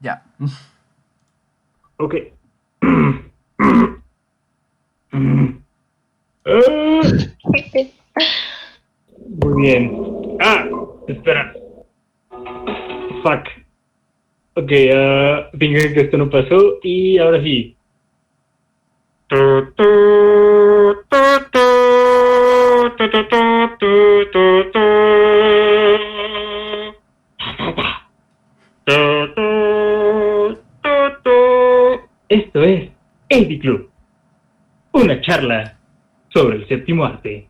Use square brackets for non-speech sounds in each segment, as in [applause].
Ya. [laughs] Ok. Muy bien. Ah, espera. Fuck. Ok, ah, fíjense que esto no pasó y ahora sí. Esto es Eddie Club, una charla sobre el séptimo arte.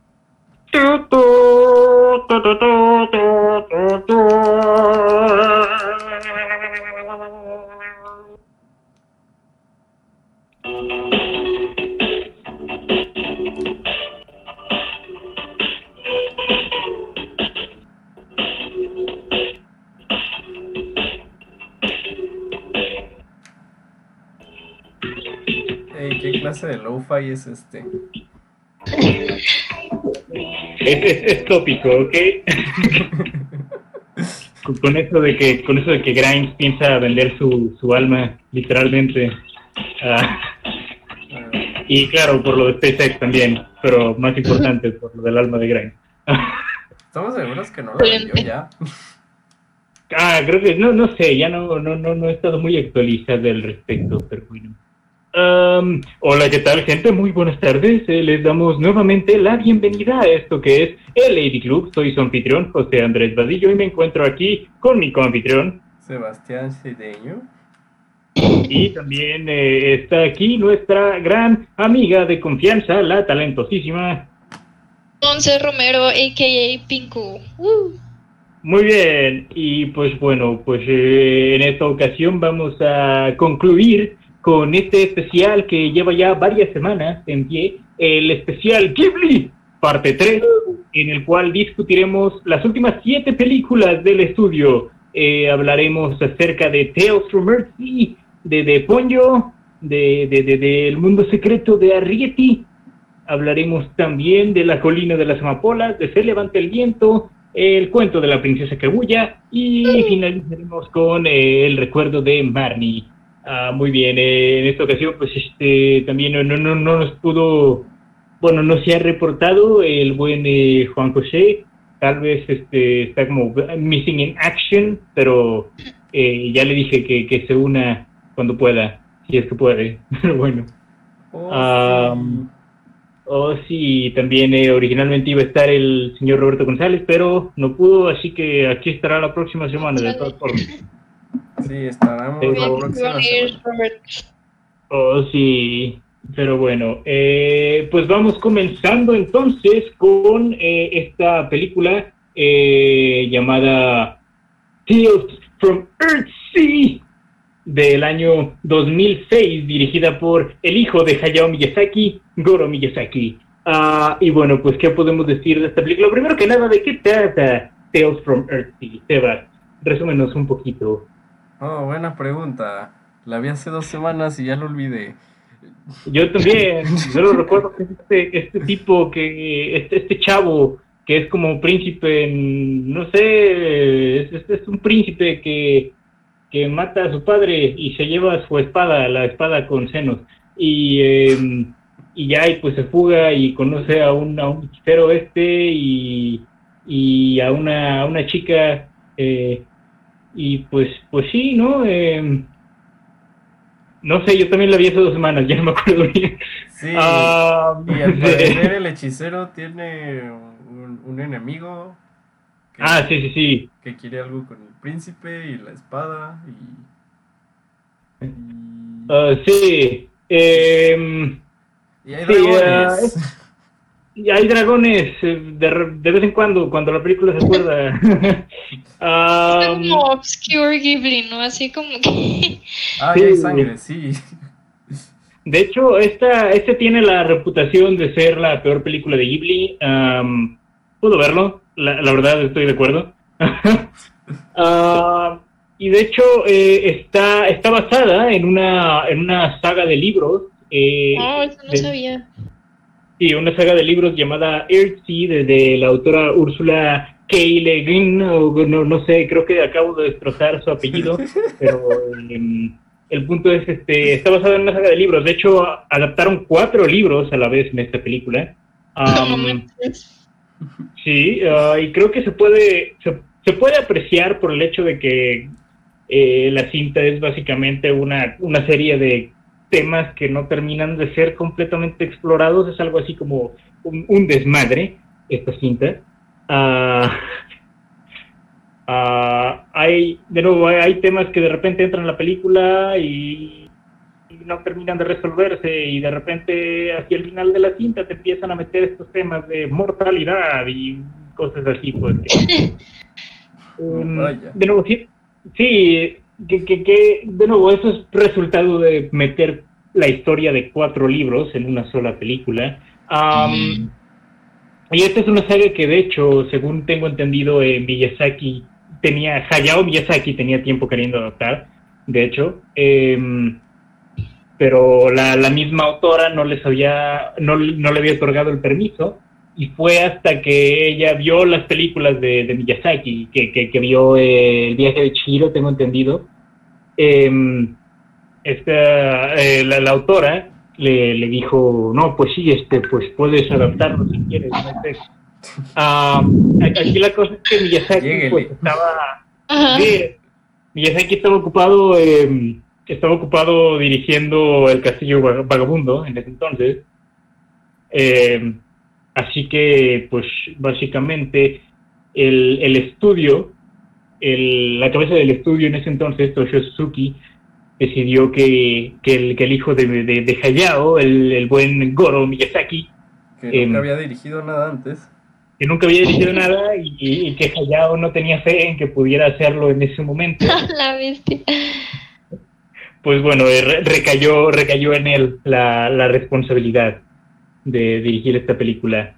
¿Qué clase de lo-fi es este? Es, es, es tópico, ¿ok? [laughs] con, con eso de que con eso de que Grimes piensa vender su, su alma literalmente Ah, Ah, y claro por lo de SpaceX también pero más importante por lo del alma de Grimes ¿Estamos seguros que no lo vendió ya? ah creo que no no sé ya no no no no he estado muy actualizado al respecto pero bueno Am, hola, ¿qué tal, gente? Muy buenas tardes. Eh, les damos nuevamente la bienvenida a esto que es el Lady Club. Soy su anfitrión, José Andrés Vadillo, y me encuentro aquí con mi coanfitrión. Sebastián Cedeño. Y también eh, está aquí nuestra gran amiga de confianza, la talentosísima. Monse Romero, a.k.a. Pinku. Uh. Muy bien, y pues bueno, pues eh, en esta ocasión vamos a concluir con este especial que lleva ya varias semanas en pie, el especial Ghibli, parte 3, en el cual discutiremos las últimas siete películas del estudio. Eh, hablaremos acerca de Tales from Earthsea, de, de Ponyo, de, de, de- del mundo secreto de Arrietty, Hablaremos también de la colina de las amapolas, de Se levanta el viento, el cuento de la princesa Kaguya y finalizaremos con eh, el recuerdo de Marnie. Ah, muy bien, eh, en esta ocasión pues este también no, no, no, no nos pudo, bueno, no se ha reportado el buen eh, Juan José, tal vez este está como missing in action, pero eh, ya le dije que, que se una cuando pueda, si es que puede, [laughs] pero bueno. Oh, Oh, sí, también eh, originalmente iba a estar el señor Roberto González, pero no pudo, así que aquí estará la próxima semana, de todas formas. [laughs] sí. Eh, Bien, semana. Robert. Oh, sí, pero bueno, eh, pues vamos comenzando entonces con eh, esta película eh, llamada Tales from Earthsea del año 2006, dirigida por el hijo de Hayao Miyazaki, Goro Miyazaki. Ah, y bueno, pues, ¿qué podemos decir de esta película? Primero que nada, ¿de qué trata Tales from Earthsea? Sebas, resúmenos un poquito. Oh, buena pregunta. La vi hace dos semanas y ya lo olvidé. Yo también, [laughs] solo recuerdo que es este, este tipo, que este, este chavo, que es como príncipe, en- no sé, es, es- es un príncipe que, que mata a su padre y se lleva su espada, la espada con senos, y, eh, y ya, y pues se fuga y conoce a un, a un hechicero este y, y a una, a una chica, eh, y pues, pues sí, ¿no? Eh, no sé, yo también la vi hace dos semanas, [laughs] ya no me acuerdo bien. Sí, Ah, y al [laughs] parecer el hechicero tiene un, un enemigo que, Ah, sí, sí, sí. que quiere algo con el príncipe y la espada y... y- Ah, sí. Em, y hay sí, dragones. ah, y hay dragones eh, de, re- de vez en cuando, cuando la película se acuerda. [laughs] Ah, Está como obscure Ghibli, ¿no? Así como que... [laughs] Ah, sí. hay sangre, sí. de hecho, esta, este tiene la reputación de ser la peor película de Ghibli. Am, Puedo verlo, la, la verdad estoy de acuerdo. [laughs] Ah, y de hecho, eh, está, está basada en una, en una saga de libros. eh, No, eso no de- sabía. Sí, una saga de libros llamada Earthsea de, de la autora Úrsula Keile Green, no, no, no sé, creo que acabo de destrozar su apellido, [laughs] pero em, el punto es, este, está basado en una saga de libros. De hecho, adaptaron cuatro libros a la vez en esta película. Manches. Sí, ah, y creo que se puede, se, se puede apreciar por el hecho de que eh, la cinta es básicamente una, una serie de temas que no terminan de ser completamente explorados. Es algo así como un, un desmadre, esta cinta. Ah, [laughs] ah, hay, de nuevo, hay, temas que de repente entran en la película y, y no terminan de resolverse y de repente hacia el final de la cinta te empiezan a meter estos temas de mortalidad y cosas así, pues. [laughs] Um, de nuevo, sí, sí que, que, que, de nuevo, eso es resultado de meter la historia de cuatro libros en una sola película. Mm. y esta es una saga que, de hecho, según tengo entendido, eh, Miyazaki tenía, Hayao Miyazaki tenía tiempo queriendo adaptar, de hecho. Em, pero la, la misma autora no les había, no, no le había otorgado el permiso y fue hasta que ella vio las películas de, de Miyazaki, que, que, que vio eh, el viaje de Chihiro, tengo entendido, em, esta, eh, la, la autora le, le dijo, no, pues sí, este, pues puedes adaptarlo si quieres. no hay pedo". Ah, aquí la cosa es que Miyazaki pues, estaba Miyazaki estaba ocupado, eh, estaba ocupado dirigiendo el Castillo Vag- Vagabundo en ese entonces. Eh, así que, pues, básicamente, el, el estudio, el- la cabeza del estudio en ese entonces, Toshio Suzuki, decidió que, que, el, que el hijo de, de, de Hayao, el, el buen Goro Miyazaki, Que Em. nunca había dirigido nada antes. que nunca había dirigido nada y, y que Hayao no tenía fe en que pudiera hacerlo en ese momento, [laughs] La bestia. pues bueno, eh, re- recayó, recayó en él la, la responsabilidad de dirigir esta película.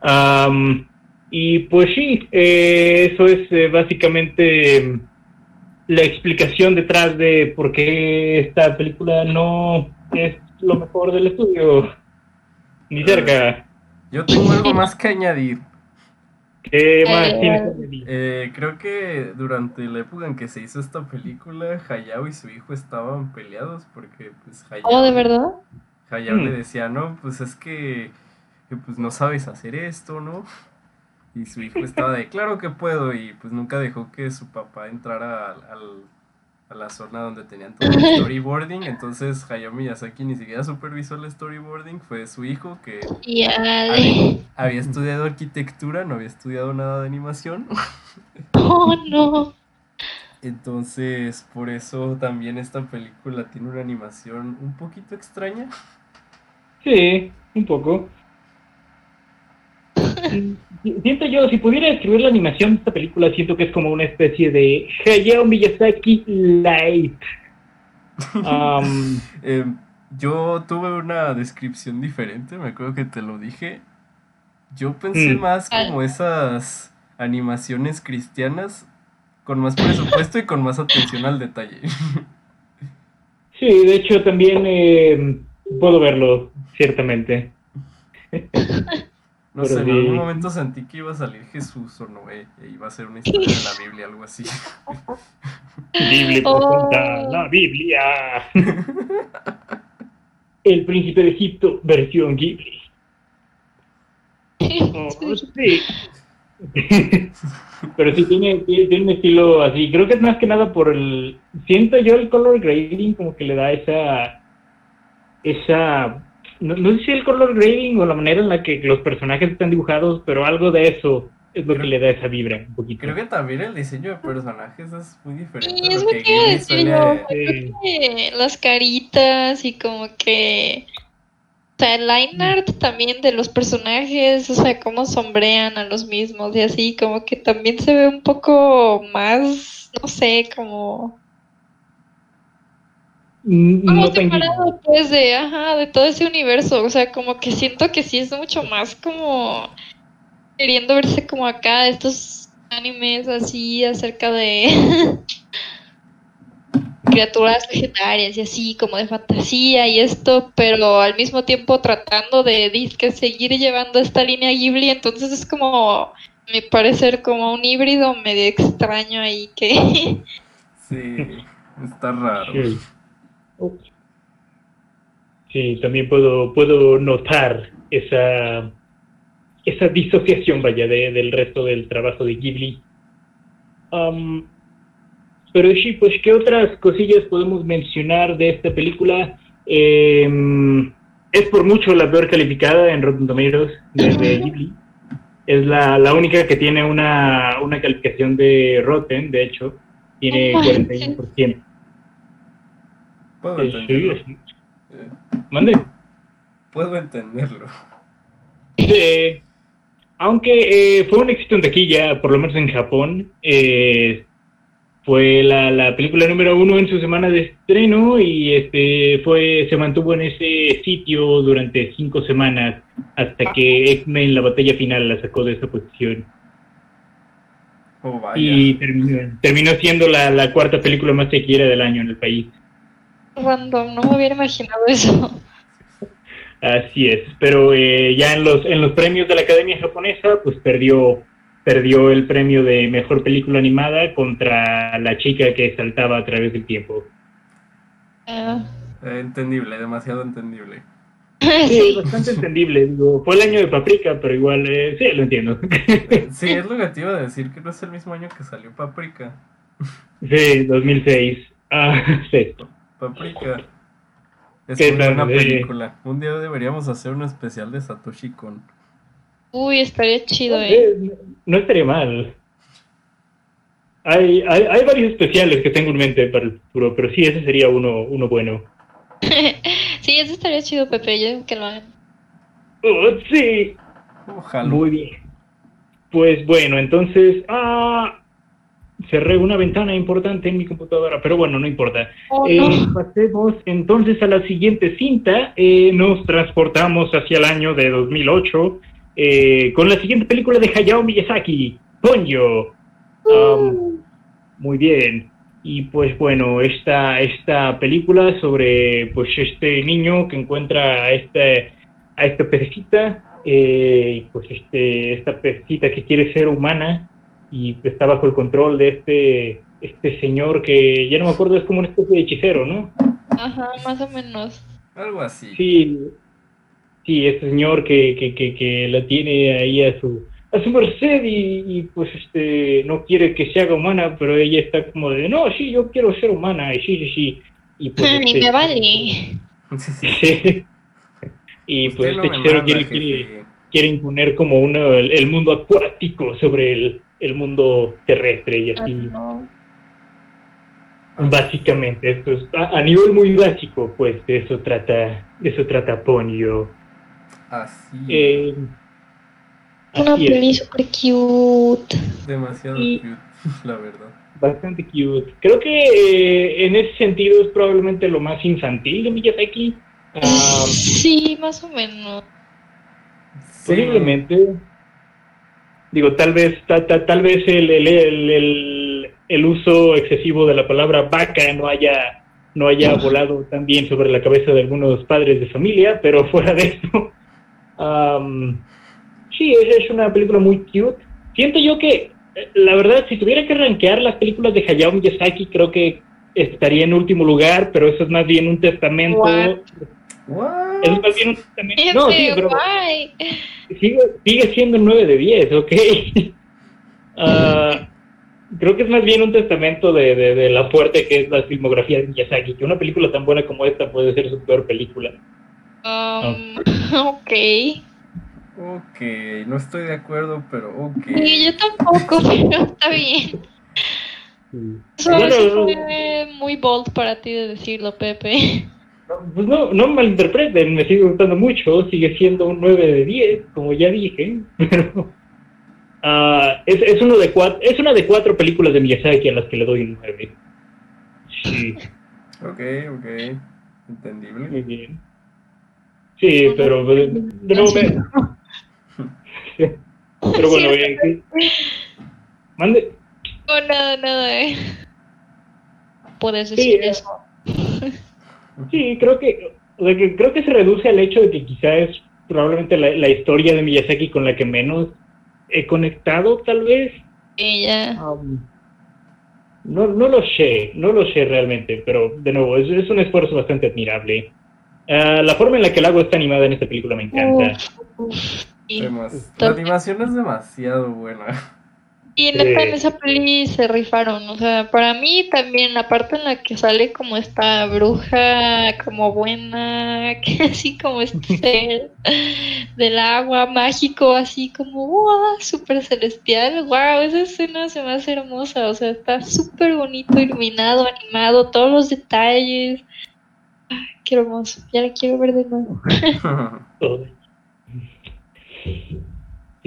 Am, y pues sí, eh, eso es eh, básicamente em, la explicación detrás de por qué esta película no es lo mejor del estudio, ni cerca. Yo tengo algo más que añadir. ¿Qué más Eh, tienes que decir? Eh, creo que durante la época en que se hizo esta película, Hayao y su hijo estaban peleados porque pues Hayao, Oh, ¿de verdad? Hayao Mm. le decía, no, pues es que, que, pues no sabes hacer esto, ¿no? Y su hijo estaba de, claro que puedo, y pues nunca dejó que su papá entrara al, al- a la zona donde tenían todo el storyboarding, entonces Hayao Miyazaki ni siquiera supervisó el storyboarding, fue su hijo que había, había estudiado arquitectura, no había estudiado nada de animación. Oh, no. Entonces, por eso también esta película tiene una animación un poquito extraña. Sí, un poco. [laughs] Siento yo, si pudiera describir la animación de esta película, siento que es como una especie de Hayao Miyazaki Light. [laughs] Um, Eh, yo tuve una descripción diferente, me acuerdo que te lo dije. Yo pensé Mm. más como esas animaciones cristianas con más presupuesto y con más atención al detalle. [laughs] sí, de hecho también eh, puedo verlo, ciertamente. [laughs] No Pero sé, en algún momento sentí que iba a salir Jesús o Noé e iba a ser una historia de la Biblia, algo así. Biblia Oh. la Biblia. El príncipe de Egipto, versión Ghibli. Oh, sí. [laughs] Pero sí tiene, tiene, tiene un estilo así. Creo que es más que nada por el. Siento yo el color grading como que le da esa. Esa. No, no sé si el color grading o la manera en la que los personajes están dibujados, pero algo de eso es lo que Creo- le da esa vibra un poquito. Creo que también el diseño de personajes es muy diferente Sí, es lo que que iba a Ghibli decir suele- yo. Sí. Creo que las caritas y como que. O sea, el line art también de los personajes, o sea, cómo sombrean a los mismos y así, como que también se ve un poco más, no sé, como. Mm, Como no tan separado, pues, de, ajá, de todo ese universo. O sea, como que siento que sí es mucho más como queriendo verse como acá estos animes así acerca de [laughs] criaturas legendarias y así como de fantasía y esto, pero al mismo tiempo tratando de disque seguir llevando esta línea Ghibli, entonces es como mi parecer como un híbrido medio extraño ahí que... Sí, está raro. Sí. Sí, también puedo, puedo notar esa, esa disociación, vaya, de- del resto del trabajo de Ghibli. Pero sí, pues, ¿qué otras cosillas podemos mencionar de esta película? Em, es por mucho la peor calificada en Rotten Tomatoes de, de Ghibli. Es la, la única que tiene una, una calificación de Rotten, de hecho. Tiene No manches. 41%. Puedo sí, entenderlo. sí. Mande. Puedo entenderlo. Eh, aunque eh, fue un éxito en taquilla, por lo menos en Japón, eh, fue la, la película número uno en su semana de estreno y este fue se mantuvo en ese sitio durante cinco semanas hasta que X-Men la batalla final la sacó de esa posición Oh, vaya. y terminó, terminó siendo la, la cuarta película más taquillera del año en el país. Random, no me hubiera imaginado eso. Así es, pero eh, ya en los en los premios de la Academia Japonesa, pues perdió perdió el premio de mejor película animada contra la chica que saltaba a través del tiempo. Ah, Eh, entendible, demasiado entendible. [laughs] Sí, bastante entendible. Digo, fue el año de Paprika, pero igual eh, sí lo entiendo. [laughs] Sí, es lo que te iba a decir, que no es el mismo año que salió Paprika. sí, 2006. Ah, [laughs] sí. Paprika. Es Sí. película. Un día deberíamos hacer un especial de Satoshi Kon. Uy, estaría chido, eh. No estaría mal. Hay, hay, hay varios especiales que tengo en mente para el futuro, pero sí, ese sería uno, uno bueno. [laughs] Sí, eso estaría chido, Pepe, yo que lo hagan. Oh, sí, Ojalá. Muy bien. Pues bueno, entonces, ah, cerré una ventana importante en mi computadora, pero bueno, no importa. Oh, Eh, pasemos entonces a la siguiente cinta. Eh, nos transportamos hacia el año de 2008 eh, con la siguiente película de Hayao Miyazaki, Ponyo. Um, muy bien. Y pues bueno, esta, esta película sobre pues este niño que encuentra a este, a esta pececita, eh, pues este, esta pececita que quiere ser humana y está bajo el control de este, este señor que ya no me acuerdo, es como una especie de hechicero, ¿no? Ajá, más o menos. Algo así. Sí, sí, este señor que, que, que, que la tiene ahí a su, a su merced y, y, pues este no quiere que se haga humana, pero ella está como de, no, sí, yo quiero ser humana, y sí, sí, sí. Y pues, [laughs] Ni este- me vale. [laughs] Sí, sí. [laughs] y pues Usted este hechicero manda, quiere, quiere, quiere imponer como uno, el, el mundo acuático sobre el, el mundo terrestre y así. no. Básicamente, esto es a, a nivel muy básico, pues de eso trata, de eso trata Ponyo. Así. Eh, Una peli super cute. Demasiado y- cute, [laughs] la verdad. Bastante cute. Creo que eh, en ese sentido es probablemente lo más infantil de Miyazaki. [laughs] Sí, más o menos. Sí. posiblemente. Digo, tal vez, ta- ta- tal vez el, el, el, el- el uso excesivo de la palabra vaca no haya, no haya volado tan bien sobre la cabeza de algunos padres de familia, pero [laughs] fuera de esto, am, sí, es, es una película muy cute. Siento yo que, eh, la verdad, si tuviera que rankear las películas de Hayao Miyazaki, creo que estaría en último lugar, pero eso es más bien un testamento. What? What? Más bien un testamento. No, sí, pero sigue, sigue siendo 9 de 10, ¿ok? [laughs] Ah, creo que es más bien un testamento de, de, de la fuerte que es la filmografía de Miyazaki, que una película tan buena como esta puede ser su peor película. Um, [laughs] ok. Ok, no estoy de acuerdo, pero ok. Sí, yo tampoco, [laughs] pero está bien. Eso Bueno, sí fue muy bold para ti de decirlo, Pepe. Pues no, no malinterpreten, me sigue gustando mucho, sigue siendo un 9 de 10, como ya dije, [laughs] pero ah, es, es, uno de cuatro, es una de cuatro películas de Miyazaki a las que le doy un 9. Sí. Ok, ok. Entendible. Muy bien. Sí, pero de, de nuevo me- [laughs] Pero bueno, Sí. eh, mande. No, nada, nada, eh. Puedes Sí, decir eh. eso. Sí, creo que, o sea, que creo que se reduce al hecho de que quizá es probablemente la, la historia de Miyazaki con la que menos he conectado, tal vez. Ella. Um, no, no lo sé, no lo sé realmente, pero de nuevo, es, es un esfuerzo bastante admirable. Ah, la forma en la que el agua está animada en esta película me encanta. Sí. La animación es demasiado buena. Y neta, en esa peli se rifaron. O sea, para mí también la parte en la que sale como esta bruja, como buena, [laughs] que así como este [laughs] del agua mágico, así como wow, súper celestial. Wow, esa escena se me hace hermosa. O sea, está súper bonito, iluminado, animado, todos los detalles. Ay, qué hermoso. Ya la quiero ver de nuevo. [laughs]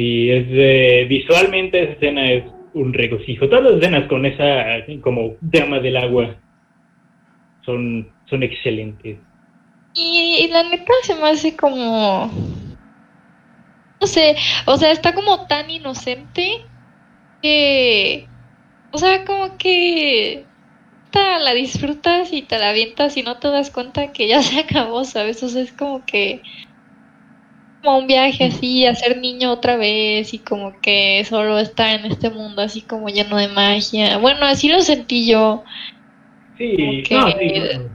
Sí, es visualmente esa escena es un regocijo. Todas las escenas con esa como llama del agua son, son excelentes. Y, y la neta se me hace como. No sé, o sea, está como tan inocente que. O sea, como que. la disfrutas y te la avientas y no te das cuenta que ya [laughs] se acabó, ¿sabes? O sea, es como que. Como un viaje así, a ser niño otra vez y como que solo estar en este mundo así como lleno de magia. Bueno, así lo sentí yo. Sí, Ok. no, sí, no.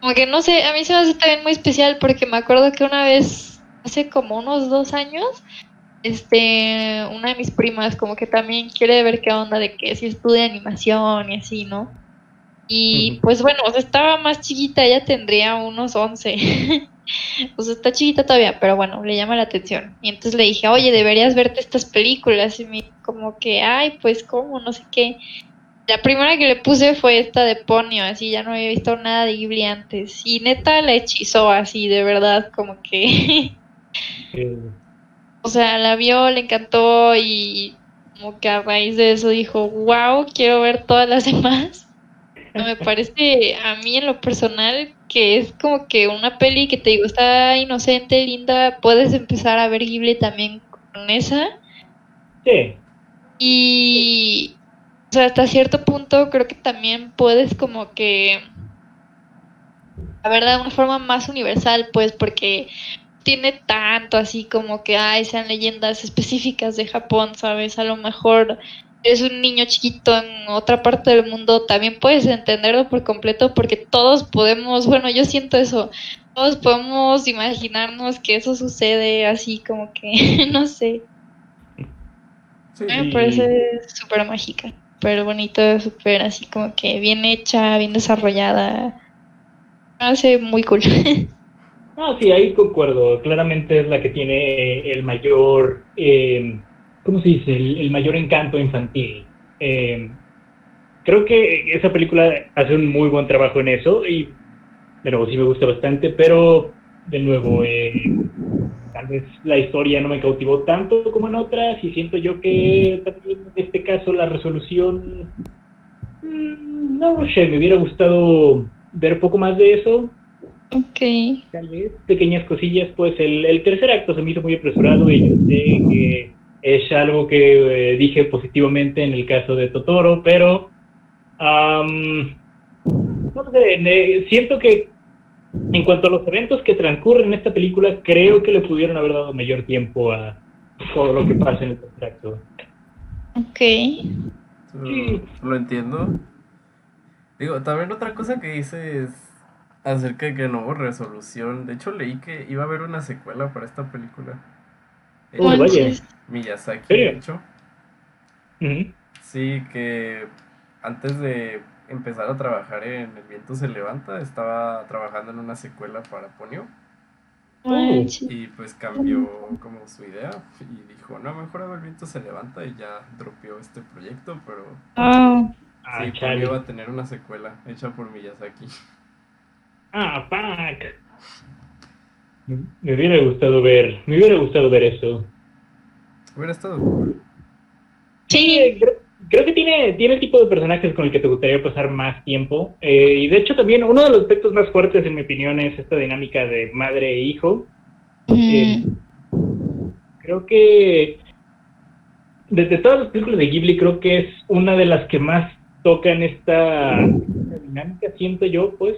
Como que no sé, a mí se me hace también muy especial porque me acuerdo que una vez, hace como unos dos años, este, una de mis primas como que también quiere ver qué onda de que si estudia animación y así, ¿no? Y pues bueno, o sea, estaba más chiquita, ella tendría unos 11. [laughs] o sea, está chiquita todavía, pero bueno, le llama la atención. Y entonces le dije, oye, deberías verte estas películas. Y me como que, ay, pues cómo, no sé qué. La primera que le puse fue esta de Ponyo, así ya no había visto nada de Ghibli antes. Y neta la hechizó así, de verdad, como que. [laughs] O sea, la vio, le encantó y como que a raíz de eso dijo, wow, quiero ver todas las [laughs] demás. Me parece a mí en lo personal que es como que una peli que te digo está inocente, linda, puedes empezar a ver Ghibli también con esa. sí, Y, o sea, hasta cierto punto creo que también puedes como que, la verdad, de una forma más universal, pues, porque tiene tanto así como que, ay, sean leyendas específicas de Japón, ¿sabes? A lo mejor eres un niño chiquito en otra parte del mundo, también puedes entenderlo por completo porque todos podemos, bueno, yo siento eso, todos podemos imaginarnos que eso sucede así como que, [laughs] no sé. Sí, Me parece súper mágica, súper bonita, súper así como que bien hecha, bien desarrollada. Me hace muy cool. No, [laughs] sí, ahí concuerdo. Claramente es la que tiene el mayor, eh, ¿cómo se dice? El, el mayor encanto infantil. Eh, creo que esa película hace un muy buen trabajo en eso y, de nuevo, sí me gusta bastante, pero, de nuevo, eh, tal vez la historia no me cautivó tanto como en otras y siento yo que también en este caso la resolución, mm, no sé, me hubiera gustado ver poco más de eso. ok. Tal vez pequeñas cosillas, pues el, el tercer acto se me hizo muy apresurado y yo sé que es algo que eh, dije positivamente en el caso de Totoro, pero am, no sé, ne- siento que en cuanto a los eventos que transcurren en esta película, creo que le pudieron haber dado mayor tiempo a todo lo que pasa en el acto. Ok. Sí, Lo entiendo. Digo, también otra cosa que dices acerca de que no hubo resolución. De hecho, leí que iba a haber una secuela para esta película. Oh, vaya. Miyazaki, ¿Serio? de hecho. Sí, que antes de empezar a trabajar en El viento se levanta, estaba trabajando en una secuela para Ponyo. Y pues cambió como su idea y dijo, no, mejor hago El viento se levanta y ya dropeó este proyecto, pero Ah, Ah, sí. Ponyo va a tener una secuela hecha por Miyazaki. Ah, fuck. Me hubiera gustado ver, me hubiera gustado ver eso. Hubiera estado sí. Creo, creo que tiene, tiene el tipo de personajes con el que te gustaría pasar más tiempo. Eh, y de hecho también uno de los aspectos más fuertes, en mi opinión, es esta dinámica de madre e hijo. Eh, Mm, creo que desde todas las películas de Ghibli creo que es una de las que más tocan esta, esta dinámica, siento yo, pues.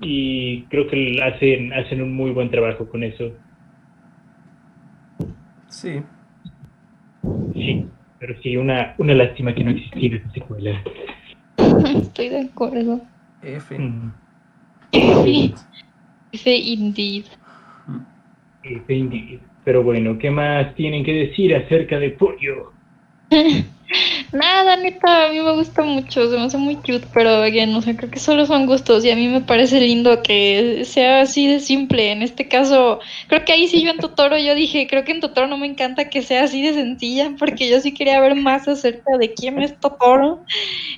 Y creo que hacen, hacen un muy buen trabajo con eso. Sí. Sí, pero sí, una, una lástima que no existiera esa secuela. [laughs] Estoy de acuerdo. F. Mm, Ese indeed. eh, indeed. Pero bueno, ¿qué más tienen que decir acerca de Pollo? [laughs] Nada, neta, a mí me gusta mucho, se me hace muy cute, pero again, no sé, creo que solo son gustos y a mí me parece lindo que sea así de simple. En este caso, creo que ahí sí yo en Totoro yo dije, creo que en Totoro no me encanta que sea así de sencilla, porque yo sí quería ver más acerca de quién es Totoro.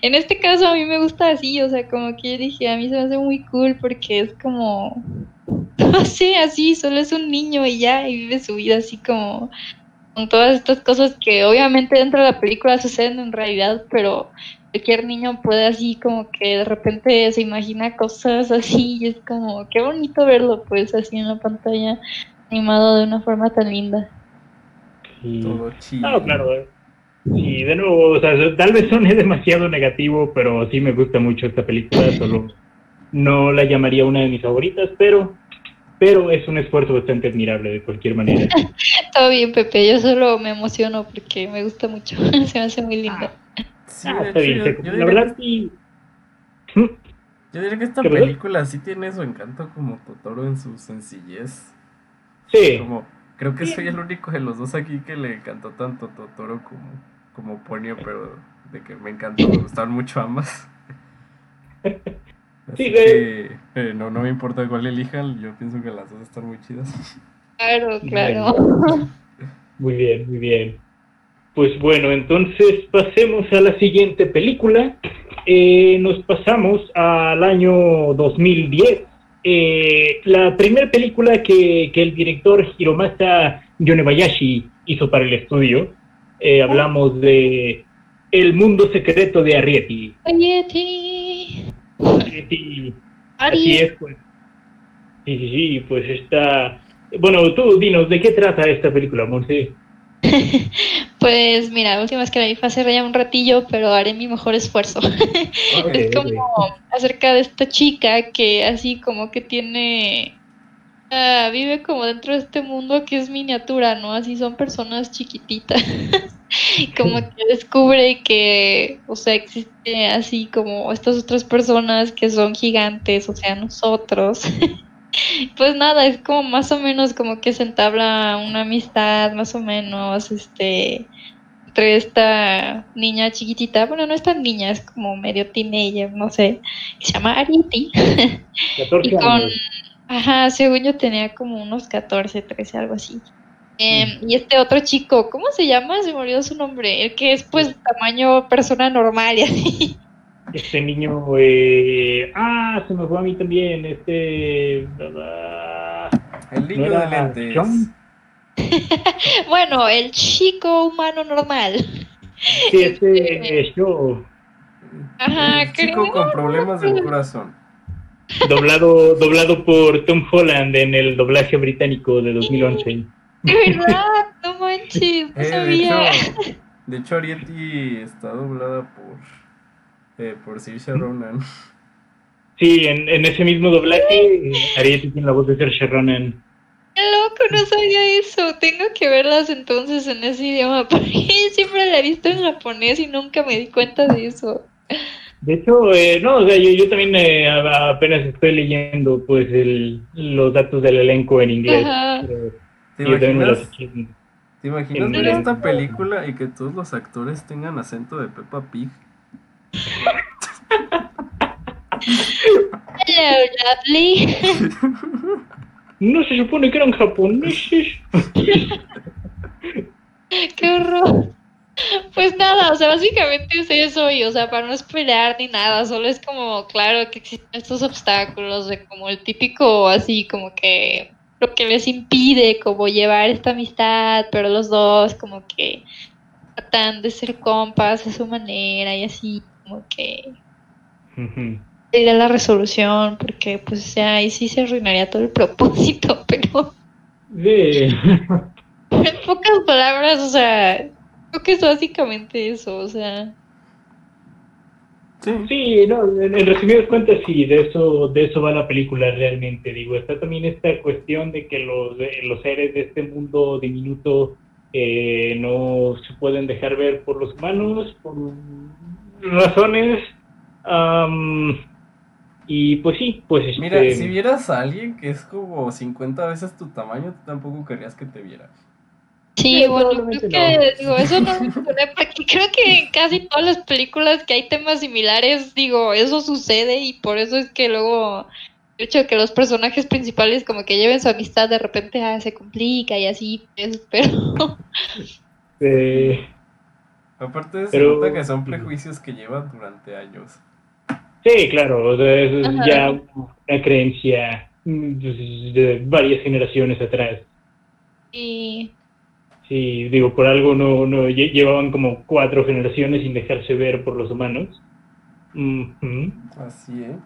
En este caso a mí me gusta así, o sea, como que yo dije, a mí se me hace muy cool porque es como, [laughs] no sé, así, solo es un niño y ya, y vive su vida así como con todas estas cosas que obviamente dentro de la película suceden en realidad, pero cualquier niño puede así como que de repente se imagina cosas así y es como qué bonito verlo pues así en la pantalla animado de una forma tan linda. Sí. Todo chido. Ah, claro. eh. Sí, de nuevo, o sea, tal vez son demasiado negativo, pero sí me gusta mucho esta película, solo no la llamaría una de mis favoritas, pero pero es un esfuerzo bastante admirable de cualquier manera. [laughs] Todo bien, Pepe, yo solo me emociono porque me gusta mucho, [laughs] se me hace muy linda. Sí, Ah, está bien, yo- Seco. yo la diría verdad sí. [laughs] Yo diría que esta ¿Qué, verdad? película sí tiene su encanto como Totoro en su sencillez. Sí, Como, creo que soy el único de los dos aquí que le encantó tanto Totoro como, como Ponyo, pero de que me encantó, me gustaron mucho ambas. Así Sí, que eh, no, no me importa cuál elijan, yo pienso que las dos están muy chidas. Claro, claro. [laughs] muy bien, muy bien. Pues bueno, entonces pasemos a la siguiente película. Eh, nos pasamos al año 2010. Eh, la primera película que, que el director Hiromasa Yonebayashi hizo para el estudio. Eh, hablamos de El mundo secreto de Arrietty. Arieti. Arrietty Así es, pues. Sí, sí, sí, pues está... Bueno, tú dinos, ¿de qué trata esta película, Monse? [laughs] Pues mira, la última vez que la vi fue hace ya un ratillo, pero haré mi mejor esfuerzo. [laughs] Es como acerca de esta chica que así como que tiene ah, vive como dentro de este mundo que es miniatura, ¿no? Así son personas chiquititas. [laughs] [laughs] como que descubre que, o sea, existe así como estas otras personas que son gigantes, o sea, nosotros. [laughs] Pues nada, es como más o menos como que se entabla una amistad, más o menos, este, entre esta niña chiquitita, bueno, no es tan niña, es como medio teenager, no sé, que se llama Ariti. 14 [laughs] Y con, años. ajá, según yo tenía como unos 14, 13, algo así. Em, y este otro chico, ¿cómo se llama? Se me olvidó su nombre, el que es pues tamaño persona normal y así. [laughs] Este niño, eh... ah, se me fue a mí también, este... El ¿no niño de lentes. John? [laughs] Bueno, el chico humano normal. Sí, este eh, yo, Ajá, El chico creo- con problemas del corazón. doblado, doblado por Tom Holland en el doblaje británico de 2011. De verdad, no manches, no [laughs] Eh, de, sabía. hecho, [laughs] de hecho, Arieti está doblada por, eh, por Saoirse Ronan. Sí, en, en ese mismo doblaje, Ariete tiene la voz de Saoirse Ronan. Qué loco, no sabía eso. Tengo que verlas entonces en ese idioma, [laughs] porque siempre la he visto en japonés y nunca me di cuenta de eso. De hecho, eh, no, o sea, yo, yo también eh, apenas estoy leyendo pues el, los datos del elenco en inglés. Ajá. pero ¿Te imaginas, ¿te imaginas ver esta película y que todos los actores tengan acento de Peppa Pig? Hello, lovely. No se supone que eran japoneses. Qué horror. Pues nada, o sea, básicamente es eso y, o sea, para no esperar ni nada, solo es como, claro, que existen estos obstáculos de como el típico, así como que lo que les impide como llevar esta amistad, pero los dos como que tratan de ser compas a su manera y así como que ir a la resolución, porque pues ya ahí sí se arruinaría todo el [laughs] propósito, pero Sí. [laughs] en pocas palabras, o sea, creo que es básicamente eso, o sea. Sí. Sí, no, en, en resumidas cuentas sí, de eso, de eso va la película realmente. Digo, está también esta cuestión de que los, los seres de este mundo diminuto eh, no se pueden dejar ver por los humanos por razones. am, y pues sí, pues Mira, este, si vieras a alguien que es como 50 veces tu tamaño, tú tampoco querrías que te viera. Sí, Sí, bueno, creo que, no. digo, eso no me suena, porque creo que en casi todas las películas que hay temas similares, digo, eso sucede y por eso es que luego el hecho de que los personajes principales como que lleven su amistad de repente ah, se complica y así, pues, pero [laughs] eh, Aparte, se Pero- nota que son prejuicios que llevan durante años. sí, claro, o sea, eso es Ajá. ya una creencia mm, de varias generaciones atrás. y Sí, digo, por algo no, no lle- llevaban como cuatro generaciones sin dejarse ver por los humanos. Ujú. Así, ¿eh?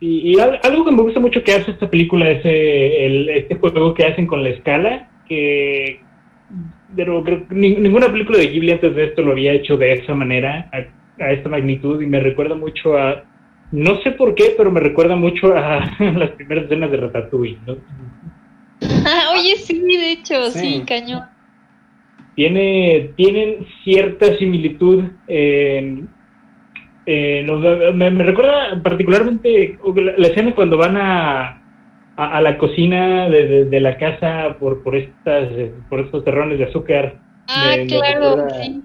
Y, y al- algo que me gusta mucho que hace esta película es eh, el, este juego que hacen con la escala, que pero creo que ni- ninguna película de Ghibli antes de esto lo había hecho de esa manera, a, a esta magnitud, y me recuerda mucho a, no sé por qué, pero me recuerda mucho a [laughs] las primeras escenas de Ratatouille, ¿no? [laughs] oye, sí, de hecho, sí, Sí. cañón. Tiene, tienen cierta similitud en, en- sea, me, me recuerda particularmente la, la escena cuando van a, a, a la cocina de, de- de la casa por, por estas por estos terrones de azúcar. Ah, Me- me claro, recuerda- sí.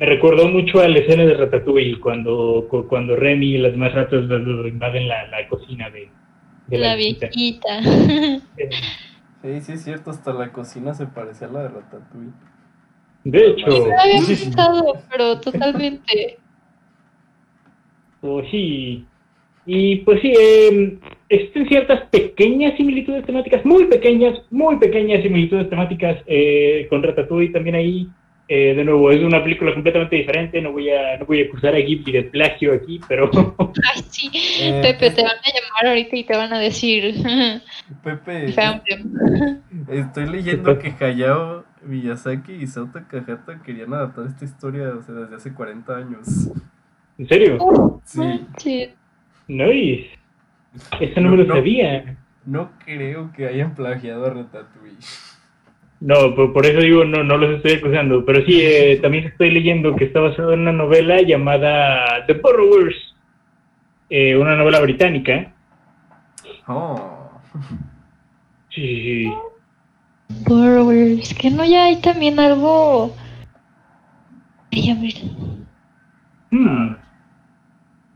Me recordó mucho a la escena de Ratatouille cuando, cu- cuando Remy y las demás ratas invaden la, la cocina de, de La viejita. Eh, Sí, sí, es cierto, hasta la cocina se parecía a la de Ratatouille. De hecho, No lo había pensado, pero totalmente. Oh, sí. Y pues sí, eh, existen ciertas pequeñas similitudes temáticas, muy pequeñas, muy pequeñas similitudes temáticas eh, con Ratatouille también ahí. Eh, de nuevo, es una película completamente diferente, no voy a, no voy a acusar a Ghibli de plagio aquí, pero [laughs] Ay, sí. Eh, Pepe, te van a llamar ahorita y te van a decir. [laughs] Pepe, estoy leyendo que Hayao Miyazaki y Sao Takahata querían adaptar esta historia o sea, desde hace 40 años. en serio, Sí. Sí. nice. Eso no, me lo No, no. sabía. No creo que hayan plagiado a Ratatouille. No, por, por eso digo, no, no los estoy acusando, pero sí, eh, también estoy leyendo que está basado en una novela llamada The Borrowers, eh, una novela británica. Oh. Sí, sí, sí. Borrowers. Que no ya hay también algo. Ay, a ver. Hmm.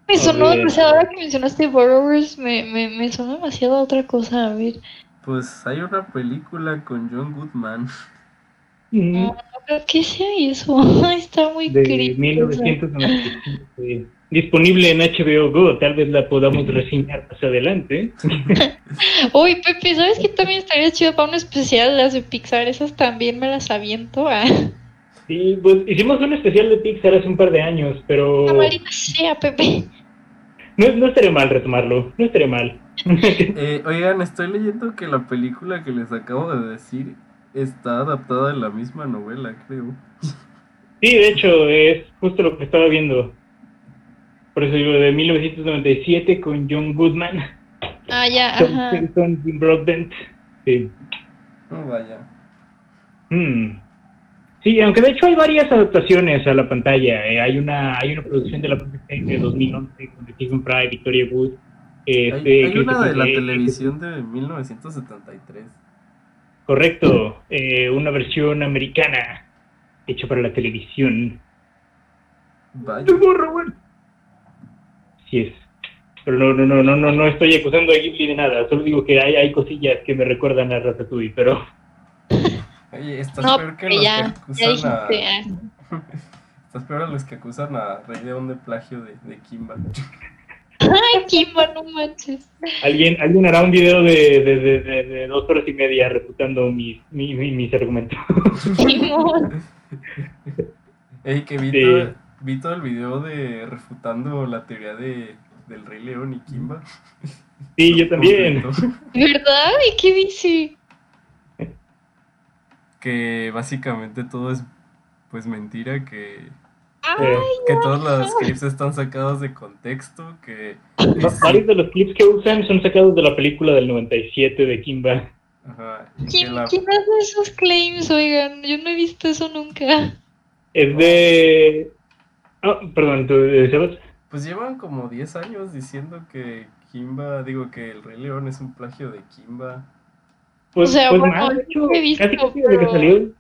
Me A sonó ver. demasiado. Ahora que mencionaste Borrowers, me, me, me sonó demasiado a otra cosa. A ver. Pues hay una película con John Goodman. Mm, No, no creo que sea eso. [laughs] Está muy de creepy. 1995. Disponible en HBO Go, tal vez la podamos reseñar más adelante. [laughs] Uy, Pepe, ¿sabes qué también estaría chido para un especial de las de Pixar? Esas también me las aviento. Ah, Sí, pues hicimos un especial de Pixar hace un par de años, pero la maldita sea, Pepe. no, no estaría mal retomarlo, no estaría mal. [laughs] Eh, oigan, estoy leyendo que la película que les acabo de decir está adaptada de la misma novela, creo. Sí, de hecho, es justo lo que estaba viendo. Por eso digo, de 1997 con John Goodman, Ah, ya, Tom ajá. Simpson, Jim Broadbent. Sí. No vaya. Hmm. Sí, aunque de hecho hay varias adaptaciones a la pantalla. eh, hay una hay una producción de la propia serie de 2011 con Stephen Fry, Victoria Wood. Hay, este, hay una de la televisión de 1973. Correcto, eh, una versión americana hecha para la televisión. Vaya. Sí es. Pero no, no, no, no, no, no estoy acusando a Ghibli de nada. Solo digo que hay, hay cosillas que me recuerdan a Ratatouille, pero [laughs] Oye, estás No, peor que los ya, que ya acusan a. ah. [laughs] Estás peor a los que acusan a Rey León de plagio de, de Kimba. [laughs] Ay, Kimba, no manches. alguien, alguien hará un video de, de, de, de- de dos horas y media refutando mis, mi- mi- mis argumentos. Ey, que vi, Sí. Vi todo el video de refutando la teoría de, del Rey León y Kimba. [laughs] Sí, yo también. [laughs] ¿Verdad? ¿Y qué dice? Que básicamente todo es pues mentira, que, Ay, Eh, que todos los clips están sacados de contexto, que Va- Varios de los clips que usan son sacados de la película del 97 de Kimba. Ajá. y que ¿Quién, la- quién hace esos claims? Oigan, yo no he visto eso nunca. Es de... Ah, perdón, ¿tú decías? Pues llevan como 10 años diciendo que Kimba, digo que el Rey León es un plagio de Kimba. Pues, O sea, pues bueno, más, de hecho, he visto, casi casi desde que salió,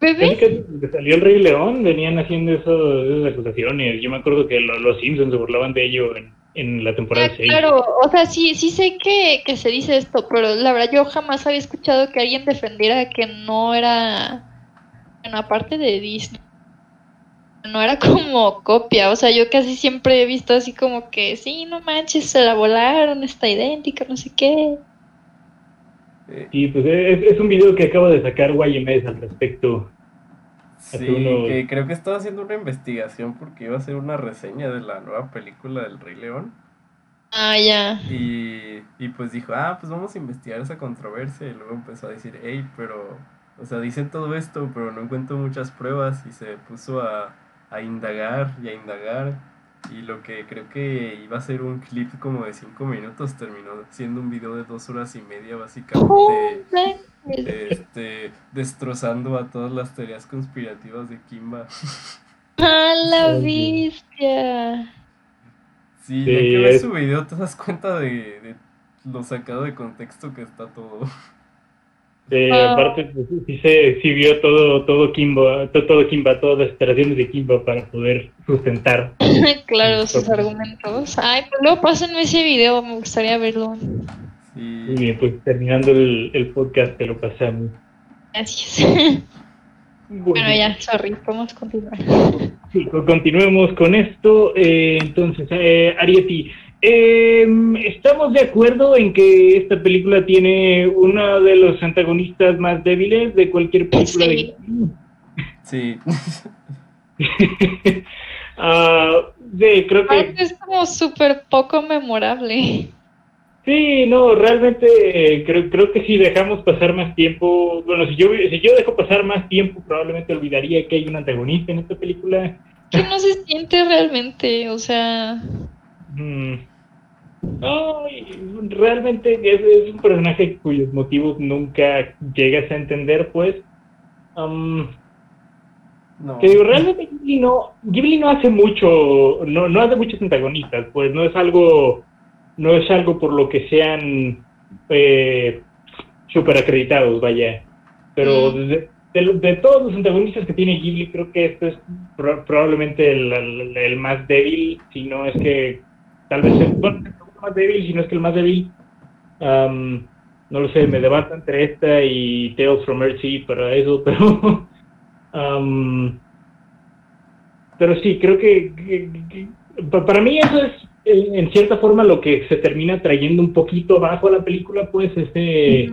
¿Bebé? casi desde que salió el Rey León venían haciendo eso, esas acusaciones. Yo me acuerdo que lo- los Simpsons se burlaban de ello en, en la temporada Ah, 6. claro, o sea, sí, sí sé que, que se dice esto, pero la verdad yo jamás había escuchado que alguien defendiera que no era una parte de Disney. No era como copia, o sea, yo casi siempre he visto así como que, sí, no manches, se la volaron, está idéntica, no sé qué. Eh, Y pues es, es un video que acabo de sacar YMS al respecto. sí, Hace unos- que creo que estaba haciendo una investigación porque iba a hacer una reseña de la nueva película del Rey León. Ah, ya. Y, y pues dijo, ah, pues vamos a investigar esa controversia. Y luego empezó a decir, hey, pero, o sea, dicen todo esto, pero no encuentro muchas pruebas. Y se puso a, a indagar y a indagar. Y lo que creo que iba a ser un clip como de 5 minutos terminó siendo un video de dos horas y media, básicamente. Oh. Este, destrozando a todas las teorías conspirativas de Kimba. [laughs] ¡A la bestia! Sí, Sí, ya que ves es- su video te das cuenta de, de lo sacado de contexto que está todo. Eh, Ah. Aparte, pues, sí se exhibió todo, todo Kimba, to- todo Kimba, todas las operaciones de Kimba para poder sustentar. [laughs] claro, sus argumentos. Ay, pues luego pásenme ese video, me gustaría verlo. Muy bien, pues terminando el, el podcast te lo pasamos. Gracias. Bueno, ya, sorry, podemos continuar. Sí, co- continuemos con esto. Eh, entonces, eh, Arieti, eh, ¿estamos de acuerdo en que esta película tiene uno de los antagonistas más débiles de cualquier película Sí. de... sí. [laughs] Ah, sí, creo que... Es como súper poco memorable. Sí, no, realmente eh, creo, creo que si dejamos pasar más tiempo, bueno, si yo, si yo dejo pasar más tiempo, probablemente olvidaría que hay un antagonista en esta película. Que no se siente realmente, o sea. Mm. No, realmente es, es un personaje cuyos motivos nunca llegas a entender, pues. Am, No. que digo, realmente Ghibli no, Ghibli no hace mucho, no, no hace muchos antagonistas, pues no es algo, no es algo por lo que sean eh, super acreditados, vaya. Pero Mm. de, de lo- de todos los antagonistas que tiene Ghibli, creo que este es pro- probablemente el, el- el más débil, si no es que tal vez el, bueno, más débil, si no es que el más débil. Am, no lo sé, me debato entre esta y Tales from Earthsea para eso, [laughs] pero am, pero sí, creo que, que- que- pa- para mí eso es en, cierta forma lo que se termina trayendo un poquito abajo a la película, pues ese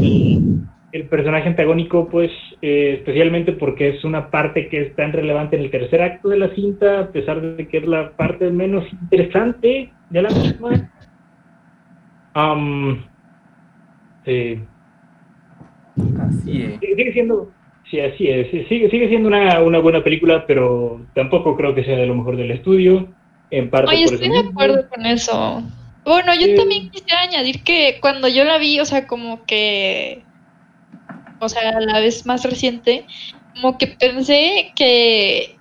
el, el personaje antagónico, pues eh, especialmente porque es una parte que es tan relevante en el tercer acto de la cinta, a pesar de que es la parte menos interesante de la misma. Sí, Así es. sigue siendo, sí, así es, sigue, sigue siendo una, una buena película, pero tampoco creo que sea de lo mejor del estudio, en parte Oye, por estoy de acuerdo con eso. Bueno, yo también quisiera añadir que cuando yo la vi, o sea, como que, o sea, la vez más reciente, como que pensé que,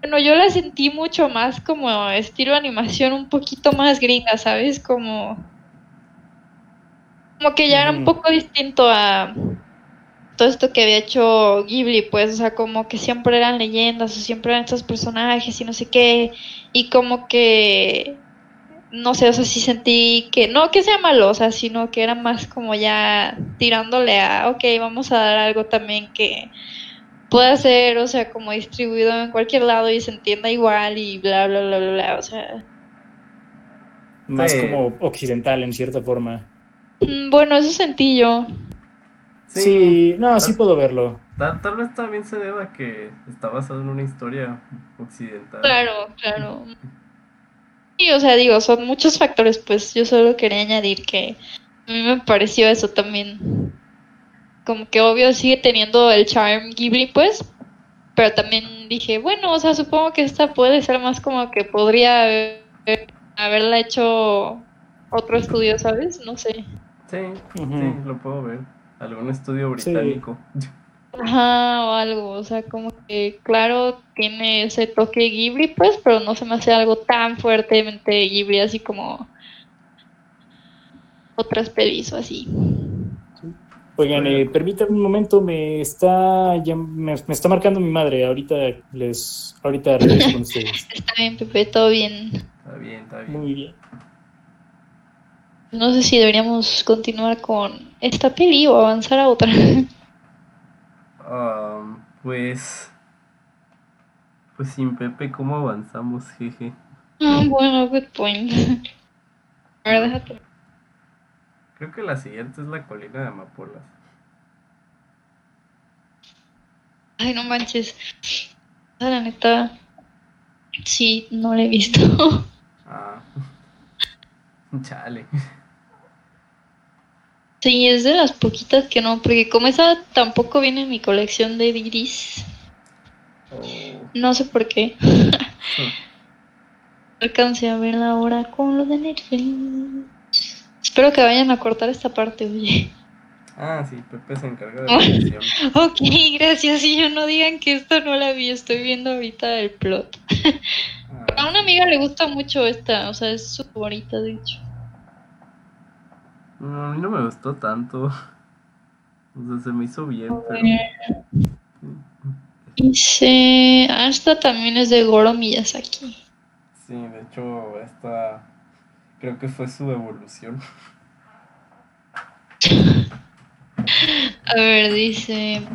bueno, yo la sentí mucho más como estilo animación, un poquito más gringa, ¿sabes? Como, como que ya era un poco distinto a todo esto que había hecho Ghibli, pues, o sea, como que siempre eran leyendas o siempre eran estos personajes y no sé qué, y como que, no sé, o sea, sí sentí que, no que sea malo, o sea, sino que era más como ya tirándole a, ok, vamos a dar algo también que pueda ser, o sea, como distribuido en cualquier lado y se entienda igual y bla, bla, bla, bla, bla, o sea, Más Sí. como occidental en cierta forma. mm, bueno, eso sentí yo. Sí, no, sí puedo verlo. Tal, tal vez también se deba a que está basado en una historia occidental. Claro, claro. Sí, o sea, digo, son muchos factores, pues yo solo quería añadir que a mí me pareció eso también. Como que obvio sigue teniendo el charm Ghibli, pues, pero también dije, bueno, o sea, supongo que esta puede ser más como que podría haber- haberla hecho otro estudio, ¿sabes? No sé. Sí, sí, lo puedo ver. Algún estudio Sí. [laughs] Ajá, o algo, o sea, como que, claro, tiene ese toque Ghibli, pues, pero no se me hace algo tan fuertemente Ghibli, así como otras pelis o así. Oigan, eh, permítanme un momento, me está, ya me, me está marcando mi madre. Ahorita les, ahorita con ustedes. [laughs] Está bien, Pepe, todo bien. Está bien, está bien. Muy bien. No sé si deberíamos continuar con esta peli o avanzar a otra. [laughs] Um, pues. Pues sin Pepe, ¿cómo avanzamos? Jeje. Ah, bueno, good point. A ver, déjate. Creo que la siguiente es la colina de amapolas. Ay, no manches. La neta, sí, no la he visto. Ah. [laughs] Chale. Sí, es de las poquitas que no, porque como esa tampoco viene en mi colección de DVDs, Oh. no sé por qué. [laughs] Alcancé a verla ahora con lo de Netflix. Espero que vayan a cortar esta parte, oye. Ah, sí, Pepe se encarga de la edición. [laughs] Ok, gracias. Y yo no digan que esto no la vi, estoy viendo ahorita el plot. A Ah, una amiga le gusta mucho esta, o sea, es su favorita, de hecho. No, a mí no me gustó tanto. O sea, se me hizo bien, pero. Dice, esta también es de Goro Miyazaki. Sí, de hecho, esta. Creo que fue su evolución. [laughs] A ver, dice.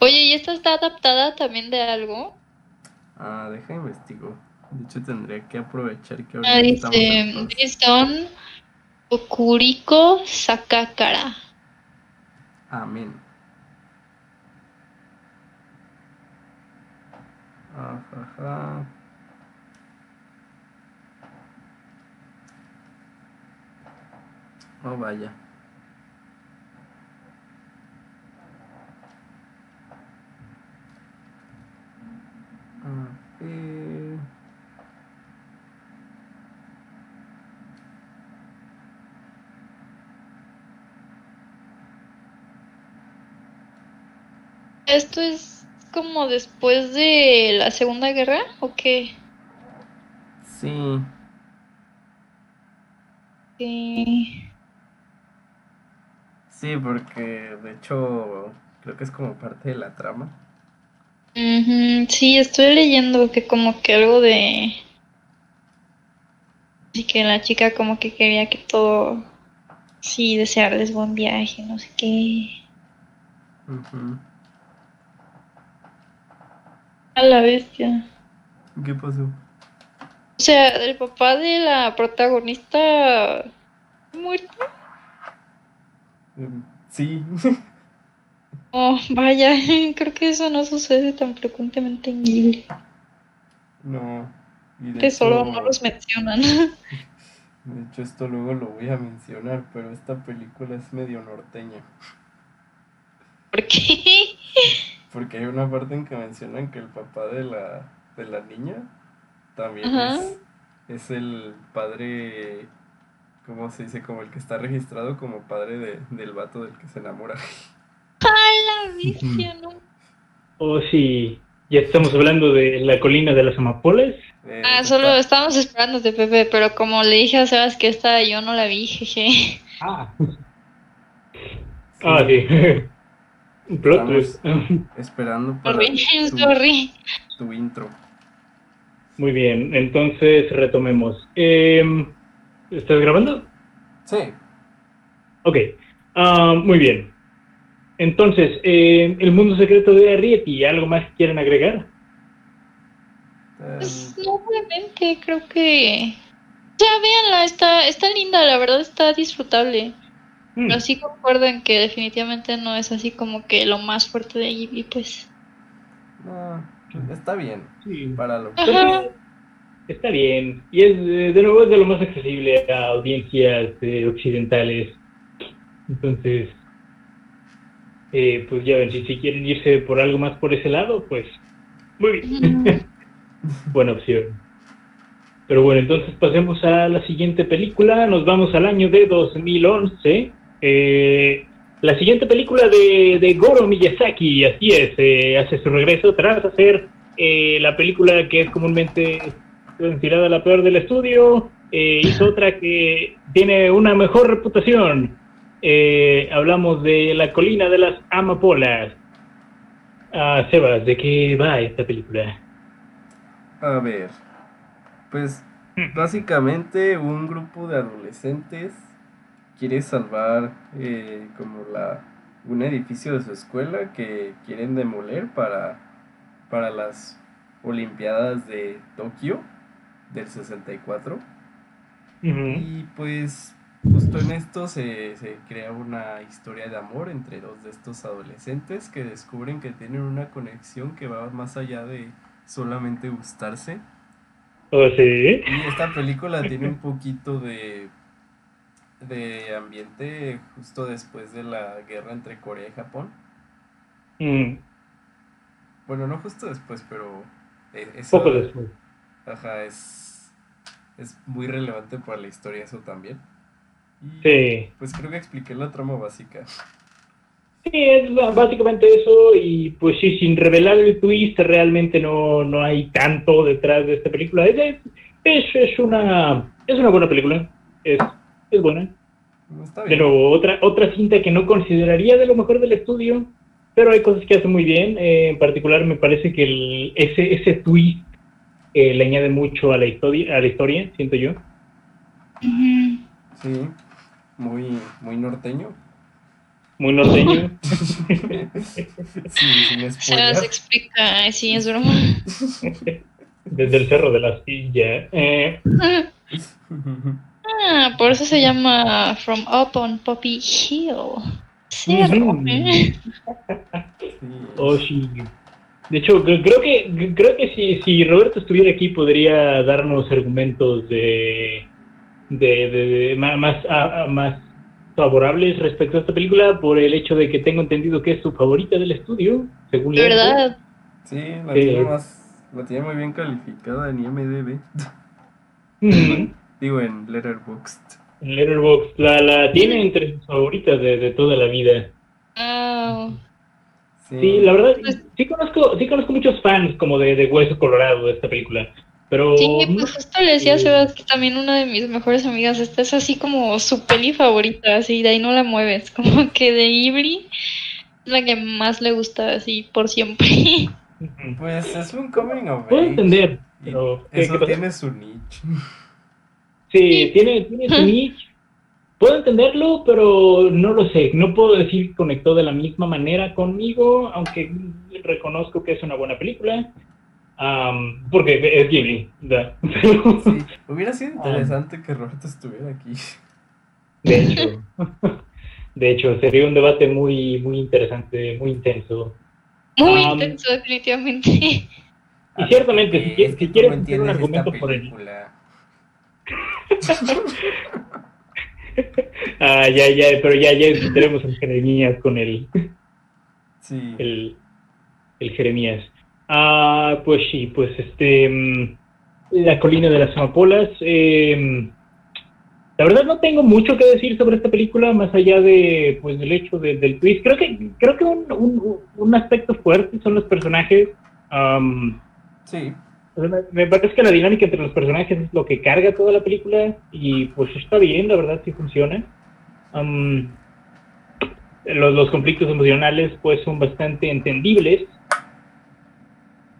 Oye, ¿y esta está adaptada también de algo? Ah, deja investigo. De hecho, tendría que aprovechar que Ah, ahorita estamos dice, en paz. based on Okuriko Sakakara. Amén. Ajaja. Oh, vaya. A ver. ¿Esto es como después de la Segunda Guerra o qué? Sí. Sí. Sí, porque de hecho creo que es como parte de la trama. Sí, estoy leyendo que como que algo de... Así que la chica como que quería que todo... Sí, desearles buen viaje, no sé qué. Ujú. A la bestia. ¿Qué pasó? O sea, el papá de la protagonista... ¿Muerto? Em, Sí. [laughs] Oh, vaya, [laughs] creo que eso no sucede tan frecuentemente en no. Que solo no los mencionan. [laughs] De hecho, esto luego lo voy a mencionar, pero esta película es medio norteña. ¿Por qué? Porque hay una parte en que mencionan que el papá de la, de la niña también es, es el padre, ¿cómo se dice? Como el que está registrado como padre de- del vato del que se enamora. [laughs] La no. Oh, sí. Ya estamos hablando de la colina de las amapolas. Eh, Ah, está- solo estábamos esperándote, Pepe, pero como le dije a Sebas que esta yo no la vi, jeje. Ah. Ah, sí. [laughs] Plot twist. [laughs] Esperando para Sorry, tu, [laughs] tu intro. Muy bien, entonces retomemos. Em, ¿Estás grabando? Sí. Ok, Ah, muy bien. Entonces, eh, el mundo secreto de Arrietty, ¿algo más que quieran agregar? Pues no, obviamente, creo que. O sea, véanla, está, está linda, la verdad está disfrutable. Hmm, Pero sí concuerdo en que definitivamente no es así como que lo más fuerte de Ghibli, pues. no, está bien. sí. Para lo Ajá. Está bien. Y es, de nuevo, es de lo más accesible a audiencias eh, occidentales. Entonces, eh, pues ya ven, si, si quieren irse por algo más por ese lado, pues muy bien. [laughs] Buena opción. Pero bueno, entonces pasemos a la siguiente película. Nos vamos al año de 2011. Eh, la siguiente película de, de Goro Miyazaki, así es, eh, hace su regreso tras hacer eh, la película que es comúnmente considerada la peor del estudio. Eh, hizo [laughs] otra que tiene una mejor reputación. Eh, hablamos de La colina de las amapolas. Ah, Sebas, ¿de qué va esta película? A ver, pues básicamente un grupo de adolescentes quiere salvar eh, como la un edificio de su escuela que quieren demoler para, para las Olimpiadas de Tokio del 64. Y pues justo en esto se, se crea una historia de amor entre dos de estos adolescentes que descubren que tienen una conexión que va más allá de solamente gustarse. ¿Oh, sí? Y esta película tiene un poquito de, de ambiente justo después de la guerra entre Corea y Japón. Mm, Bueno, no justo después, pero... eso- poco después. Ajá, es, es muy relevante para la historia eso también. Y Sí. pues creo que expliqué la trama básica. Sí, es básicamente eso y pues sí, sin revelar el twist, realmente no, no hay tanto detrás de esta película. Es, es, es, es una, es una buena película, es, es buena. Está bien. Pero otra, otra cinta que no consideraría de lo mejor del estudio, pero hay cosas que hace muy bien. eh, en particular me parece que el, ese, ese twist eh, le añade mucho a la historia, a la historia, siento yo. Sí, muy, muy norteño. Muy norteño. [laughs] Sí, sin Se las explica, sí, es broma. [laughs] Desde el cerro de la silla. Eh, [laughs] Ah, por eso se llama From Up on Poppy Hill. ¿eh? Sí. Oh, sí. De hecho, cre- creo que creo que si, si Roberto estuviera aquí podría darnos argumentos de, de, de- más, a- a- más favorables respecto a esta película por el hecho de que tengo entendido que es su favorita del estudio, según leo. verdad. Sí, la Eh. tiene más, la tiene muy bien calificada en IMDb. Digo, en Letterboxd. En Letterboxd la, la tiene entre sus favoritas de, de toda la vida. Wow. Sí, la verdad, Pues- sí conozco, sí conozco muchos fans como de, de Hueso Colorado de esta película, pero Sí, pues justo le decía a Sebas que también una de mis mejores amigas, esta es así como su peli favorita, así de ahí no la mueves, [laughs] como que de Ghibli es la que más le gusta, así por siempre. [laughs] Pues es un coming of Puedo age. entender, y pero ¿qué- Eso qué tiene su niche. Sí, tiene, tiene su niche. Puedo entenderlo, pero no lo sé. No puedo decir que conectó de la misma manera conmigo, aunque reconozco que es una buena película. Am, porque es Ghibli. Sí, [laughs] hubiera sido interesante que Roberto estuviera aquí. de hecho, de hecho, sería un debate muy, muy interesante, muy intenso. Muy Um, intenso, definitivamente. Y ciertamente, si, Es quieres- que si quieres hacer un argumento por el... Ah, ya, ya, pero ya, ya tenemos el Jeremías con el, Sí. el, el Jeremías. Ah, pues sí, pues este, mm, la colina de las amapolas. eh, la verdad no tengo mucho que decir sobre esta película, más allá de, pues, del hecho de- del twist. Creo que, creo que un, un, un aspecto fuerte son los personajes. Sí. Me- parece que la dinámica entre los personajes es lo que carga toda la película y pues está bien, la verdad sí funciona. Am, los, los conflictos emocionales pues son bastante entendibles.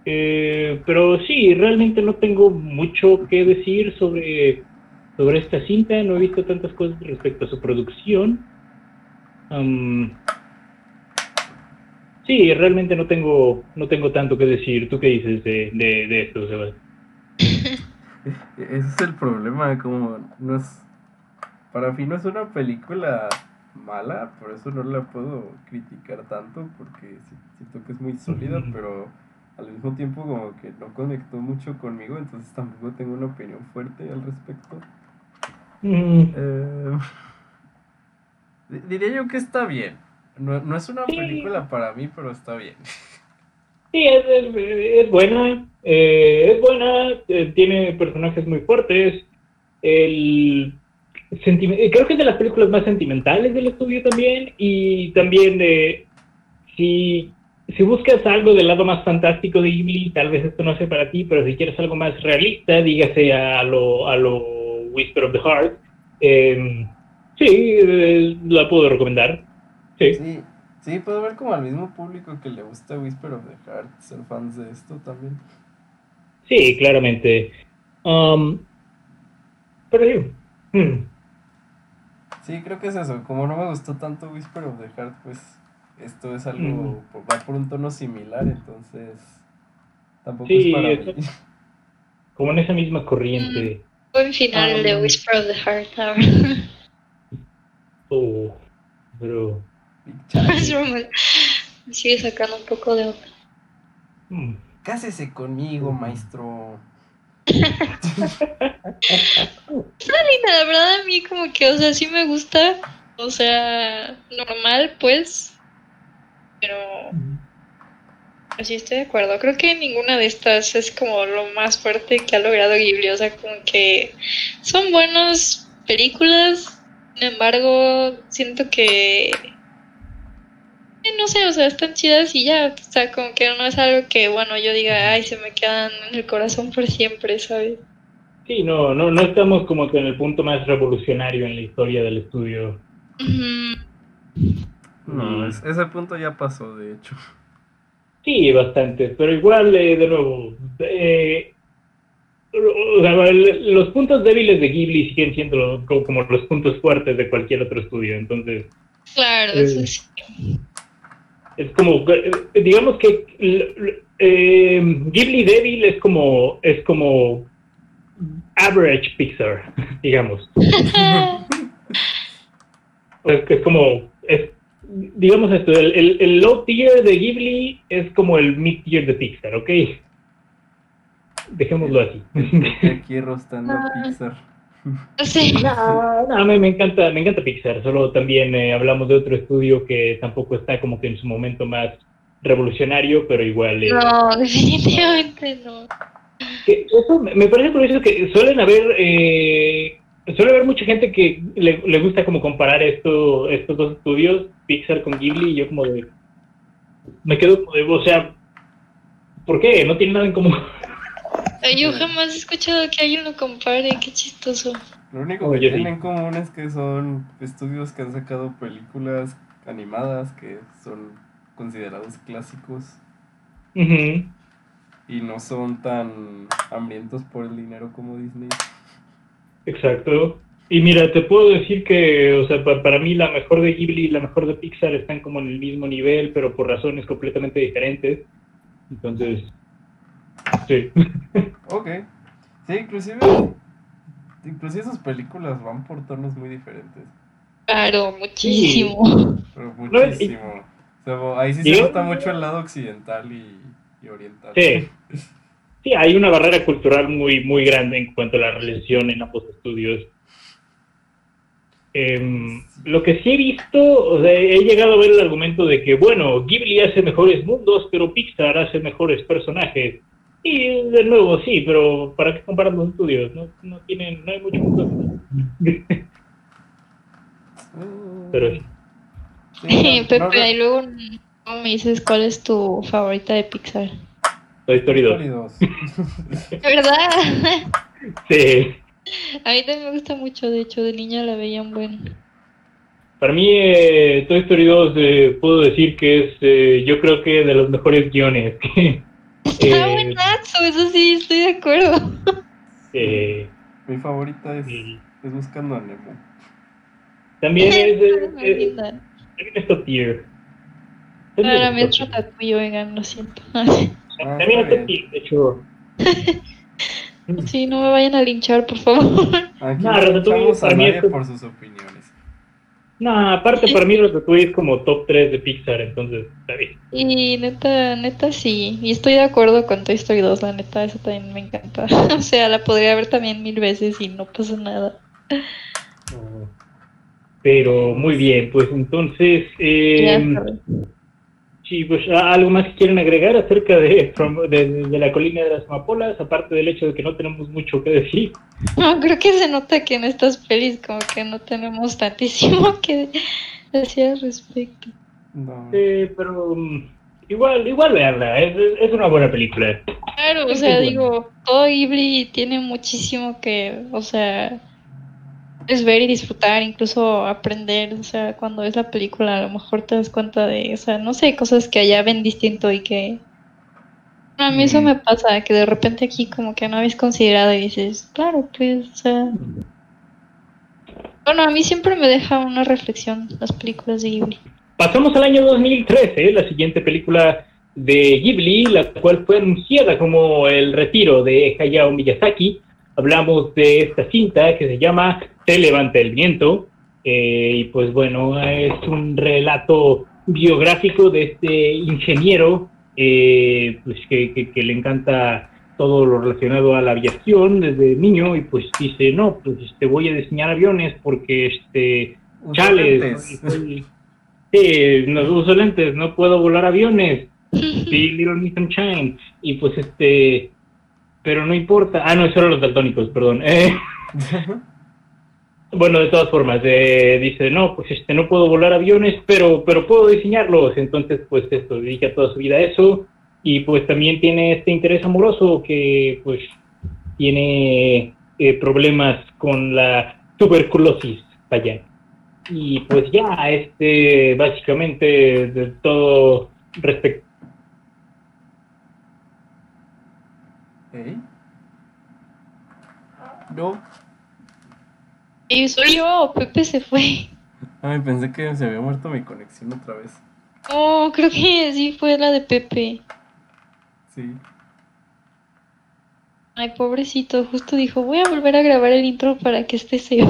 Eh, pero sí, realmente no tengo mucho que decir sobre, sobre esta cinta, no he visto tantas cosas respecto a su producción. Am, sí, realmente no tengo, no tengo tanto que decir. ¿Tú qué dices de, de, de esto, Sebas? Ese es el problema, como no es... Para mí no es una película mala, por eso no la puedo criticar tanto, porque siento que es muy sólida, pero al mismo tiempo como que no conectó mucho conmigo, entonces tampoco tengo una opinión fuerte al respecto. Mm, Eh, di- diría yo que está bien. No, no es una Sí. película para mí, pero está bien. [laughs] Sí, es, es, es buena. Eh, es buena, eh, tiene personajes muy fuertes. El eh, creo que es de las películas más sentimentales del estudio también. Y también de si, si buscas algo del lado más fantástico de Ghibli, tal vez esto no sea para ti, pero si quieres algo más realista, dígase a lo, a lo Whisper of the Heart. eh, sí, eh, la puedo recomendar. Sí. Sí, sí, puedo ver como al mismo público que le gusta Whisper of the Heart ser fans de esto también. Sí, claramente. Um, pero sí. Hmm. Sí, creo que es eso. Como no me gustó tanto Whisper of the Heart, pues esto es algo, por- va por un tono similar, entonces tampoco Sí, es para eso- mí. [laughs] Como en esa misma corriente. Buen final de Um, Whisper of the Heart, verdad. [laughs] Oh, pero. [laughs] Sigue sacando un poco de onda. hmm. Cásese conmigo, maestro. [laughs] La verdad a mí como que, o sea, sí me gusta, o sea, normal pues, pero sí estoy de acuerdo. Creo que ninguna de estas es como lo más fuerte que ha logrado Ghibli, o sea, como que son buenas películas, sin embargo, siento que no sé, o sea, están chidas y ya, o sea, como que no es algo que, bueno, yo diga, ay, se me quedan en el corazón por siempre, ¿sabes? Sí, no, no, no estamos como que en el punto más revolucionario en la historia del estudio. No, es- ese punto ya pasó, de hecho. Sí, bastante, pero igual, eh, de nuevo, eh, los puntos débiles de Ghibli siguen siendo como, como los puntos fuertes de cualquier otro estudio, entonces Claro, Eh, eso sí. Es como, eh, digamos que eh, Ghibli débil es como, es como average Pixar, [laughs] digamos. [laughs] Es, como, es, digamos esto, el, el, el low tier de Ghibli es como el mid tier de Pixar, ¿ok? Dejémoslo así. Aquí rostando a Ah. Pixar. Sí. [laughs] No, no, me, me encanta, me encanta Pixar, solo también eh, hablamos de otro estudio que tampoco está como que en su momento más revolucionario, pero igual... eh, No, [laughs] definitivamente no. que eso me parece curioso que suelen haber eh, suele haber mucha gente que le, le gusta como comparar esto estos dos estudios Pixar con Ghibli y yo como de me quedo como de o sea ¿por qué? no tiene nada en común Yo jamás he escuchado que alguien lo compare, qué chistoso. Lo único que tienen en común es que son estudios que han sacado películas animadas que son considerados clásicos. Y no son tan hambrientos por el dinero como Disney. exacto. Y mira te puedo decir que o sea pa- para mí la mejor de Ghibli y la mejor de Pixar están como en el mismo nivel pero por razones completamente diferentes. Entonces sí Ok. Sí, inclusive, inclusive sus películas van por tonos muy diferentes. Claro, muchísimo. Pero muchísimo. O sea, ahí sí se nota mucho el lado occidental y, y oriental. Sí. Sí, hay una barrera cultural muy, muy grande en cuanto a la relación en ambos estudios. Em, lo que sí he visto, o sea, he llegado a ver el argumento de que, bueno, Ghibli hace mejores mundos, pero Pixar hace mejores personajes. Y de nuevo, sí, pero ¿para qué comparar los estudios? No, no tienen, no hay mucho punto. [laughs] Pero sí. sí, [laughs] Pepe, no y luego no me dices cuál es tu favorita de Pixar. Toy Story 2. Story 2. [laughs] ¿Verdad? Sí. A mí también me gusta mucho, de hecho, de niña la veía un buen. Para mí, eh, Toy Story 2 eh, puedo decir que es, eh, yo creo que de los mejores guiones que... Está eh, buenazo, eso sí, estoy de acuerdo. eh, Mi favorita es, es Buscando a Nemo. también es, linda. también es top tier. Para mí es es. Ratatouille, oigan, lo siento. Ah, [laughs] También es está top tier, de hecho. Sí, no me vayan a linchar, por favor. Aquí No, no Ratatouille para mí es- por sus opiniones. No, aparte para mí Ratatouille es como top 3 de Pixar, entonces está bien. Y neta, neta sí. Y estoy de acuerdo con Toy Story 2, la neta, eso también me encanta. [laughs] O sea, la podría ver también mil veces y no pasa nada. Pero muy bien, pues entonces, eh. Sí, pues ¿a- algo más que quieren agregar acerca de, de, de la colina de las amapolas, aparte del hecho de que no tenemos mucho que decir. [laughs] No, creo que se nota que en estas pelis como que no tenemos tantísimo [laughs] que decir al respecto. No. Eh, pero mm, igual, igual veanla, es, una buena película. Claro, o sea, digo, todo Ghibli tiene muchísimo que, o sea, es ver y disfrutar, incluso aprender, o sea, cuando ves la película a lo mejor te das cuenta de, o sea, no sé, cosas que allá ven distinto y que... A mí eso me pasa, que de repente aquí como que no habéis considerado y dices, claro, pues, o sea... Bueno, a mí siempre me deja una reflexión las películas de Ghibli. Pasamos al año 2013, la siguiente película de Ghibli, la cual fue anunciada como el retiro de Hayao Miyazaki. Hablamos de esta cinta que se llama Te levanta el viento. eh, y pues bueno, es un relato biográfico de este ingeniero eh, pues que, que- que le encanta todo lo relacionado a la aviación desde niño y pues dice, no, pues este, voy a diseñar aviones porque este, chales. ¿no? Y- Sí, no uso lentes, no puedo volar aviones. [laughs] Sí, Little Miss Sunshine. Y pues este, pero no importa. Ah, no, eso eran los daltónicos, perdón. Eh, [laughs] [laughs] bueno, de todas formas, eh, dice, no, pues este, no puedo volar aviones, pero, pero puedo diseñarlos. Entonces, pues esto, dedica toda su vida a eso. Y pues también tiene este interés amoroso que pues tiene eh, problemas con la tuberculosis, vaya. Y pues ya, este, básicamente de todo respecto. ¿Eh? No. Y soy yo, Pepe se fue. Ay, pensé que se había muerto mi conexión otra vez. Oh, creo que sí fue la de Pepe. Sí. Ay, pobrecito, justo dijo, voy a volver a grabar el intro para que este se [laughs]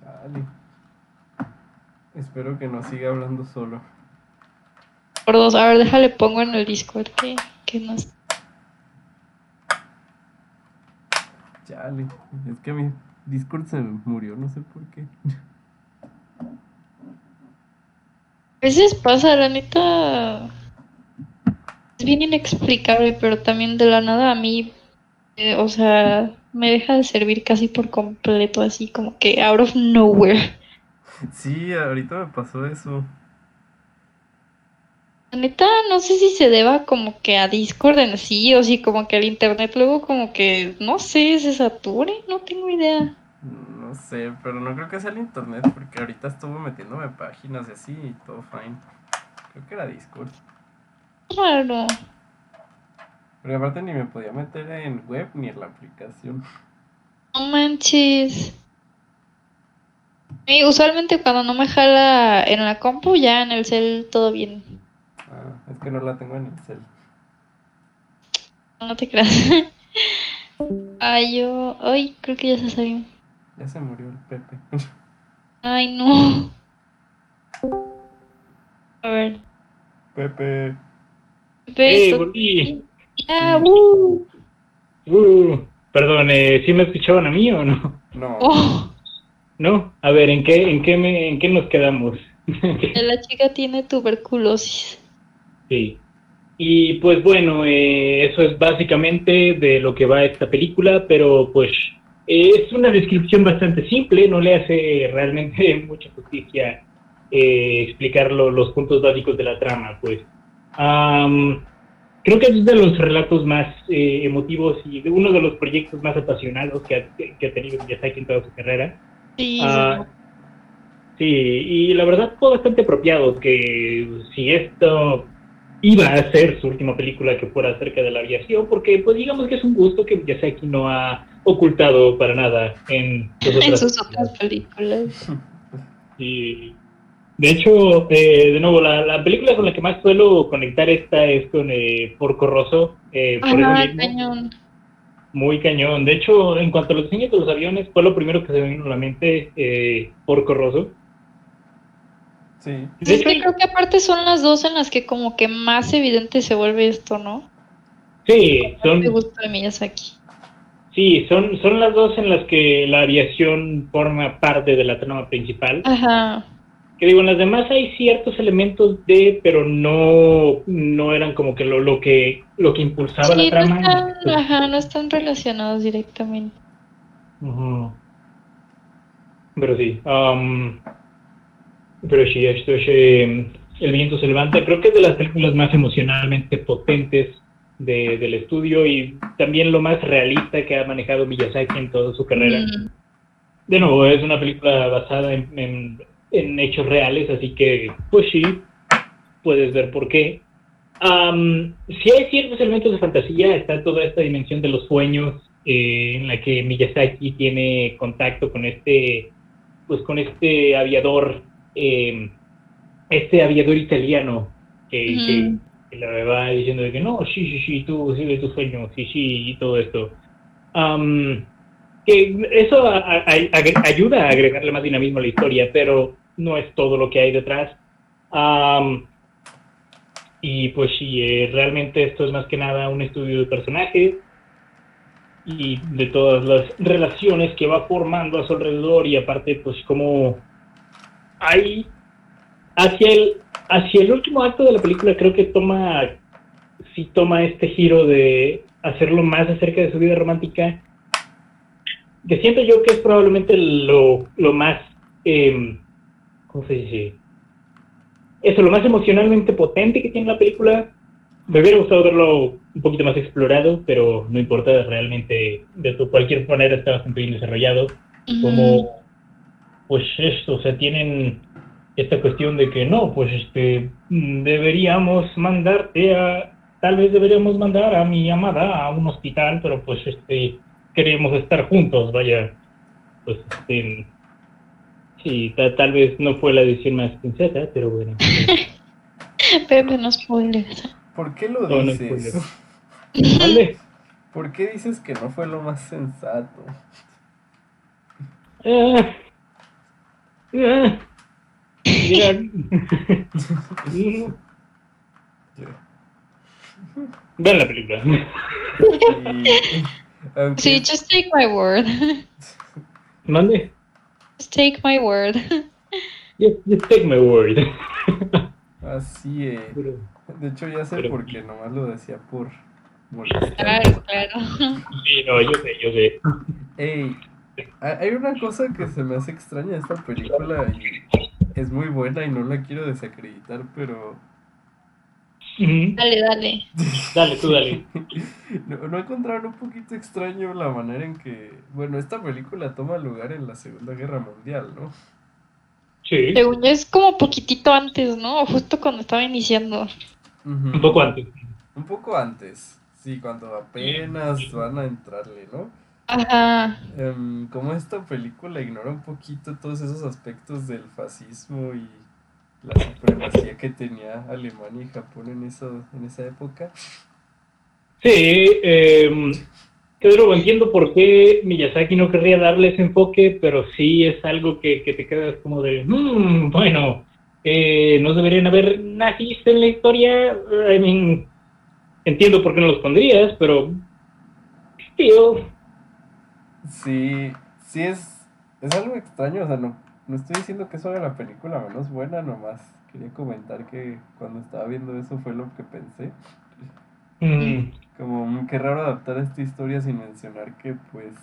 Chale. Espero que no siga hablando solo. Por dos, a ver, déjale pongo en el Discord que, que nos... Chale. Es que mi Discord se murió, no sé por qué. A veces pasa, la neta... Es bien inexplicable, pero también de la nada a mí, eh, o sea, me deja de servir casi por completo, así como que out of nowhere. Sí, ahorita me pasó eso. La neta, no sé si se deba como que a Discord en sí, o si como que el internet luego como que, no sé, se sature, no tengo idea. No sé, pero no creo que sea el internet porque ahorita estuve metiéndome páginas y así y todo fine. Creo que era Discord. Raro. Pero aparte ni me podía meter en web ni en la aplicación. No manches. Y usualmente cuando no me jala en la compu, ya en el cel todo bien. Que no la tengo en el cel. No te creas. [laughs] Ay, yo. Ay, creo que ya se salió. Ya se murió el Pepe. Ay, no. A ver. Pepe. Pepe, ¡Eh, esto- volví! Ya, uh. Uh, perdón, eh, ¿sí me escuchaban a mí o no? No. Oh, ¿No? A ver, ¿en qué, en qué, me, en qué nos quedamos? [laughs] la chica tiene tuberculosis. Sí. Y pues bueno, eh, eso es básicamente de lo que va esta película, pero pues eh, es una descripción bastante simple, no le hace realmente [laughs] mucha justicia eh, explicar lo- los puntos básicos de la trama, pues. Am, creo que es de los relatos más eh, emotivos y de uno de los proyectos más apasionados que ha, que ha tenido Miyazaki en toda su carrera. Sí, Ah, sí, y la verdad fue bastante apropiado que si esto iba a ser su última película que fuera acerca de la aviación, porque pues digamos que es un gusto que Miyazaki no ha ocultado para nada en, sus en otras sus otras películas. y de hecho, eh, de nuevo, la, la película con la que más suelo conectar esta es con eh, Porco Rosso. eh, por Ajá, cañón. Muy cañón. De hecho, en cuanto a los diseños de los aviones, fue lo primero que se me vino a la mente, eh, Porco Rosso. Sí. De Es que creo que aparte son las dos en las que como que más evidente se vuelve esto, ¿no? sí, Me son, gusta de Miyazaki. sí son, son las dos en las que la aviación forma parte de la trama principal. Ajá. que digo, en las demás hay ciertos elementos de, pero no, no eran como que lo, lo que lo que impulsaba Sí, la no trama. están, ajá, no están relacionados directamente. Ujú. Pero sí. am, pero sí, esto es eh, El viento se levanta. Creo que es de las películas más emocionalmente potentes de- del estudio y también lo más realista que ha manejado Miyazaki en toda su carrera. Mm, De nuevo, es una película basada en, en- en hechos reales, así que, pues sí, puedes ver por qué. Am, sí hay ciertos elementos de fantasía, está toda esta dimensión de los sueños eh, en la que Miyazaki tiene contacto con este, pues con este aviador, eh, este aviador italiano que, Ujú. que- le va diciendo de que no, sí, sí, sí, tú sigue tus sueños, sí, sí, y todo esto. Am, que eso a- a- a- ayuda a agregarle más dinamismo a la historia, pero no es todo lo que hay detrás. Am, y pues sí, eh, realmente esto es más que nada un estudio de personajes y de todas las relaciones que va formando a su alrededor y aparte pues como hay hacia el hacia el último acto de la película creo que toma sí toma este giro de hacerlo más acerca de su vida romántica que siento yo que es probablemente lo, lo más eh, ¿cómo se dice? eso, lo más emocionalmente potente que tiene la película. Me hubiera gustado verlo un poquito más explorado, pero no importa, realmente de cualquier manera está bastante bien desarrollado. Como, pues esto, o sea, tienen esta cuestión de que no, pues este, mm, deberíamos mandarte a, tal vez deberíamos mandar a mi amada a un hospital, pero pues este, queremos estar juntos, vaya, pues este, sí, ta- tal vez no fue la decisión más sensata, pero bueno. [laughs] Pepe, no spoilers. ¿Por qué lo No, no dices? [laughs] Vale. ¿Por qué dices que no fue lo más sensato? Ah. Ah. Mira. Vean la película. Y- aunque- Sí, just take my word. Mande. Just take my word. Just, just take my word. Así es. Pero- De hecho, ya sé Pero- por qué, nomás lo decía por molestar. Claro, claro. Sí, no, yo sé, yo sé. Ey, hay una cosa que se me hace extraña de esta película y es muy buena y no la quiero desacreditar, pero. Dale, dale. [laughs] Dale, tú dale. [laughs] no, no encontraron un poquito extraño la manera en que, bueno, esta película toma lugar en la Segunda Guerra Mundial, ¿no? Sí, Según yo es como poquitito antes, ¿no? O Justo cuando estaba iniciando. Un poco antes. Un poco antes, sí, cuando apenas van a entrarle, ¿no? Ajá. Em, como esta película ignora un poquito todos esos aspectos del fascismo y la supremacía que tenía Alemania y Japón en, eso, en esa época. Sí, eh, Pedro, entiendo por qué Miyazaki no querría darle ese enfoque, pero sí es algo que, que te quedas como de, "Mm, bueno, eh, no deberían haber nazis en la historia. I mean, entiendo por qué no los pondrías, pero, tío, Sí, sí es, es algo extraño, o sea, no, no estoy diciendo que eso haga la película menos buena, nomás quería comentar que cuando estaba viendo eso fue lo que pensé. mm, Como mm, qué raro adaptar esta historia sin mencionar que pues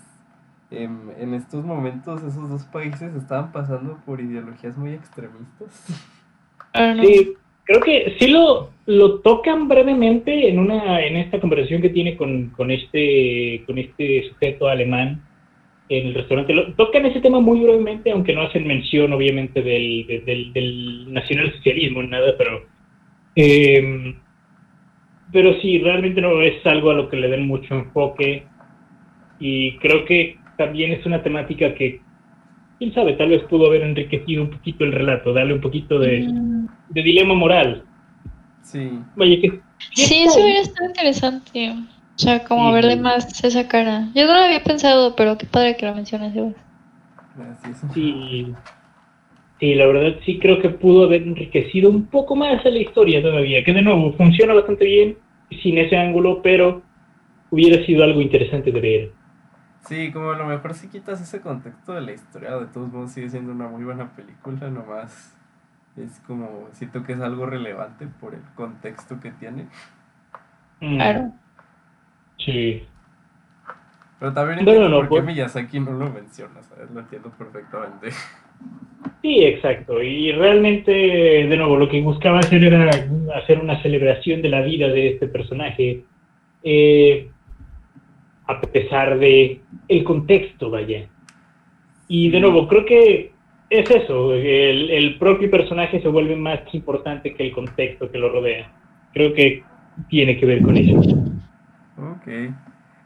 em, en estos momentos esos dos países estaban pasando por ideologías muy extremistas. Ah. Sí, creo que sí lo, lo tocan brevemente en una en esta conversación que tiene con, con este con este sujeto alemán en el restaurante. Lo, tocan ese tema muy brevemente, aunque no hacen mención obviamente del, de- del, del nacionalsocialismo nada, pero eh, pero sí, realmente no es algo a lo que le den mucho enfoque y creo que también es una temática que quién sabe, tal vez pudo haber enriquecido un poquito el relato, darle un poquito de Mm, de dilema moral. Sí, Vaya que Sí, eso hubiera estado interesante. O sea, como Sí. verle más esa cara. Yo no lo había pensado, pero qué padre que lo menciones, Sebas. gracias. sí, sí, la verdad sí creo que pudo haber enriquecido un poco más a la historia todavía, que de nuevo funciona bastante bien sin ese ángulo, pero hubiera sido algo interesante de ver. Sí, como a lo mejor si quitas ese contexto de la historia, de todos modos sigue siendo una muy buena película, nomás es como, siento que es algo relevante por el contexto que tiene. Mm, Claro. Sí. Pero también entiendo no, no, por qué pues- Miyazaki no lo menciona, ¿sabes? Lo entiendo perfectamente. Sí, exacto. Y realmente, de nuevo, lo que buscaba hacer era hacer una celebración de la vida de este personaje, eh, a pesar de el contexto, vaya. Y de nuevo, creo que es eso, el, el propio personaje se vuelve más importante que el contexto que lo rodea. Creo que tiene que ver con eso. Ok.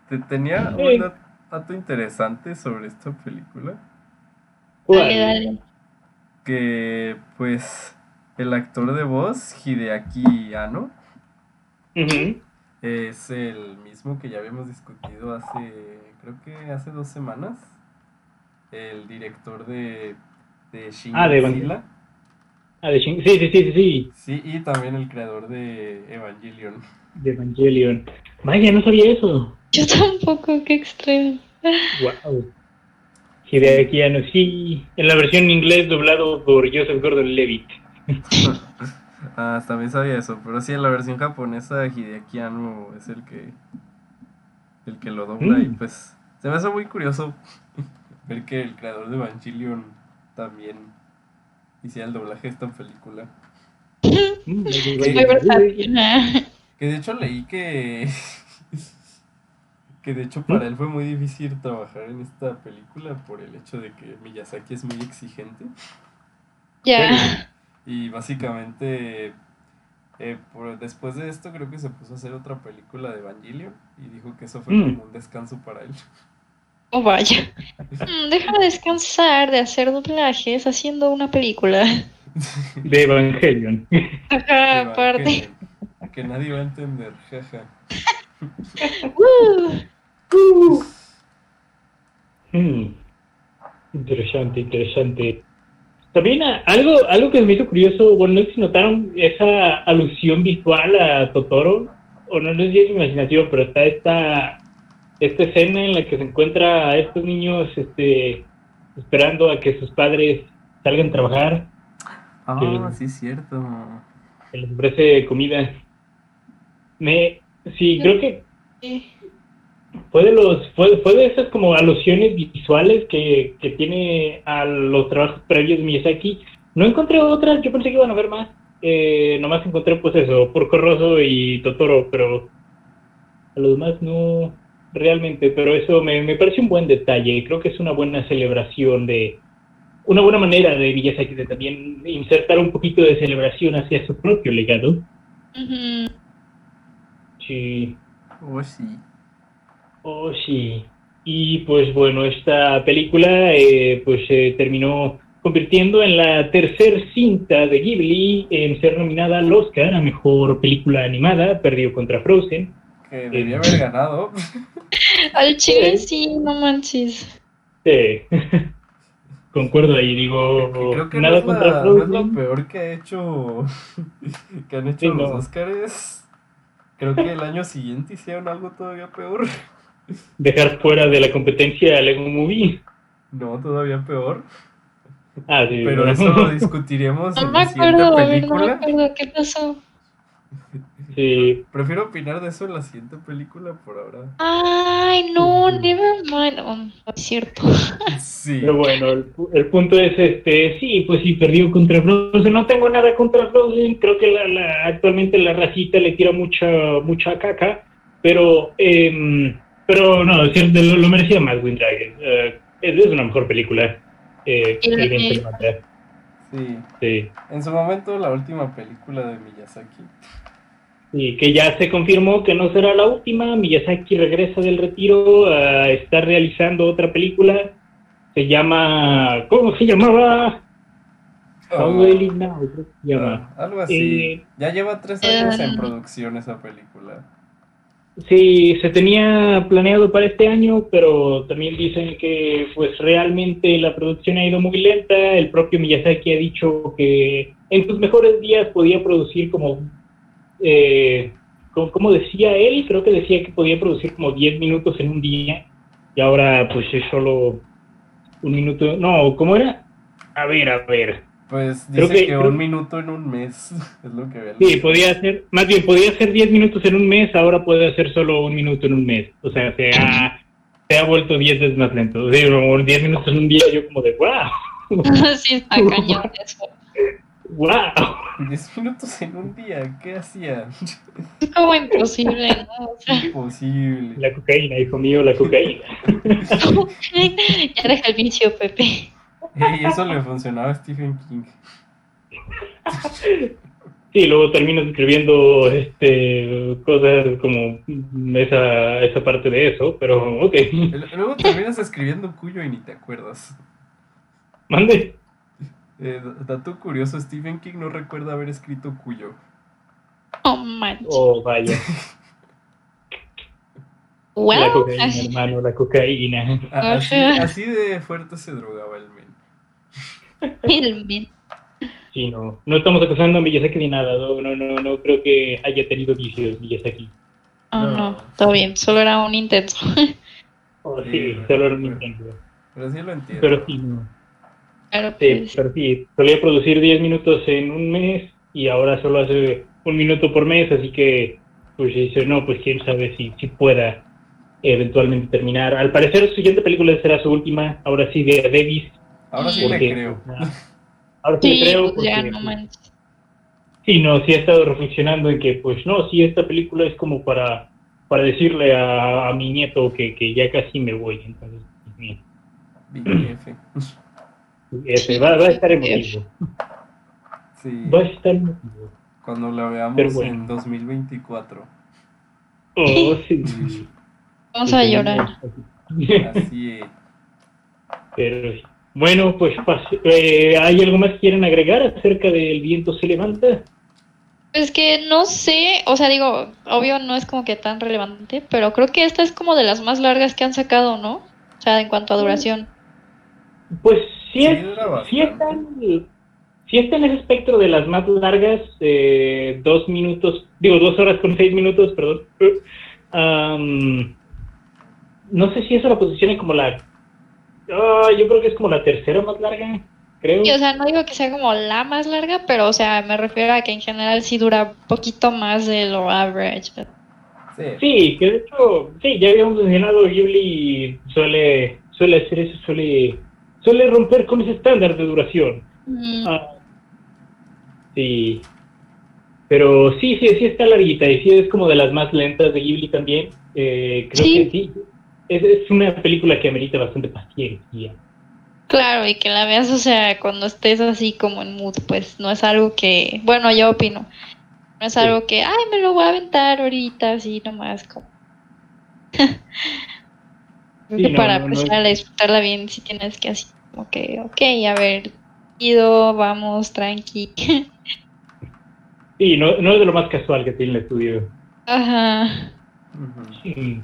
Te tenía Sí. un dat- dato interesante sobre esta película. Dale, dale. Que, pues, el actor de voz, Hideaki Anno, es el mismo que ya habíamos discutido hace, creo que hace dos semanas. El director de, de Shin Ah, de Godzilla. Ah, de Shin- sí, sí, sí, sí, sí, Sí, y también el creador de Evangelion. de Evangelion. Vaya, no sabía eso. Yo tampoco, qué extremo. Wow. Hideaki Anno, sí, en la versión en inglés doblado por Joseph Gordon-Levitt. [laughs] Ah, también sabía eso, pero sí, en la versión japonesa Hideaki Anno es el que el que lo dobla y Mm. pues se me hace muy curioso [laughs] ver que el creador de Evangelion también hiciera el doblaje de esta película. Mm, Muy [laughs] versátil. Ah. Que de hecho leí que [laughs] que de hecho para él fue muy difícil trabajar en esta película por el hecho de que Miyazaki es muy exigente. Ya. Y básicamente, eh, por- después de esto, creo que se puso a hacer otra película de Evangelion y dijo que eso fue Mm. como un descanso para él. Oh, vaya. Mm, Deja de descansar de hacer doblajes haciendo una película. [laughs] De Evangelion. Ajá, aparte. Que nadie va a entender, jaja. [laughs] Uh, Mm. Interesante, interesante. También algo, algo que me hizo curioso, bueno, no sé si notaron esa alusión visual a Totoro, o no, no sé si es mi imaginación, pero está esta, esta escena en la que se encuentra a estos niños este, esperando a que sus padres salgan a trabajar, Ah, sí, es cierto. que les ofrece comida. Me, sí, creo que fue de los fue, fue de esas como alusiones visuales que, que tiene a los trabajos previos de Miyazaki. No encontré otras yo pensé que iban a haber más. Eh, nomás encontré pues eso Porco Rosso y Totoro pero a los demás no realmente. Pero eso me, me parece un buen detalle. Creo que es una buena celebración de una buena manera de Miyazaki de también insertar un poquito de celebración hacia su propio legado. Ujú. Sí Oh, sí. Oh, sí. Y pues bueno, esta película eh, pues se terminó convirtiendo en la tercer cinta de Ghibli en ser nominada al Oscar a Mejor Película Animada, perdió contra Frozen. Que debía haber ganado. [laughs] Al chile sí, no manches. Sí. [laughs] Concuerdo ahí, digo, Creo que no nada es, contra la- no es lo peor que ha hecho. [laughs] que han hecho Sí, los no. Oscars. Creo que el año siguiente hicieron algo todavía peor. Dejar fuera de la competencia a Lego Movie. No, todavía peor. Ah, sí. Pero bueno. eso lo discutiremos No en me la siguiente acuerdo, a ver, no me película. acuerdo qué pasó. Sí. Prefiero opinar de eso en la siguiente película por ahora. Ay, no, never mind. Oh, no es cierto. [laughs] Sí. Pero bueno, el, el punto es este, sí, pues sí, perdió contra Frozen. No tengo nada contra Frozen. Creo que la, la- actualmente la racita le tira mucha mucha caca, pero em, pero no, es cierto, lo, lo merecía más Wind Dragon. Eh, es, es una mejor película. Eh, el. Sí. Sí. En su momento, la última película de Miyazaki. Y que ya se confirmó que no será la última. Miyazaki regresa del retiro, a está realizando otra película. Se llama, ¿cómo se llamaba? How Ah, Will It Now, creo que se llama. ah, algo así. Eh, ya lleva tres años en eh, producción esa película. Sí, se tenía planeado para este año, pero también dicen que pues realmente la producción ha ido muy lenta. El propio Miyazaki ha dicho que en sus mejores días podía producir como, eh, como, como decía él, creo que decía que podía producir como 10 minutos en un día y ahora pues es solo un minuto. No, ¿cómo era? A ver, a ver. Pues Creo dice que, que- creo- un minuto en un mes [laughs] es lo que había Sí, podía ser, más bien, podía ser 10 minutos en un mes, ahora puede ser solo un minuto en un mes. O sea, se ha, se ha vuelto 10 veces más lento. O sea, como 10 minutos en un día, yo como de, wow, [laughs] sí, está cañón [laughs] eso. Wow. 10 minutos en un día, ¿qué hacía? Es como imposible, ¿no? O sea, Imposible. La cocaína, hijo mío, la cocaína. ya deja el vicio, Pepe. Y eso le funcionaba a Stephen King. Sí, luego terminas escribiendo este, cosas como esa, esa parte de eso, pero ok. Luego terminas escribiendo Cuyo y ni te acuerdas. Mande. Eh, dato curioso, Stephen King no recuerda haber escrito Cuyo. Oh, manches. Oh, vaya. [laughs] La Wow. cocaína, hermano, la cocaína. A- Así, así de fuerte se drogaba el men. El men. Sí, no. No estamos acusando a Miyazaki ni nada. No, no, no, no creo que haya tenido vicios Miyazaki. Oh, No. no, todo bien, solo era un intento. [laughs] Oh, Sí, sí, solo era un intento. Pero sí lo entiendo. Pero sí, no. Pero Sí, pues, pero sí, solía producir 10 minutos en un mes y ahora solo hace un minuto por mes, así que pues dice, no, pues quién sabe si, si pueda eventualmente terminar. Al parecer su siguiente película será su última, ahora sí de Davis. Ahora sí le porque- creo. Ahora sí, sí, le creo. pues ya porque, no pues, manches. Sí, no, sí he estado reflexionando en que, pues no, sí, esta película es como para, para decirle a, a mi nieto que, que ya casi me voy. Entonces, sí, Va, va a estar emotivo. Sí. Va a estar emotivo. Cuando la veamos bueno. en 2024. Oh, [laughs] sí. Vamos a llorar. Así es. Pero bueno, pues eh, ¿hay algo más que quieren agregar acerca del viento se levanta? Es que no sé, o sea, digo, obvio no es como que tan relevante, pero creo que esta es como de las más largas que han sacado, ¿no? O sea, en cuanto a duración. Pues sí, Sí, es, sí está, en, sí está en ese espectro de las más largas, eh, dos minutos, digo, dos horas con seis minutos, perdón. No sé si eso la posiciona como la... ah, yo creo que es como la tercera más larga, creo. Y, o sea, no digo que sea como la más larga, pero, o sea, me refiero a que en general sí dura poquito más de lo average. Sí. Sí, que de hecho, sí, ya habíamos mencionado, Ghibli suele, suele hacer eso, suele, suele romper con ese estándar de duración. Mm, Ah, sí, pero sí, sí, sí está larguita y sí es como de las más lentas de Ghibli también. Eh, creo Sí. que sí, es, es una película que amerita bastante paciencia. Claro, y que la veas, o sea, cuando estés así como en mood, pues no es algo que, bueno, yo opino, no es Sí. algo que, ay, me lo voy a aventar ahorita, así nomás como. [laughs] Creo Sí, que no, para no, no empezar a disfrutarla bien, si tienes que así, como que, ok, a ver, ido, vamos, tranqui. Sí, no, no es de lo más casual que tiene el estudio. Ajá. Sí.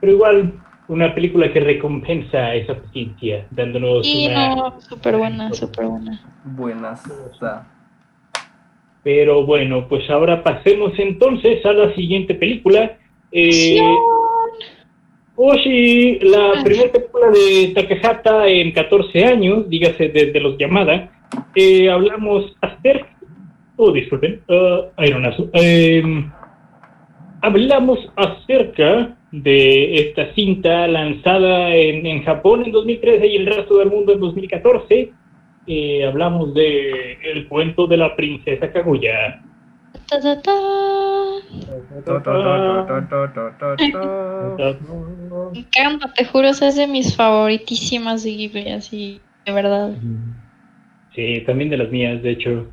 Pero igual, una película que recompensa esa paciencia, dándonos Y una... no, súper buena, súper buena. Buenas. está. Pero bueno, pues ahora pasemos entonces a la siguiente película. Eh, Oshi, la primera película de Takehata en 14 años, dígase desde los Yamada, eh, hablamos acerca, oh disculpen, uh, aeronazo, Em, hablamos acerca de esta cinta lanzada en, en Japón en 2013 y el resto del mundo en 2014. Eh, hablamos de El cuento de la princesa Kaguya. Ta. Me encanta, te juro, esa es de mis favoritísimas de Ghibli, así, de verdad. Sí, también de las mías, de hecho.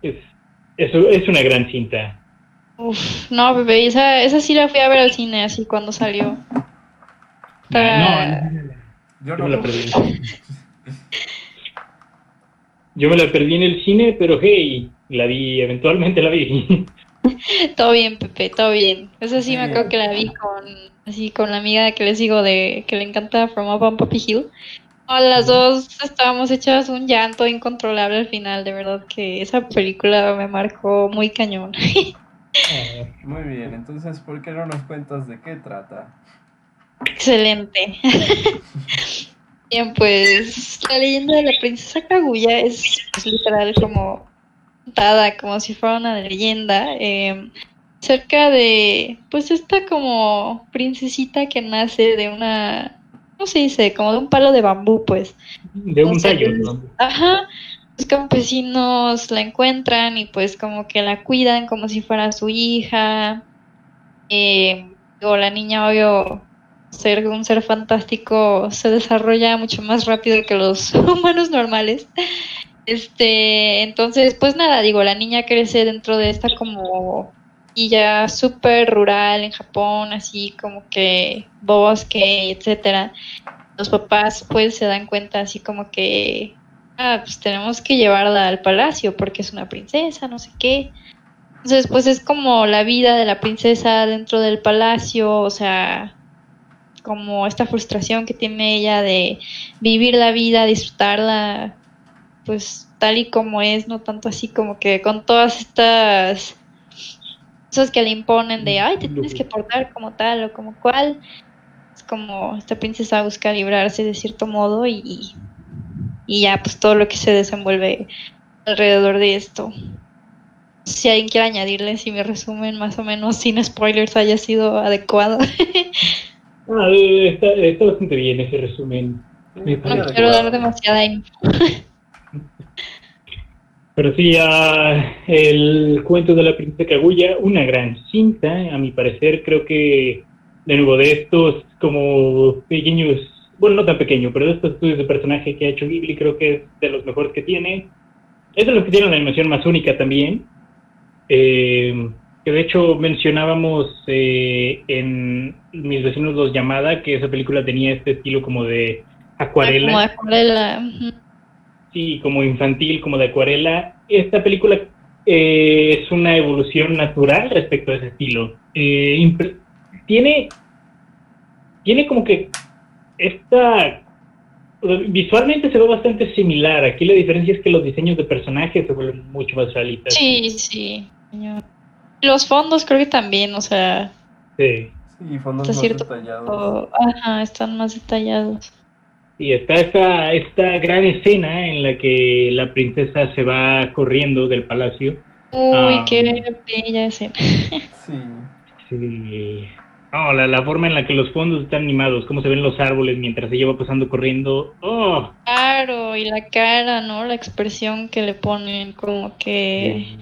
Es, es, es una gran cinta. Uf, no, bebé, esa, esa sí la fui a ver al cine, así cuando salió. Está- Yo Yo no. me la perdí. Yo me la perdí en el cine, pero hey, la vi, eventualmente la vi. [laughs] Todo bien, Pepe, todo bien. Esa sí me acuerdo que la vi con, así, con la amiga que les digo de que le encanta From Up on Poppy Hill. No, las dos estábamos hechas un llanto incontrolable al final, de verdad que esa película me marcó muy cañón. [laughs] Muy bien, entonces, ¿por qué no nos cuentas de qué trata? Excelente. [laughs] Bien, pues la leyenda de la princesa Kaguya es literal como contada como si fuera una leyenda eh, cerca de pues esta como princesita que nace de una ¿cómo se dice? como de un palo de bambú pues De un Entonces, tallo, ¿no? Ajá, los campesinos la encuentran y pues como que la cuidan como si fuera su hija. Eh, o la niña, obvio, ser un ser fantástico se desarrolla mucho más rápido que los [laughs] humanos normales. Este, entonces, pues nada, digo, la niña crece dentro de esta como ya súper rural en Japón, así como que bosque, etcétera. Los papás pues se dan cuenta así como que ah, pues tenemos que llevarla al palacio porque es una princesa, no sé qué. Entonces, pues es como la vida de la princesa dentro del palacio, o sea, como esta frustración que tiene ella de vivir la vida, disfrutarla, pues tal y como es, no tanto así como que con todas estas cosas que le imponen de, ay, te tienes que portar como tal o como cual. Es como esta princesa busca librarse de cierto modo y, y ya pues todo lo que se desenvuelve alrededor de esto. Si alguien quiere añadirle, si mi resumen más o menos sin spoilers haya sido adecuado. [laughs] Ah, eh, está, está bastante bien ese resumen. Me no quiero dar demasiada info. Pero sí, el cuento de la princesa Kaguya, una gran cinta, a mi parecer, creo que de nuevo de estos como pequeños, bueno, no tan pequeño, pero de estos estudios de personaje que ha hecho Ghibli, creo que es de los mejores que tiene. Es de los que tiene una animación más única también. Eh, que de hecho mencionábamos eh, en Mis vecinos los llamada que esa película tenía este estilo como de acuarela. Como acuarela. Sí, como infantil, como de acuarela. Esta película eh, es una evolución natural respecto a ese estilo. Eh, tiene, tiene como que esta... Visualmente se ve bastante similar. Aquí la diferencia es que los diseños de personajes se vuelven mucho más realistas. Sí, sí. Los fondos creo que también, o sea, Sí. Sí, fondos más cierto detallados. ajá, están más detallados. Y está esta, esta gran escena en la que la princesa se va corriendo del palacio. Uy, Ah. qué bella escena. [laughs] Sí. Sí. No, la, la forma en la que los fondos están animados, cómo se ven los árboles mientras ella va pasando corriendo. Oh, Claro, y la cara, ¿no? La expresión que le ponen, como que...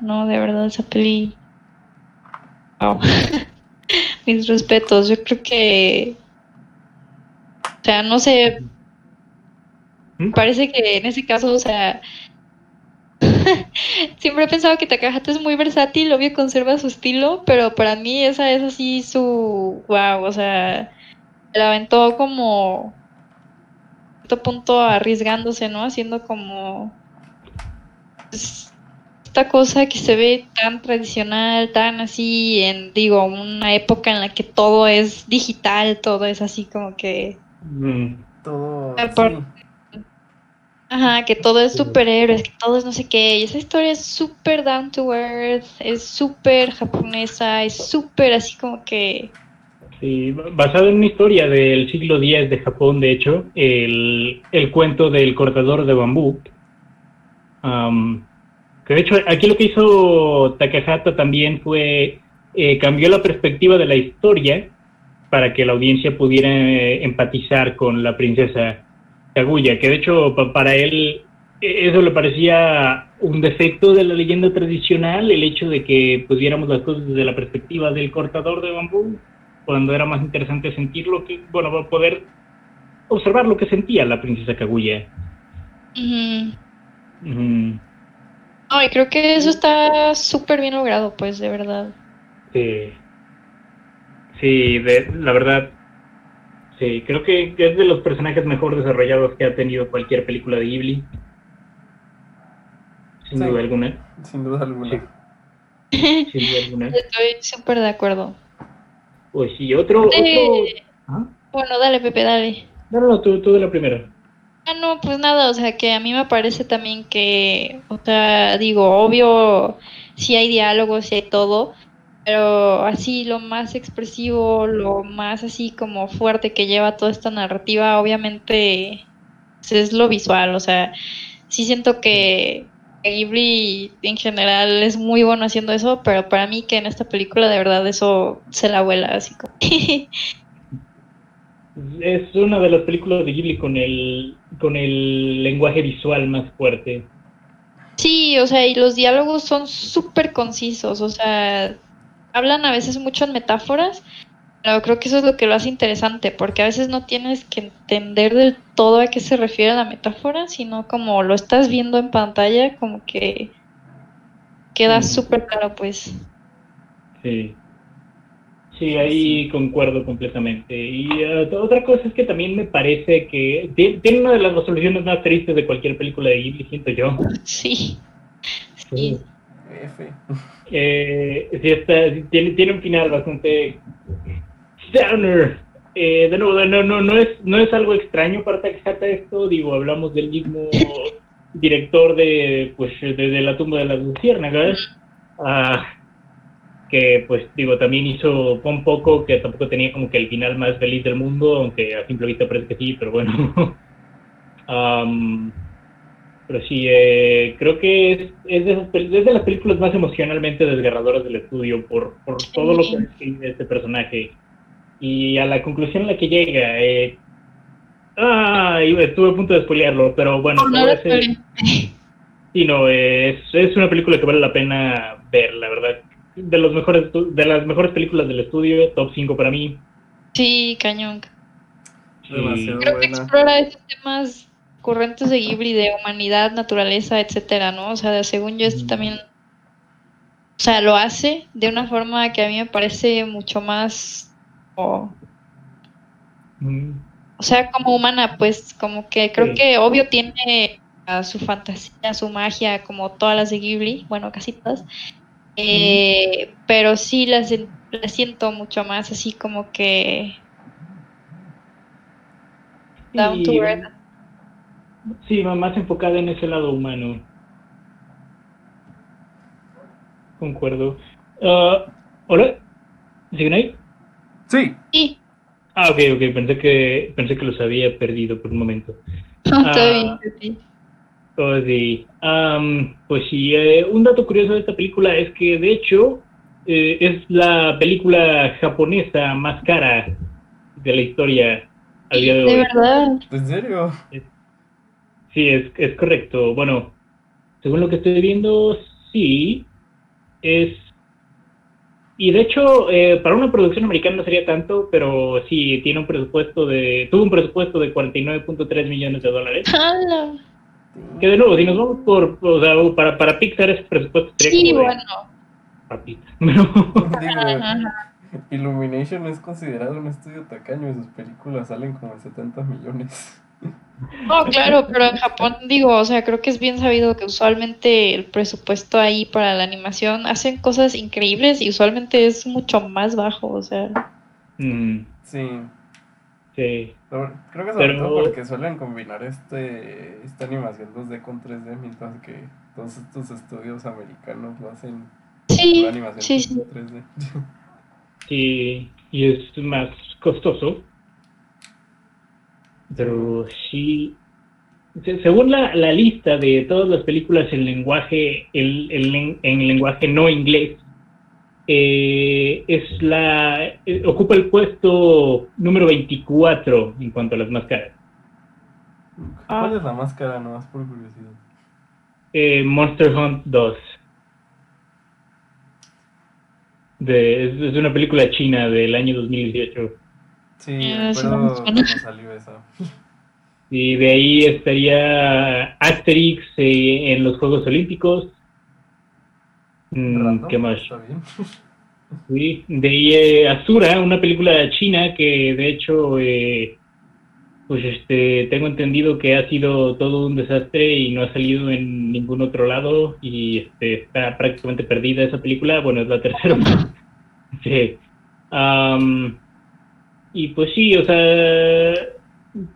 No, de verdad, esa peli... Wow. [laughs] Mis respetos, yo creo que... O sea, no sé, ¿Mm? parece que en ese caso, o sea... [laughs] Siempre he pensado que Takahata es muy versátil, obvio conserva su estilo, pero para mí esa es así su... Wow, o sea... La aventó como... a cierto punto arriesgándose, ¿no? Haciendo como... pues, esta cosa que se ve tan tradicional, tan así, en, digo, una época en la que todo es digital, todo es así como que... Mm. Todo. Por- sí. Ajá, que todo es superhéroes, que todo es no sé qué. Y esa historia es súper down to earth, es súper japonesa, es súper así como que... Sí, basado en una historia del siglo X de Japón, de hecho, el, el cuento del cortador de bambú. Am, que de hecho aquí lo que hizo Takahata también fue eh, cambió la perspectiva de la historia para que la audiencia pudiera eh, empatizar con la princesa Kaguya, que de hecho pa- para él eh, eso le parecía un defecto de la leyenda tradicional, el hecho de que pudiéramos las cosas desde la perspectiva del cortador de bambú, cuando era más interesante sentir lo que, bueno, poder observar lo que sentía la princesa Kaguya. ujú. Ujú. No, y creo que eso está súper bien logrado, pues, de verdad. Sí, sí de, la verdad, sí, creo que es de los personajes mejor desarrollados que ha tenido cualquier película de Ghibli. Sin Sí. duda alguna. Sin duda alguna. Sí. [laughs] Sin duda alguna. Estoy súper de acuerdo. Pues sí, otro... otro... Eh, ¿Ah? bueno, dale, Pepe, dale. No, no, no, tú, tú de la primera. Ah, no, pues nada, o sea, que a mí me parece también que, o sea, digo, obvio, sí hay diálogo, sí hay todo, Pero así lo más expresivo, lo más así como fuerte que lleva toda esta narrativa, obviamente pues, es lo visual. O sea, sí siento que Ghibli en general es muy bueno haciendo eso, pero para mí que en esta película de verdad eso se la vuela así como... [laughs] Es una de las películas de Ghibli con el, con el lenguaje visual más fuerte. Sí, o sea, y los diálogos son súper concisos, o sea, hablan a veces mucho en metáforas, pero creo que eso es lo que lo hace interesante, porque a veces no tienes que entender del todo a qué se refiere la metáfora, sino como lo estás viendo en pantalla, como que queda Mm. súper claro, pues. Sí. Sí, ahí concuerdo completamente. Y eh, otra cosa es que también me parece que ti- tiene una de las resoluciones más tristes de cualquier película de Ghibli, siento yo. [laughs] Sí. Sí. F. Eh, sí está, tiene, tiene un final bastante downer. Eh, de nuevo, no, no, no, es, no es algo extraño para Takahata esto, digo, hablamos del mismo director de, pues, de, La tumba de las luciérnagas, ah, que pues digo, también hizo Pon Poco, que tampoco tenía como que el final más feliz del mundo, aunque a simple vista parece que sí, pero bueno. [laughs] pero sí, eh, creo que es, es, de esas es de las películas más emocionalmente desgarradoras del estudio por, por todo lo que describe este personaje. Y a la conclusión a la que llega, eh, ah, estuve a punto de spoilearlo, pero bueno, No, no. Sí, no, es, es una película que vale la pena ver, la verdad. De los mejores de las mejores películas del estudio, top 5 para mí. Sí, cañón. Demasiado Creo que explora esos temas corrientes de Ghibli, de humanidad, naturaleza, etcétera, ¿no? O sea, según yo, este Mm. también, o sea, lo hace de una forma que a mí me parece mucho más, o, Mm, o sea, como humana, pues, como que creo Sí. que obvio tiene a su fantasía, su magia, como todas las de Ghibli, bueno, casi todas, eh, pero sí las, las siento mucho más así como que down to earth. Sí, más enfocada en ese lado humano. Concuerdo. Ah, ¿Hola? ¿Siguen ahí? Sí. Sí, Ah, ok, ok. Pensé que, pensé que los había perdido por un momento. [laughs] no, Ah. bien, sí. Oh, sí. Am, pues sí, eh, un dato curioso de esta película es que de hecho eh, es la película japonesa más cara de la historia al día de hoy. De verdad. ¿En serio? Sí, es, es correcto. Bueno, según lo que estoy viendo, sí. Es. Y de hecho, eh, para una producción americana no sería tanto, pero sí, tiene un presupuesto de. Tuvo un presupuesto de 49.3 millones de dólares. [laughs] ¡Hala! Que de nuevo, si nos vamos por. O sea, para, para Pixar ese presupuesto sería Sí, como de bueno. papita. [laughs] Ajá. Illumination es considerado un estudio tacaño y sus películas salen como en 70 millones. No, claro, pero en Japón digo, o sea, creo que es bien sabido que usualmente el presupuesto ahí para la animación hacen cosas increíbles y usualmente es mucho más bajo, o sea. Mm, Sí. sí. Creo que sobre Pero- todo porque suelen combinar este esta animación 2D con 3D, mientras que todos estos estudios americanos lo hacen Sí, pura animación sí, sí. 3D. Sí, [laughs] y es más costoso. Pero sí. se- Según la, la lista de todas las películas en lenguaje, el, el en lenguaje no inglés, eh, es la eh, ocupa el puesto número 24 en cuanto a las más caras. ¿Cuál es la máscara? Nomás por curiosidad. Eh, Monster Hunt 2. De, es, es una película china del año 2018. Sí, Eh, eso recuerdo no salió esa. Y de ahí estaría Asterix eh, en los Juegos Olímpicos. Mm, ¿Qué más? Está bien. [laughs] Sí, de ahí eh, Asura, una película china que de hecho, eh, pues este, tengo entendido que ha sido todo un desastre y no ha salido en ningún otro lado y este, está prácticamente perdida esa película. Bueno, es la tercera. [laughs] sí. Y pues sí, o sea,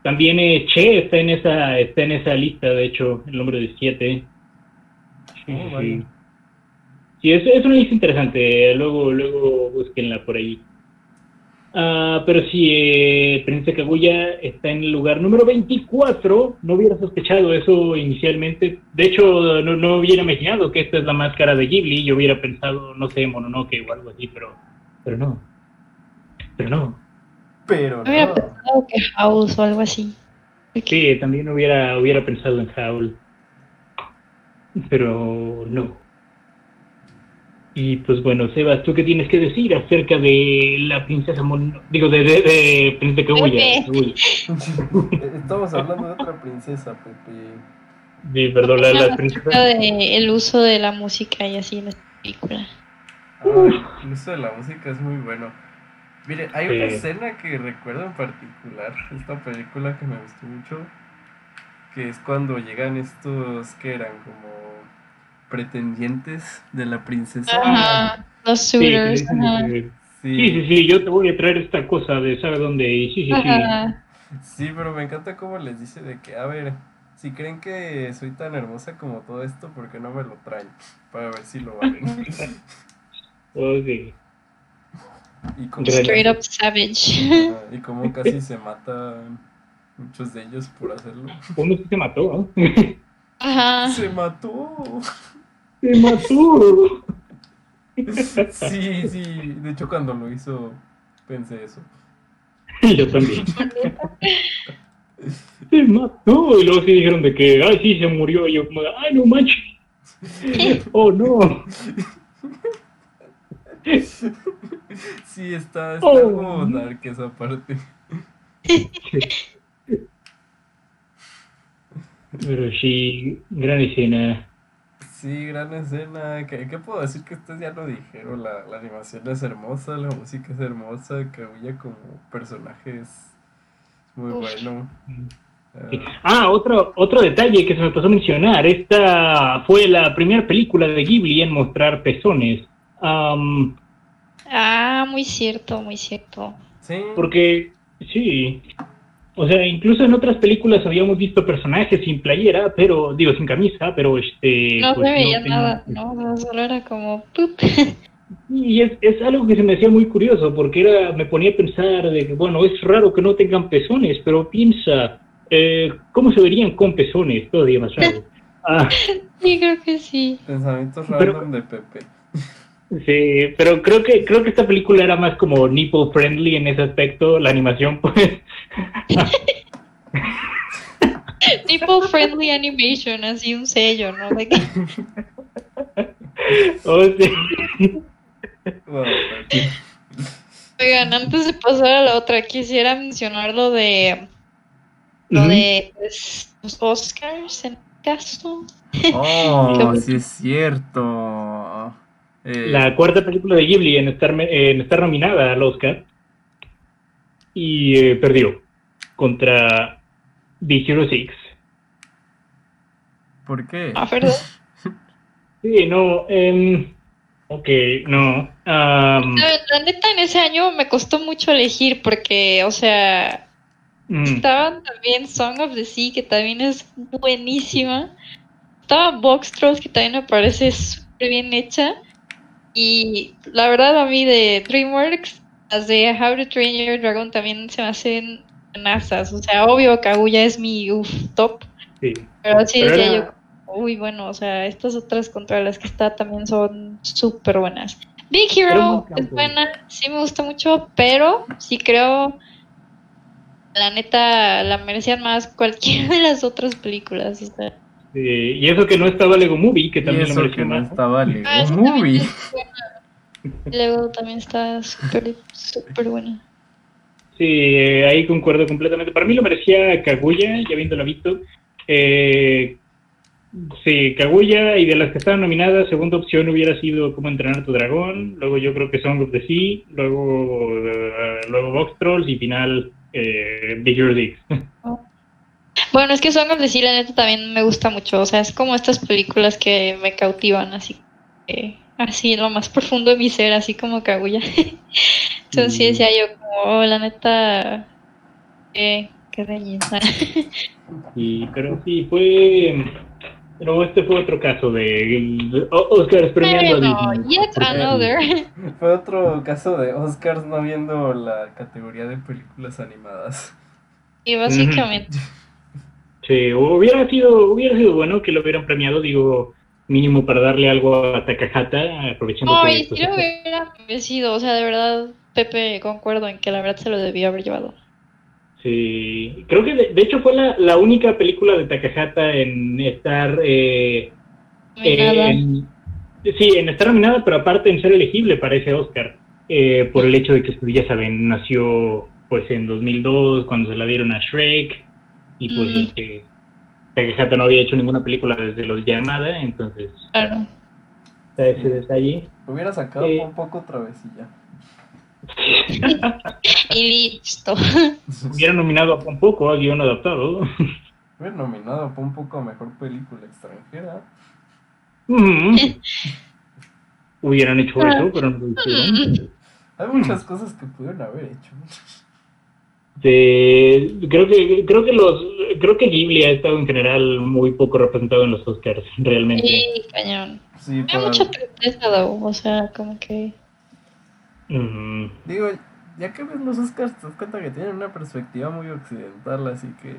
también eh, Che está en esa está en esa lista, de hecho, el número 17. Sí, Oh, sí. Sí, es, es una lista interesante. Luego, luego búsquenla por ahí. Ah, pero sí, eh, Princesa Kaguya está en el lugar número 24. No hubiera sospechado eso inicialmente. De hecho, no, no hubiera imaginado que esta es la máscara de Ghibli. Yo hubiera pensado, no sé, Mononoke o algo así, pero, pero no. Pero no. Pero Yo hubiera no. pensado que House o algo así. Sí, también hubiera, hubiera pensado en Howl. Pero no. Y pues bueno, Sebas, ¿tú qué tienes que decir acerca de la princesa Mon... Digo, de, de, de Princesa Kaguya? [laughs] Estamos hablando de otra princesa, Pepe. Sí, perdón, la, la princesa... de el uso de la música y así en esta película. Ah, el uso de la música es muy bueno. Mire, hay una escena que recuerdo en particular, esta película que me gustó mucho, que es cuando llegan estos que eran como pretendientes de la princesa. Ajá, los suitors. sí, ajá. sí, sí, sí, sí, yo te voy a traer esta cosa de sabe dónde. Y sí, sí, sí. Ajá. Sí, pero me encanta cómo les dice de que, a ver, si creen que soy tan hermosa como todo esto, ¿por qué no me lo traen? Para ver si lo valen. [laughs] Sí. Y como, Gran- Straight up savage. Y como casi [laughs] se matan muchos de ellos por hacerlo. Uno sí se mató, ¿no? Ajá. ¡Se mató! se mató. Sí, sí, de hecho cuando lo hizo pensé eso. [laughs] Yo también. [laughs] Se mató. Y luego sí dijeron de que, ay, sí, se murió. Y yo como, ay, no manches. Oh, no. [laughs] Sí, está, está Oh. algo dark esa parte. [laughs] Pero sí, gran escena. Sí, gran escena. ¿Qué, qué puedo decir que ustedes ya lo dijeron? La, la animación es hermosa, la música es hermosa, Kaguya como personaje es muy Uf. bueno. Ah, Ah, otro, otro detalle que se me pasó a mencionar. Esta fue la primera película de Ghibli en mostrar pezones. Am, Ah, muy cierto, muy cierto. sí, porque, sí. O sea, incluso en otras películas habíamos visto personajes sin playera, pero, digo, sin camisa, pero este. No pues, se veía tenían- nada, no, no, [laughs] solo era como ¡pup! Y es, es algo que se me hacía muy curioso, porque era, me ponía a pensar de que, bueno, es raro que no tengan pezones, pero piensa, eh, ¿cómo se verían con pezones? Todavía más raro. [laughs] Ah, Sí, creo que sí. pensamientos Pero- random de Pepe. Sí, pero creo que, creo que esta película era más como nipple friendly en ese aspecto, la animación, [laughs] pues. Tipo friendly animation, así un sello, ¿no? De que- [laughs] Oh, sí. Oigan, antes de pasar a la otra, quisiera mencionar lo de lo de pues, los Oscars en este caso. Oh, [laughs] sí es cierto. Eh, La cuarta película de Ghibli en estar, me- en estar nominada al Oscar y eh, perdió contra The Hero Six. ¿Por qué? Ah, perdón. [laughs] Sí, no, em, ok, no. la neta, en ese año me costó mucho elegir porque, o sea, mm, estaban también Song of the Sea, que también es buenísima. Estaba Box Trolls, que también me parece súper bien hecha. Y la verdad, a mí de DreamWorks, las de How to Train Your Dragon también se me hacen buenasas. O sea, obvio, Kaguya es mi uf, top. sí. Pero sí Pero era- yo, uy, bueno, o sea, estas otras contra las que está también son súper buenas. Big Hero es buena, sí me gusta mucho, pero sí creo, la neta, la merecían más cualquiera [laughs] de las otras películas. o sea. Y eso que no estaba Lego Movie, que también lo eso que no más. estaba Lego Ah, Movie. Luego también está súper, súper buena. Sí, eh, ahí concuerdo completamente. Para mí lo merecía Kaguya, ya habiéndola visto. Eh, sí, Kaguya, y de las que estaban nominadas, segunda opción hubiera sido Cómo entrenar a tu dragón, luego yo creo que Song of the Sea, luego, eh, luego Box Trolls y final eh, Big Hero Six. Bueno, es que Song of the Sea, la neta, también me gusta mucho. O sea, es como estas películas que me cautivan, así. eh, así, en lo más profundo de mi ser, así como Kaguya. [laughs] Entonces, sí Mm. decía yo, como, oh, la neta. Eh, qué reñida. Y, [laughs] pero sí, fue, Pero este fue otro caso de Oscars premiando a Disney. yet another. [laughs] Fue otro caso de Oscars no viendo la categoría de películas animadas. Y básicamente. Sí, hubiera sido, hubiera sido bueno que lo hubieran premiado, digo, mínimo para darle algo a Takahata, aprovechando Ay, que... si lo hubiera merecido. O sea, de verdad, Pepe, concuerdo en que la verdad se lo debió haber llevado. Sí, creo que de, de hecho fue la, la única película de Takahata en estar... Eh, en- sí, en estar nominada, pero aparte en ser elegible para ese Oscar, eh, por el hecho de que, pues, ya saben, nació pues en 2002 cuando se la dieron a Shrek y pues Mm. este, Takahata no había hecho ninguna película desde los Llamada, entonces Claro. ese detalle. Hubiera sacado Eh. un poco otra vez y ya. [laughs] Y listo. Hubiera nominado a un poco a guion adaptado. Hubiera nominado por un poco a mejor película extranjera. Ujú. Hubieran hecho eso, pero no lo hicieron. Hay muchas cosas que pudieron haber hecho. De- creo que creo que los creo que Ghibli ha estado en general muy poco representado en los Oscars realmente. Sí, cañón. Sí, para- mucha tristeza. O sea, como que. Ujú. Digo, ya que ves los Oscars, te das cuenta que tienen una perspectiva muy occidental, así que.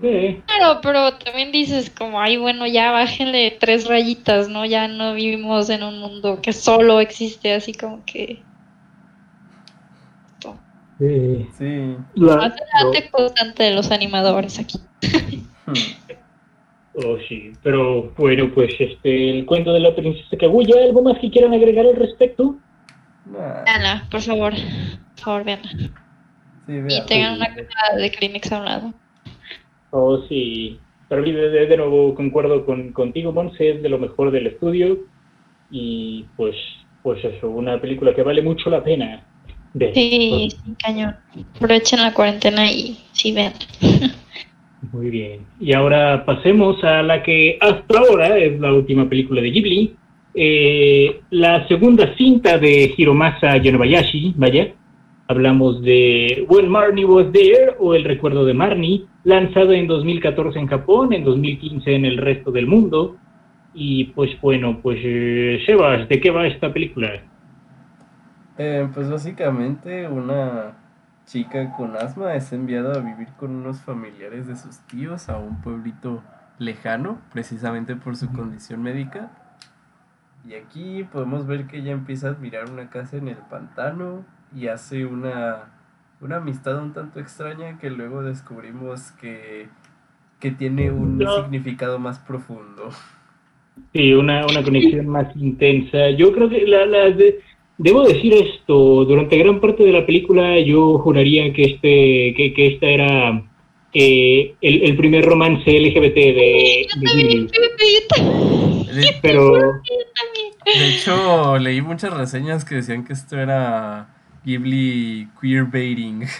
Sí. Claro, pero también dices como, ay, bueno, ya bájenle tres rayitas, ¿no? Ya no vivimos en un mundo que solo existe así como que... Sí. Sí. La- arte constante de los animadores aquí. Hmm. oh, sí. Pero bueno, pues este el cuento de la princesa Kaguya, ¿algo más que quieran agregar al respecto? Nah, Veanla, por favor. Por favor, veanla. sí, Y vean. tengan una caja de Kleenex a un lado. Oh, sí. Pero de, de- de nuevo concuerdo con, contigo, Monse, es de lo mejor del estudio. Y pues, pues eso, una película que vale mucho la pena. Sí, sí, cañón. Aprovechen la cuarentena y sí, vean. [laughs] Muy bien. Y ahora pasemos a la que hasta ahora es la última película de Ghibli. Eh, la segunda cinta de Hiromasa Yonebayashi, vaya. Hablamos de When Marnie Was There o El Recuerdo de Marnie, lanzado en 2014 en Japón, en 2015 en el resto del mundo. Y pues bueno, pues eh, Sebas, ¿de qué va esta película? Eh, pues básicamente una chica con asma es enviada a vivir con unos familiares de sus tíos a un pueblito lejano, precisamente por su condición médica. Y aquí podemos ver que ella empieza a admirar una casa en el pantano y hace una, una amistad un tanto extraña que luego descubrimos que, que tiene un No. significado más profundo. Sí, una, una conexión más intensa. Yo creo que la, la de- debo decir esto, durante gran parte de la película yo juraría que este que, que esta era eh, el, el primer romance LGBT de, de Ghibli. De, Pero de hecho, leí muchas reseñas que decían que esto era Ghibli queerbaiting. [laughs]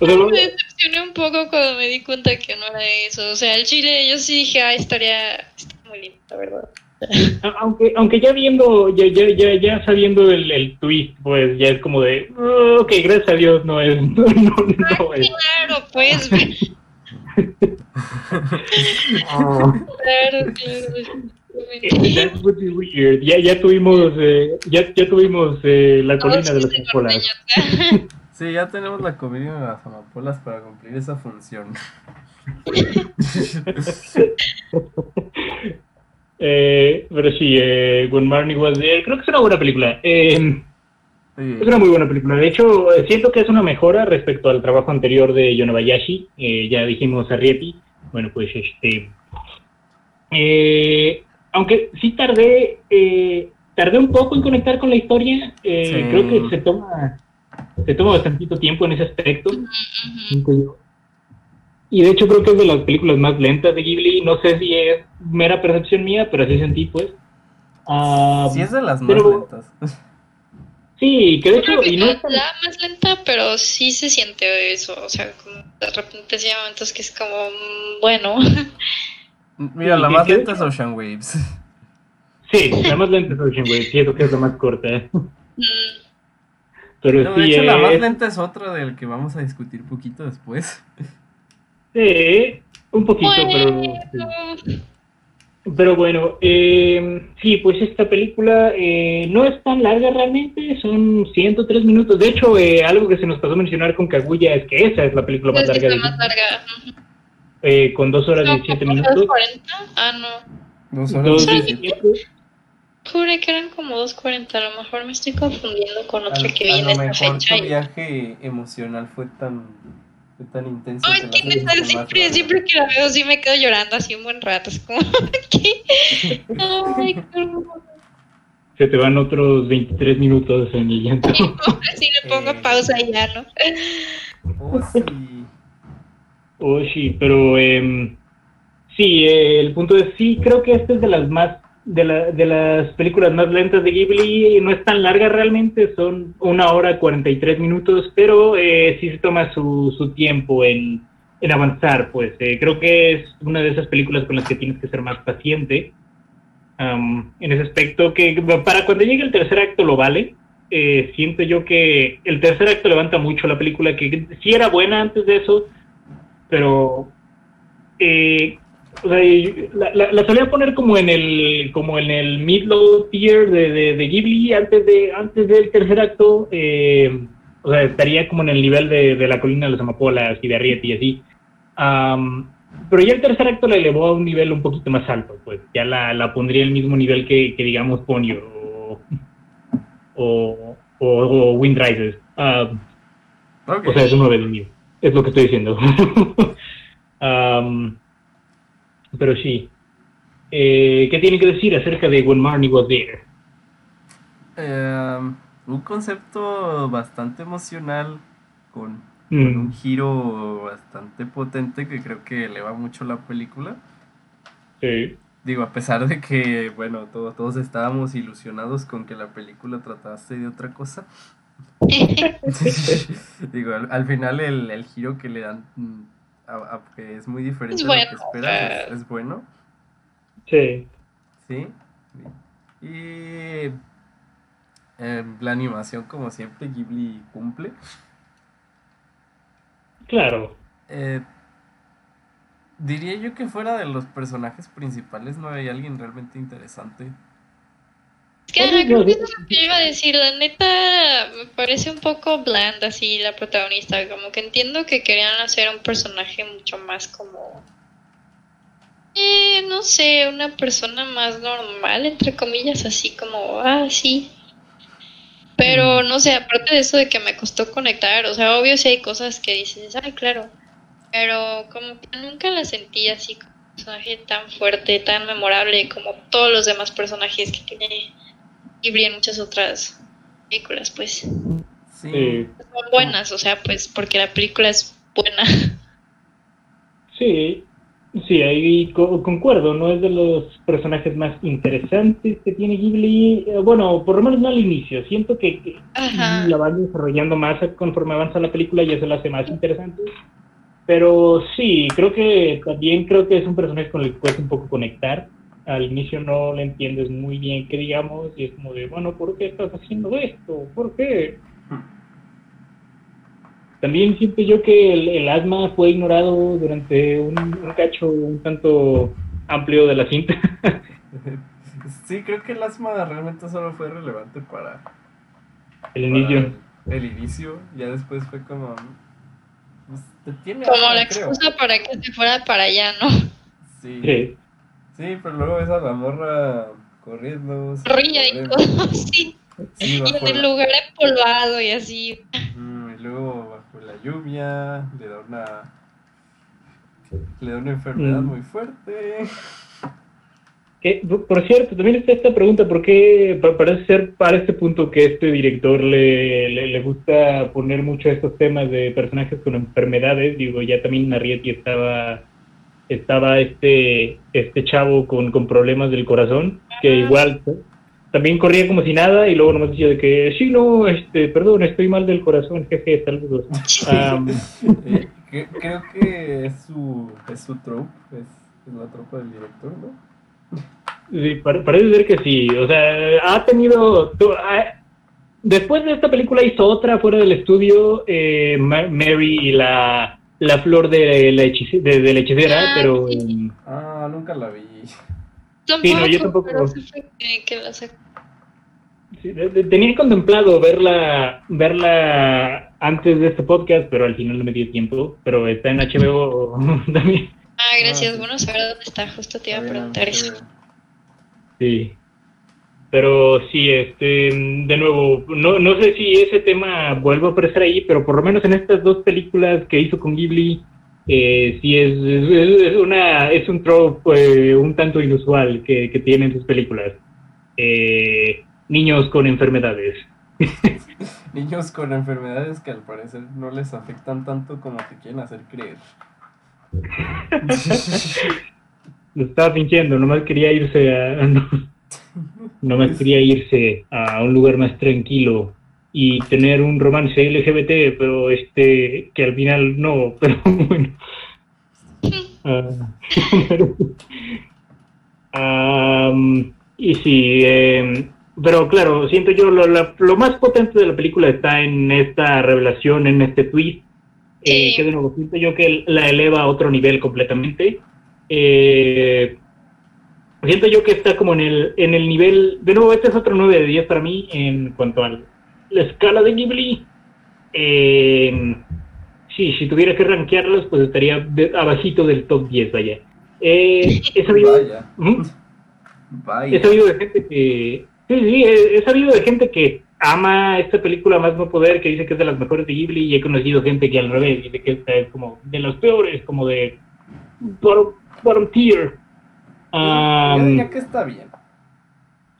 O sea, me decepcioné un poco cuando me di cuenta que no era eso. O sea, el chile, yo sí dije, ah, estaría está muy lindo, la verdad. [laughs] aunque aunque ya viendo ya ya ya, ya sabiendo el, el twist, pues ya es como de "Oh, ok, gracias a Dios no es [laughs] no, no, no es. Claro, pues, [laughs] claro, claro. That would be weird. Ya, ya tuvimos, eh, ya, ya tuvimos eh, la colina de las escuelas. Sí, ya tenemos la comida de las amapolas para cumplir esa función. Eh, pero sí, eh, When Marnie Was There, creo que es una buena película. Eh, Sí. es una muy buena película. De hecho, eh, siento que es una mejora respecto al trabajo anterior de Yonebayashi. Eh, ya dijimos a Riepi. Bueno, pues este. eh, aunque sí tardé, eh, tardé un poco en conectar con la historia. eh, Sí. Creo que se toma, se toma bastantito tiempo en ese aspecto. Yo. Y de hecho creo que es de las películas más lentas de Ghibli. No sé si es mera percepción mía, pero así sentí pues. Ah, Sí, es de las más lentas. [laughs] sí, que de hecho, que y no no es tan- la más lenta, pero sí se siente eso. O sea, como de repente sí hay momentos que es como, mm, bueno. [laughs] Mira, la Sí, más sí, lenta es Ocean Waves. [laughs] Sí, la más lenta es Ocean Wave, siento que es la más corta. mm, Pero No, de sí, hecho, la eh, más es- lenta es otra del que vamos a discutir poquito después. Sí, Un poquito, Bueno. pero... Pero bueno, eh, sí, pues esta película eh, no es tan larga realmente, son 103 minutos. De hecho, eh, algo que se nos pasó a mencionar con Kaguya es que esa es la película más Es larga, está de, más larga. eh, con dos horas No, 17 ¿como minutos. 2.40? Ah, no. Dos Dos horas. Sí. 17. Juré que eran como 2.40. A lo mejor me estoy confundiendo con otra que a viene lo esta mejor fecha. tu y- viaje emocional fue tan, fue tan intenso. Ay, que neta, siempre, siempre que la veo sí me quedo llorando así un buen rato. Es como, [laughs] ¿qué? Ay, [laughs] qué hermoso. Se te van otros 23 minutos en el llanto. Así le pongo Eh. pausa y ya, ¿no? Oh, sí. Oh, sí, pero em, sí, eh, el punto es, sí, creo que esta es de las más, de, la, de las películas más lentas de Ghibli, no es tan larga realmente, son una hora 43 minutos, pero eh, sí se toma su, su tiempo en, avanzar, pues eh, creo que es una de esas películas con las que tienes que ser más paciente am, en ese aspecto, que para cuando llegue el tercer acto lo vale. Eh, siento yo que el tercer acto levanta mucho la película, que sí era buena antes de eso, pero eh, o sea, la, la- la solía poner como en el como en el mid-low tier de, de, de Ghibli antes de antes del tercer acto eh, o sea estaría como en el nivel de, de la colina de las amapolas y de Arrietty y así Am, pero ya el tercer acto la elevó a un nivel un poquito más alto pues ya la, la pondría al mismo nivel que, que digamos Ponyo o o, o, o Wind Rises Am, Ok. o sea, es uno de los míos. Es lo que estoy diciendo. [laughs] pero sí. Eh, ¿Qué tienen que decir acerca de When Marnie Was There? Eh, un concepto bastante emocional con, con Mm, un giro bastante potente que creo que eleva mucho la película. sí. Digo, a pesar de que, bueno, todo- todos estábamos ilusionados con que la película tratase de otra cosa. [laughs] [laughs] Digo, al, al final el, el giro que le dan, mm, a- a- que es muy diferente Es a lo que esperas, eh. es, es bueno. Sí. Sí. Y eh, la animación, como siempre, Ghibli cumple. Claro. Eh, diría yo que fuera de los personajes principales no hay alguien realmente interesante. Es que ajá, creo que eso es lo que iba a decir. La neta me parece un poco blanda así la protagonista. Como que entiendo que querían hacer un personaje mucho más como. Eh, no sé, una persona más normal, entre comillas, así como, ah, sí. Pero no sé, aparte de eso de que me costó conectar, o sea, obvio si hay cosas que dices, ay, claro. Pero como que nunca la sentí así como un personaje tan fuerte, tan memorable como todos los demás personajes que tiene Ghibli en muchas otras películas, pues son Sí. Sí. buenas, o sea, pues porque la película es buena. [laughs] Sí. Sí, ahí co- concuerdo, no es de los personajes más interesantes que tiene Ghibli. Eh, Bueno, por lo menos no al inicio. Siento que, que Ajá. la van desarrollando más conforme avanza la película y eso la hace más interesante. Pero sí, creo que también creo que es un personaje con el que cuesta un poco conectar. Al inicio no le entiendes muy bien qué digamos y es como de, bueno, ¿por qué estás haciendo esto? ¿Por qué? También siento yo que el, el asma fue ignorado durante un, un cacho un tanto amplio de la cinta. [laughs] Sí, creo que el asma realmente solo fue relevante para, el para inicio. el, el inicio. Ya después fue como. pues, te tiene Como asma, la creo. excusa para que se fuera para allá, ¿no? Sí. Sí. Sí, pero luego ves a la morra corriendo. sin Ría y todo. [laughs] Sí, Y en el lugar empolvado y así. Y luego bajo la lluvia le da una le da una enfermedad Mm. muy fuerte. Que, por cierto, también está esta pregunta, ¿por qué pa- parece ser para este punto que este director le, le, le gusta poner mucho estos temas de personajes con enfermedades? Digo, ya también Arrietty estaba estaba este este chavo con, con problemas del corazón, que igual también corría como si nada y luego nomás decía de que, sí, no, este, perdón, estoy mal del corazón, jeje, saludos. Eh, que- creo que es su es su trope, es, es la tropa del director, ¿no? Sí, pare- parece ser que sí. O sea, ha tenido. tu- ha- después de esta película hizo otra fuera del estudio, eh, Ma- Mary y la, la flor de la, hechice- de, de la hechicera, Ah, pero sí. Ah, nunca la vi. Sí, no, yo tampoco. pero sí fue que, que la sí, tenía contemplado verla verla antes de este podcast, pero al final no me dio tiempo. Pero está en HBO [laughs] también. Ah, gracias. sí. Bueno, saber dónde está. Justo te iba a preguntar eso. Sí. Pero sí, este, de nuevo, no, no sé si ese tema vuelve a aparecer ahí, pero por lo menos en estas dos películas que hizo con Ghibli, eh, sí es, es, es una, es un trope eh, un tanto inusual que, que tienen sus películas. Eh, niños con enfermedades. [laughs] Niños con enfermedades que al parecer no les afectan tanto como te quieren hacer creer. [laughs] Lo estaba fingiendo, nomás quería irse a... [laughs] No, nomás quería irse a un lugar más tranquilo y tener un romance LGBT, pero este, que al final no, [laughs] pero bueno. [laughs] Pero- Am, y sí, em, pero claro, siento yo, lo, la- lo más potente de la película está en esta revelación, en este twist, eh, Sí. que de nuevo siento yo que la eleva a otro nivel completamente. Eh, siento yo que está como en el, en el nivel, de nuevo, este es otro 9 de 10 para mí en cuanto a la escala de Ghibli. Eh, sí, si tuviera que rankearlos, pues estaría de- abajito del top 10, vaya. Eh, he [laughs] sabido, Vaya. Ujú. Vaya. he sabido de gente que, sí, sí, he, he sabido de gente que ama esta película más no poder, que dice que es de las mejores de Ghibli, y he conocido gente que al revés dice que esta es como de las peores, como de bottom, bottom tier. Yo Am, diría que está bien.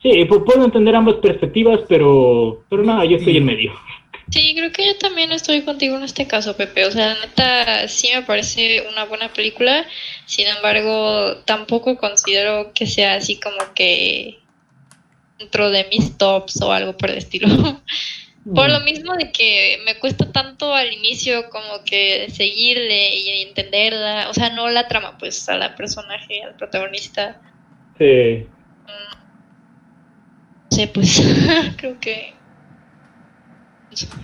sí, pu- puedo entender ambas perspectivas, pero, pero no, yo estoy en medio. Sí, creo que yo también estoy contigo en este caso, Pepe. O sea, neta, sí me parece una buena película. Sin embargo, tampoco considero que sea así como que dentro de mis tops o algo por el estilo. [laughs] Por lo mismo de que me cuesta tanto al inicio como que seguirle y entenderla, o sea, no la trama, pues a la personaje, al protagonista. Sí. No sé, pues [laughs] creo que...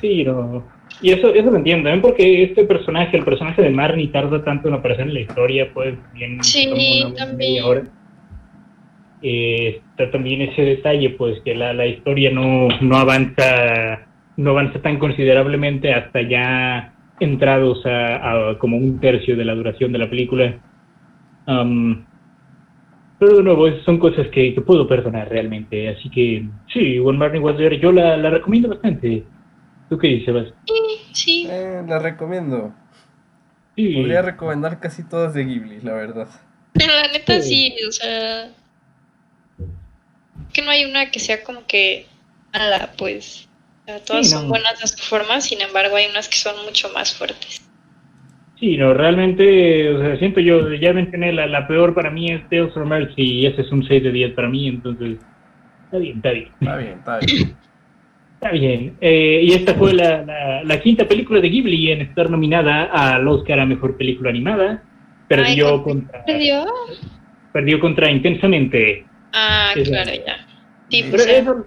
Sí, no. Y eso, eso lo entiendo, también porque este personaje, el personaje de Marnie, tarda tanto en aparecer en la historia, pues bien. Sí, una también. media hora. Eh, está también ese detalle, pues que la, la historia no, no avanza, no avanza tan considerablemente hasta ya entrados a, a como un tercio de la duración de la película. Am, pero de nuevo, esas son cosas que, que puedo perdonar realmente. Así que sí, When Marnie Was There, yo la, la recomiendo bastante. ¿Tú qué dices, Sebas? Sí, Eh, la recomiendo. Sí. Podría recomendar casi todas de Ghibli, la verdad. la neta Sí. sí, o sea... Que no hay una que sea como que mala, pues. Sea, todas Sí, no. son buenas a su forma, sin embargo hay unas que son mucho más fuertes. Sí, no, realmente, o sea, siento yo, ya mencioné, la, la peor para mí es Tales from Mercy y ese es un 6 de 10 para mí, entonces, está bien, está bien. Está bien, está bien. Está bien. Eh, y esta fue la, la, la quinta película de Ghibli en estar nominada al Oscar a Mejor Película Animada. Perdió, Ay, ¿con- contra, ¿Perdió? perdió contra Intensamente. Ah, Sí, claro, ya. Sí, Pero pues, ya. eso,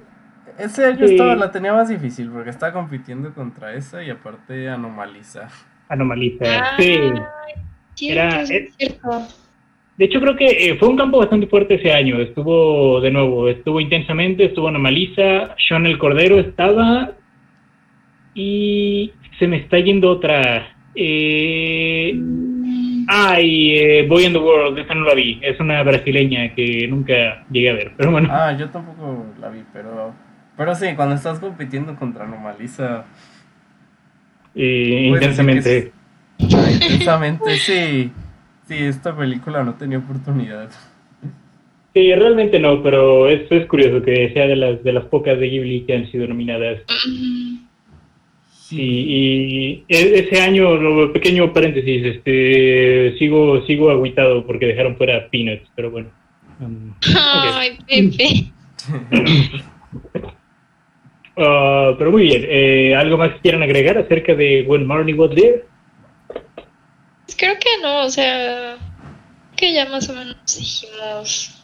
Ese año Sí. estaba, la tenía más difícil porque estaba compitiendo contra esa y aparte Anomaliza. anomaliza. Ah, Sí. era- es cierto. De hecho, creo que eh, fue un campo bastante fuerte ese año. Estuvo, de nuevo, estuvo intensamente, estuvo Anomaliza, Sean el Cordero estaba. Y se me está yendo otra. Eh, ay, eh, Boy in the World, esa no la vi. Es una brasileña que nunca llegué a ver. Pero bueno, Ah, yo tampoco la vi, pero. Pero sí, cuando estás compitiendo contra decir que intensamente. es- Ah, intensamente, [laughs] sí. Sí, esta película no tenía oportunidad. Sí, realmente no, pero es, es curioso que sea de las, de las pocas de Ghibli que han sido nominadas. Sí, y e- ese año, lo pequeño paréntesis, este, sigo, sigo agüitado porque dejaron fuera Peanuts, pero bueno. Um, Ay, Pepe. [laughs] ah, pero muy bien, eh, ¿algo más que quieran agregar acerca de When Marnie Was There? Creo que no, o sea, que ya más o menos dijimos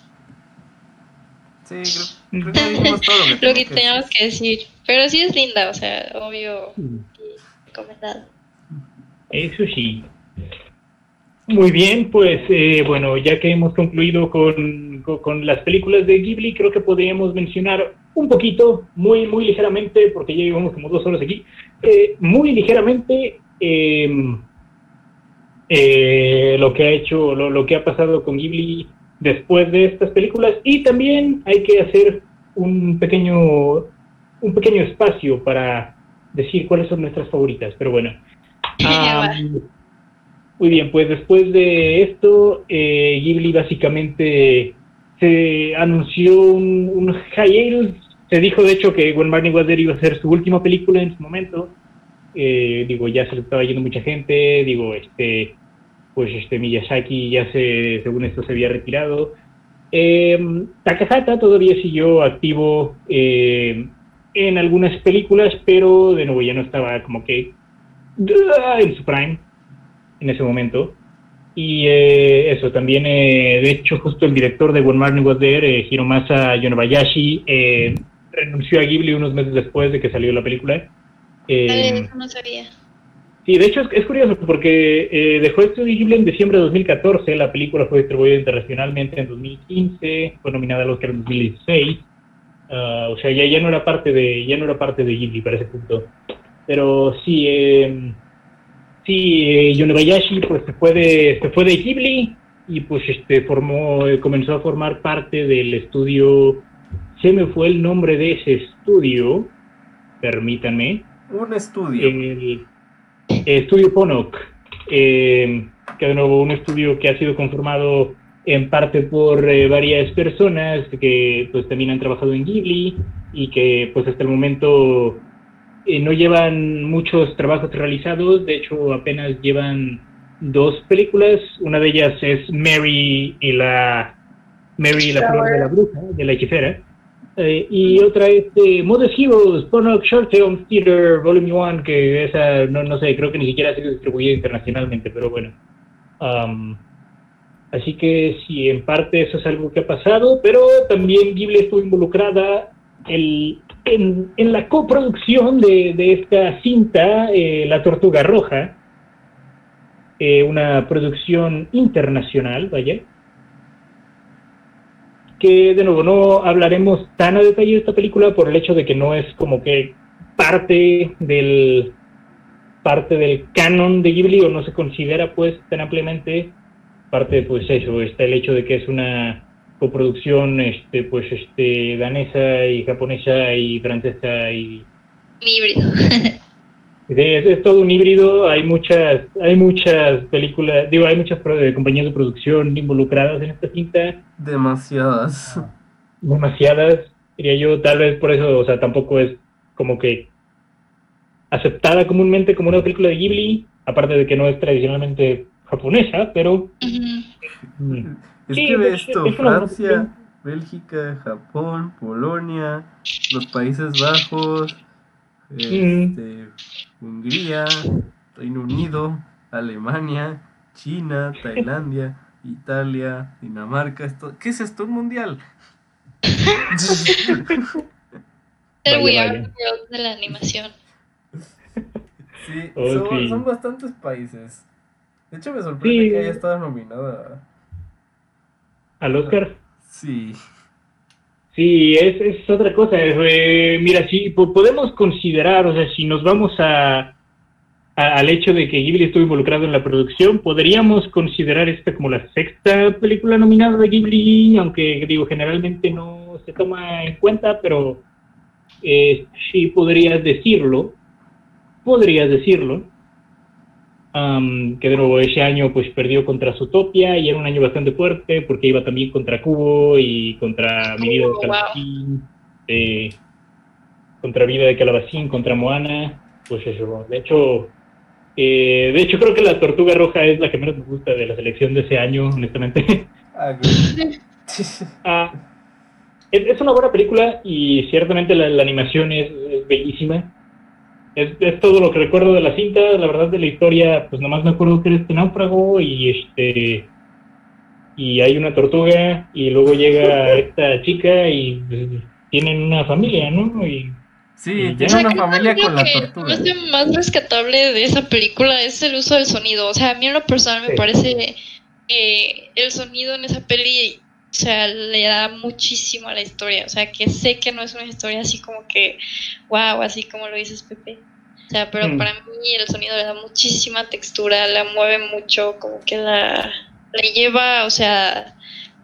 Sí, creo, creo que dijimos todo [laughs] lo que, lo teníamos que decir. Pero sí es linda, o sea, obvio, recomendado. Eso sí. Muy bien, pues eh, bueno, ya que hemos concluido con, con- con las películas de Ghibli, creo que podríamos mencionar un poquito, muy, muy ligeramente, porque ya llevamos como dos horas aquí, eh, muy ligeramente eh, eh, lo que ha hecho, lo, lo que ha pasado con Ghibli después de estas películas y también hay que hacer un pequeño, un pequeño espacio para decir cuáles son nuestras favoritas, pero bueno. [laughs] Muy bien, pues después de esto, eh, Ghibli básicamente se anunció un, un hiatus. Se dijo, de hecho, que When Barney Was There iba a ser su última película en su momento. Eh, digo, ya se estaba yendo mucha gente. Digo, este, pues este Miyazaki ya se, según esto, se había retirado. Eh, Takahata todavía siguió activo eh, en algunas películas, pero de nuevo ya no estaba como que ah, en su prime en ese momento. Y eh, eso, también, eh, de hecho, justo el director de When Marnie Was There, eh, Hiromasa Yonebayashi, eh, renunció a Ghibli unos meses después de que salió la película. Eh, eso no sabía. Sí, de hecho es, es curioso porque eh, dejó de Ghibli en diciembre de 2014, la película fue distribuida internacionalmente en 2015, fue nominada al Oscar en 2016, Ah, o sea, ya, ya no era parte de ya no era parte de Ghibli para ese punto. Pero sí, eh, sí, eh, Yonebayashi pues se fue de se fue de Ghibli y pues este formó eh, comenzó a formar parte del estudio se me fue el nombre de ese estudio, permítanme. Un estudio. el estudio Ponok, eh, que de nuevo un estudio que ha sido conformado en parte por eh, varias personas que pues también han trabajado en Ghibli y que pues hasta el momento eh, no llevan muchos trabajos realizados, de hecho apenas llevan dos películas, una de ellas es Mary y la Mary y la flor de la bruja, de la hechicera, eh, y otra es de Modest Heroes, Ponok Short Film Theater Volume 1, que esa, no, no sé, creo que ni siquiera ha sido distribuida internacionalmente, pero bueno. Am, así que sí, en parte eso es algo que ha pasado, pero también Ghibli estuvo involucrada en, en la coproducción de, de esta cinta, eh, La Tortuga Roja, eh, una producción internacional, vaya que de nuevo no hablaremos tan a detalle de esta película por el hecho de que no es como que parte del parte del canon de Ghibli o no se considera pues tan ampliamente parte pues eso está el hecho de que es una coproducción este pues este danesa y japonesa y francesa y híbrido. [laughs] Sí, es, es todo un híbrido, hay muchas, hay muchas películas, digo, hay muchas eh, compañías de producción involucradas en esta cinta, Demasiadas. demasiadas, diría yo, tal vez por eso, o sea, tampoco es como que aceptada comúnmente como una película de Ghibli, aparte de que no es tradicionalmente japonesa, pero mm, Es Sí, que ve es- esto, es Francia, Bélgica, Japón, Polonia, los Países Bajos, este, Hungría, Reino Unido, Alemania, China, Tailandia, Italia, Dinamarca, esto, ¿qué es esto? Un mundial. El We Are the World de la animación. Sí, Oh, son, son bastantes países. De hecho me sorprende Sí. que haya estado nominada. al Oscar. Sí. Sí, es, es otra cosa. eh, mira, sí, po- podemos considerar, o sea, si nos vamos a, a- al hecho de que Ghibli estuvo involucrado en la producción, podríamos considerar esta como la sexta película nominada de Ghibli, aunque digo, generalmente no se toma en cuenta, pero eh, sí podrías decirlo. Podrías decirlo. Am, que de nuevo ese año pues perdió contra Zootopia y era un año bastante fuerte porque iba también contra Cubo y contra Mi vida de wow. Calabacín, eh, contra Vida de Calabacín, contra Moana, pues eso. De hecho, eh, de hecho creo que la Tortuga Roja es la que menos me gusta de la selección de ese año, honestamente. [laughs] Ah. [laughs] Ah, es, es una buena película y ciertamente la, la animación es, es bellísima. Es, es todo lo que recuerdo de la cinta, la verdad de la historia, pues nomás me acuerdo que era este náufrago y este y hay una tortuga y luego llega [laughs] esta chica y pues, tienen una familia, ¿no? Y Sí, tiene ya. una creo que familia lo con la tortuga. hace más rescatable de esa película es el uso del sonido. O sea, a mí en lo personal me Sí. parece que el sonido en esa peli, o sea, le da muchísimo a la historia. O sea, que sé que no es una historia así como que, wow, así como lo dices, Pepe. O sea, pero Mm. para mí el sonido le da muchísima textura, la mueve mucho, como que la, la lleva, o sea,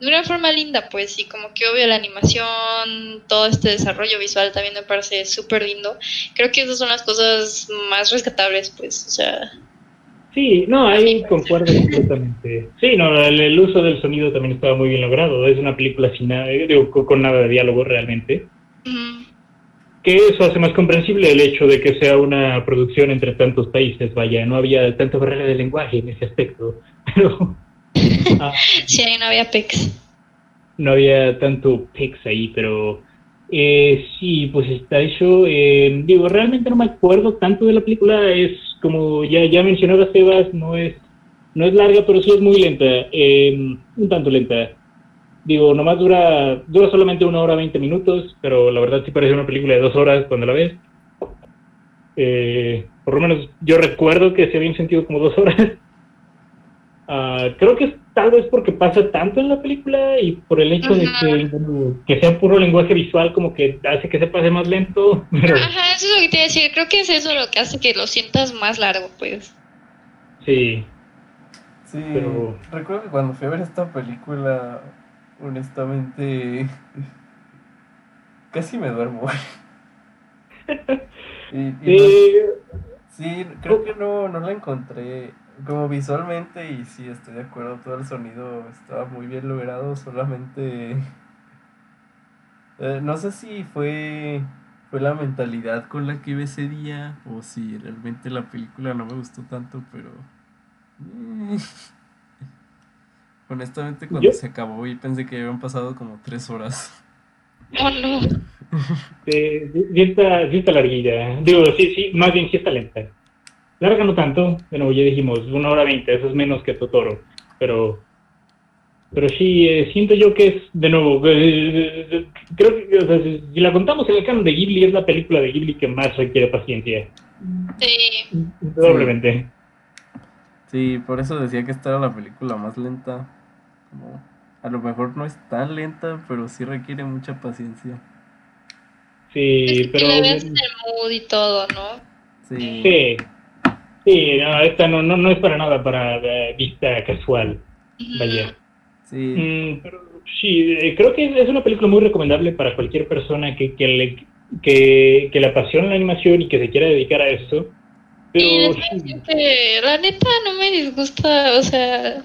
de una forma linda, pues, y como que obvio la animación, todo este desarrollo visual también me parece súper lindo. Creo que esas son las cosas más rescatables, pues, o sea, Sí, no, ahí concuerdo completamente. Sí, no, el, el uso del sonido también estaba muy bien logrado. Es una película sin nada, eh, digo, con, nada de diálogo realmente. Que eso hace más comprensible el hecho de que sea una producción entre tantos países. Vaya, no había tanta barrera de lenguaje en ese aspecto. [laughs] Pero [laughs] ah, sí, ahí no había pecs. no había tanto pex ahí, pero eh, sí, pues está eso. eh, digo, realmente no me acuerdo tanto de la película. Es como ya, ya mencionaba Sebas, no es, no es larga, pero sí es muy lenta. eh, un tanto lenta. Digo, nomás dura, dura solamente una hora veinte minutos, pero la verdad sí parece una película de dos horas cuando la ves. Eh, por lo menos yo recuerdo que se habían sentido como dos horas. [laughs] Ah, creo que es tal vez porque pasa tanto en la película y por el hecho de que, bueno, que sea puro lenguaje visual como que hace que se pase más lento. [laughs] Pero Ajá, eso es lo que te iba a decir. Creo que es eso lo que hace que lo sientas más largo, pues. sí, Sí, Pero- recuerdo que cuando fui a ver esta película, honestamente, [laughs] casi me duermo. [laughs] y, y no- Eh, sí, creo que no, no la encontré como visualmente y sí, estoy de acuerdo, todo el sonido estaba muy bien logrado, solamente... eh, no sé si fue, fue la mentalidad con la que iba ese día o si realmente la película no me gustó tanto, pero... eh, Honestamente, cuando Yo- se acabó y pensé que habían pasado como tres horas. Oh, no. eh, sí está, sí está larguilla. Digo, sí, sí, más bien sí está lenta. Larga no tanto, bueno, ya dijimos, una hora veinte, eso es menos que Totoro. Pero, pero sí, eh, siento yo que es, de nuevo, eh, eh, creo que, o sea, si si la contamos en el canon de Ghibli, es la película de Ghibli que más requiere paciencia. Sí. Probablemente. Sí, por eso decía que esta era la película más lenta. Como, a lo mejor no es tan lenta, pero sí requiere mucha paciencia. Sí, Es que pero. la veas en el mood y todo, ¿no? Sí. Sí. Sí, no, esta no, no, no es para nada para eh, vista casual. Vaya. Sí. Mm, pero sí, eh, creo que es una película muy recomendable para cualquier persona que, que, le, que, que le apasione la animación y que se quiera dedicar a eso. Pero sí, que la neta no me disgusta, o sea,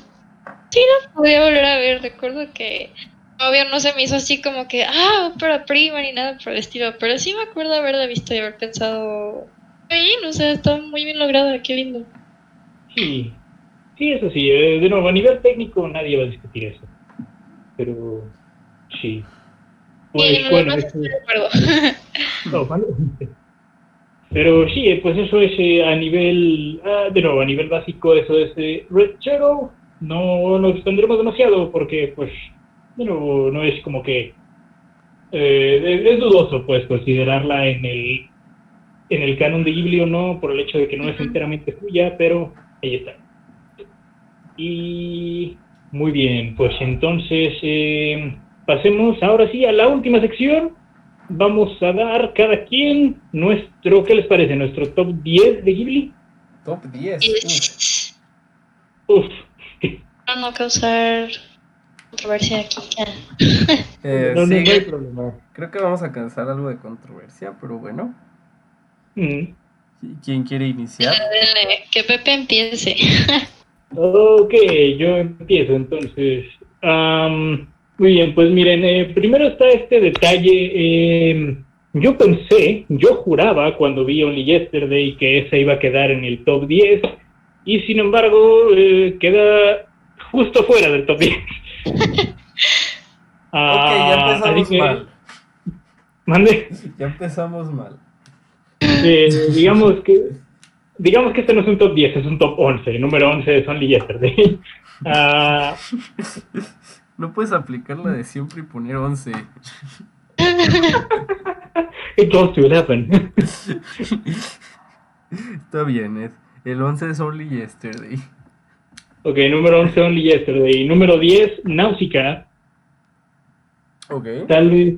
sí la podía volver a ver. Recuerdo que obvio no se me hizo así como que, ah, ópera prima ni nada por el estilo, pero sí me acuerdo haberla visto y haber pensado, bien, o sea, está muy bien lograda, qué lindo. sí, sí, eso sí. eh, de nuevo, a nivel técnico nadie va a discutir eso. Pero sí. Pues y lo bueno, estoy de acuerdo. [laughs] No, vale. Pero sí, eh, pues eso es eh, a nivel, ah, de nuevo, a nivel básico, eso es eh, Red Shadow. No nos extenderemos demasiado porque, pues, de nuevo, no es como que... eh, es dudoso, pues, considerarla en el, en el canon de Ghibli o no, por el hecho de que no es enteramente suya, pero ahí está. Y muy bien, pues entonces eh, pasemos ahora sí a la última sección. Vamos a dar cada quien nuestro, ¿qué les parece? Nuestro top 10 de Ghibli. Top 10. Y Uf. Uf, para no causar controversia aquí. Eh, no, no, sí, no hay problema. creo que vamos a cansar algo de controversia, pero bueno. Mm. ¿Quién quiere iniciar? Que Pepe empiece. Ok, yo empiezo entonces. Am, muy bien, pues miren, eh, primero está este detalle. eh, yo pensé, yo juraba cuando vi Only Yesterday que esa iba a quedar en el top 10 y sin embargo eh, queda justo fuera del top 10. ok, ya Ah, empezamos que- mal. Mande. Ya empezamos mal. Eh, digamos que digamos que este no es un top 10, es un top 11. El número 11 es Only Yesterday. [laughs] Ah, No puedes aplicar la de siempre y poner 11. It goes to 11. Está bien, es. El 11 es Only Yesterday. ok, número 11, Only Yesterday. Número 10, Náusica. Ok. Tal vez,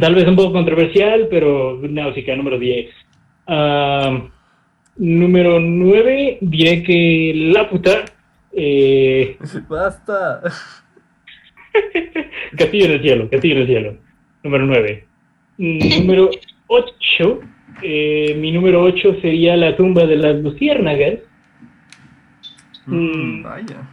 tal vez un poco controversial, pero Náusica, número 10. Ah, número 9, diré que La Puta. Eh, [laughs] Basta. [laughs] Castillo en el cielo, Castillo en el cielo. Número 9. Número 8. mi número 8 sería La tumba de las luciérnagas. Mm, Mm. vaya.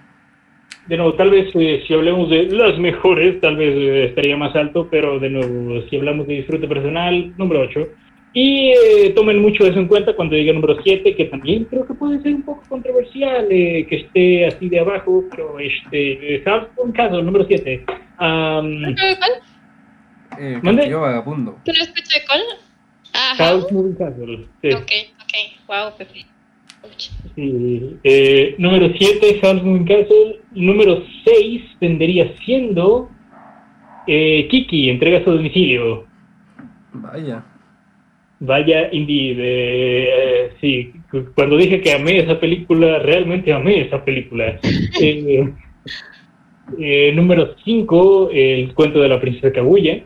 De nuevo, tal vez eh, si hablemos de las mejores, tal vez eh, estaría más alto, pero de nuevo, si hablamos de disfrute personal, número 8. Y eh, tomen mucho eso en cuenta cuando diga número 7, que también creo que puede ser un poco controversial eh, que esté así de abajo, pero este, eh, un caso, número 7. ¿Cuál? Eh, ¿Mande? Castillo Vagabundo. ¿Que no cuál? Ajá. House Moving Castle. sí. Ok, ok. Wow, Pepe. Sí, eh, número 7, House Moving Castle. Número 6 vendría siendo eh, Kiki, entrega a su domicilio. Vaya. Vaya, indeed. eh, eh, sí, cu- cuando dije que amé esa película, realmente amé esa película. [laughs] Número 5, El cuento de la princesa Kaguya.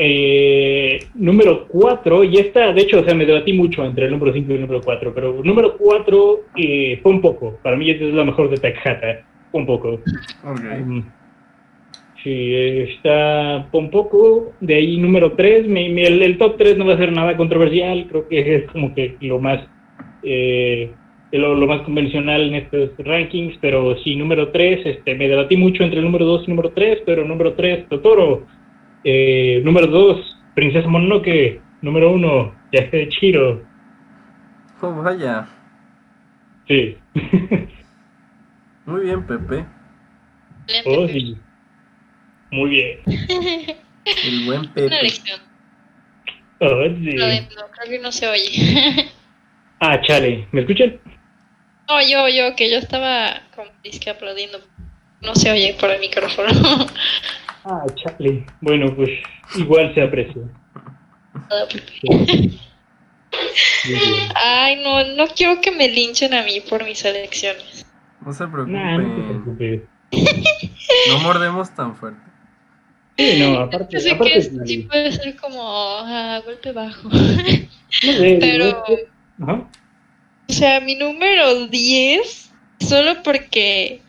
Eh, número 4, y esta, de hecho, o sea, me debatí mucho entre el número 5 y el número 4, pero número 4 eh, fue un poco. Para mí esta es la mejor de Takahata. Un poco. Ok. Mm. Sí, está un poco. De ahí número 3. el, el top 3 no va a ser nada controversial. Creo que es como que lo más eh, lo, lo más convencional en estos rankings. Pero sí, número 3. Este, me debatí mucho entre el número 2 y número 3. Pero número 3, Totoro. Eh, número 2, Princesa Mononoke. Número 1, Viaje de Chiro. Oh, vaya. Sí. [laughs] Muy bien, Pepe. Oh, sí. Muy bien. El buen Una Pepe. elección. Oh, sí. De- no, creo que no se oye. [laughs] Ah, chale. ¿Me escuchan? No, yo, yo, que yo estaba como disque aplaudiendo. No se oye por el micrófono. [laughs] Ah, chale. Bueno, pues igual se aprecia. Ay, no, no quiero que me linchen a mí por mis elecciones. No se preocupen. Nah, no te preocupes. No mordemos tan fuerte. Sí, no, aparte, Yo sé aparte que es sí puede ser como ah, golpe bajo. No sé, [laughs] Pero, Ajá. o sea, mi número 10, solo porque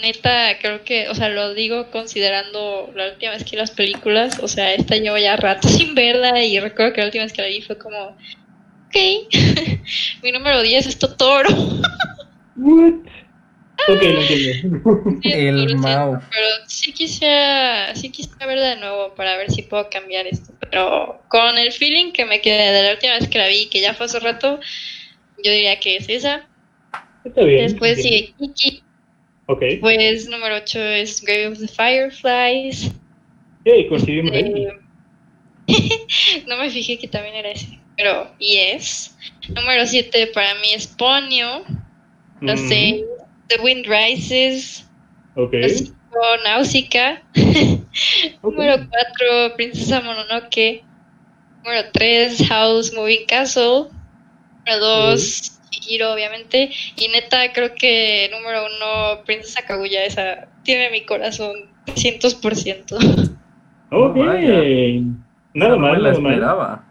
neta, creo que, o sea, lo digo considerando la última vez que las películas, o sea, esta llevo ya rato [laughs] sin verla y recuerdo que la última vez que la vi fue como, ok, [laughs] mi número 10 es Totoro. What? Ok, [laughs] lo entiendo. El Mao. Pero sí quisiera, sí quisiera verla de nuevo para ver si puedo cambiar esto. Pero con el feeling que me quedé de la última vez que la vi, que ya fue hace rato, yo diría que es esa. Está bien. Después sigue Kiki. Ok. Pues número 8 es Grave of the Fireflies. Hey, coincidimos ahí. Eh, [laughs] no me fijé que también era ese. Pero yes. Número 7 para mí es Ponyo. No Mm, sé. The Wind Rises. Ok. Número 5, Náusica. ok. Número 4, Princesa Mononoke. Número 3, House Moving Castle. Número 2, Hiro, obviamente. Y neta, creo que número 1, Princesa Kaguya. Esa tiene mi corazón 300%. [laughs] Ok. Vaya. Nada mal, la nada mal. esperaba.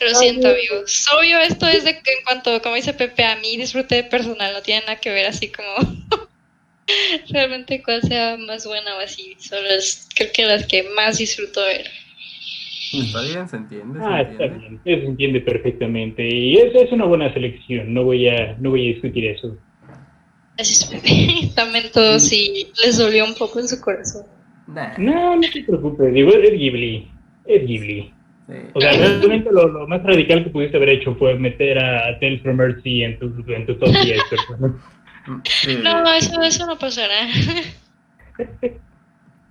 Lo siento, amigos. Obvio, esto es de que en cuanto, como dice Pepe, a mí disfrute personal. No tiene nada que ver así como. [laughs] Realmente cuál sea más buena o así. Solo es, creo que las que más disfruto ver. [laughs] Está bien, se entiende. Se Ah, está entiende. bien. Eso se entiende perfectamente. Y esa es una buena selección. No voy a, no voy a discutir eso. Gracias, Pepe. [laughs] Lamento si les dolió un poco en su corazón. Nah, No, no te preocupes. Digo, es Ghibli. Es Ghibli. sí. O sea, realmente lo, lo más radical que pudiste haber hecho fue meter a Tales from Mercy en tu, en tu top 10. pero- [laughs] Sí. No, eso, eso no pasará.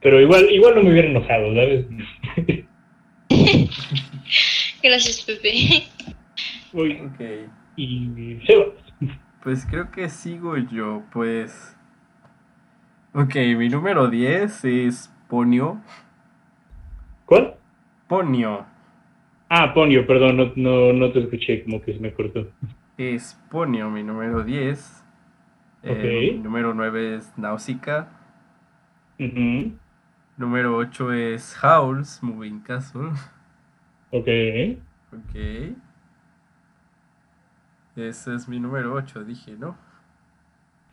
Pero igual, igual no me hubiera enojado, ¿sabes? [laughs] Gracias, Pepe. Uy, Ok. y Sebas. Pues creo que sigo yo, pues. Ok, mi número 10 es Ponio. ¿Cuál? Ponio. Ah, Ponio, perdón, no, no, no te escuché, como que se me cortó. Es Ponio, mi número 10. Eh, Ok. mi número 9 es Nausicaa. Ujú, Número 8 es Howl's Moving Castle. Ok. Ok. Ese es mi número 8, dije, ¿no?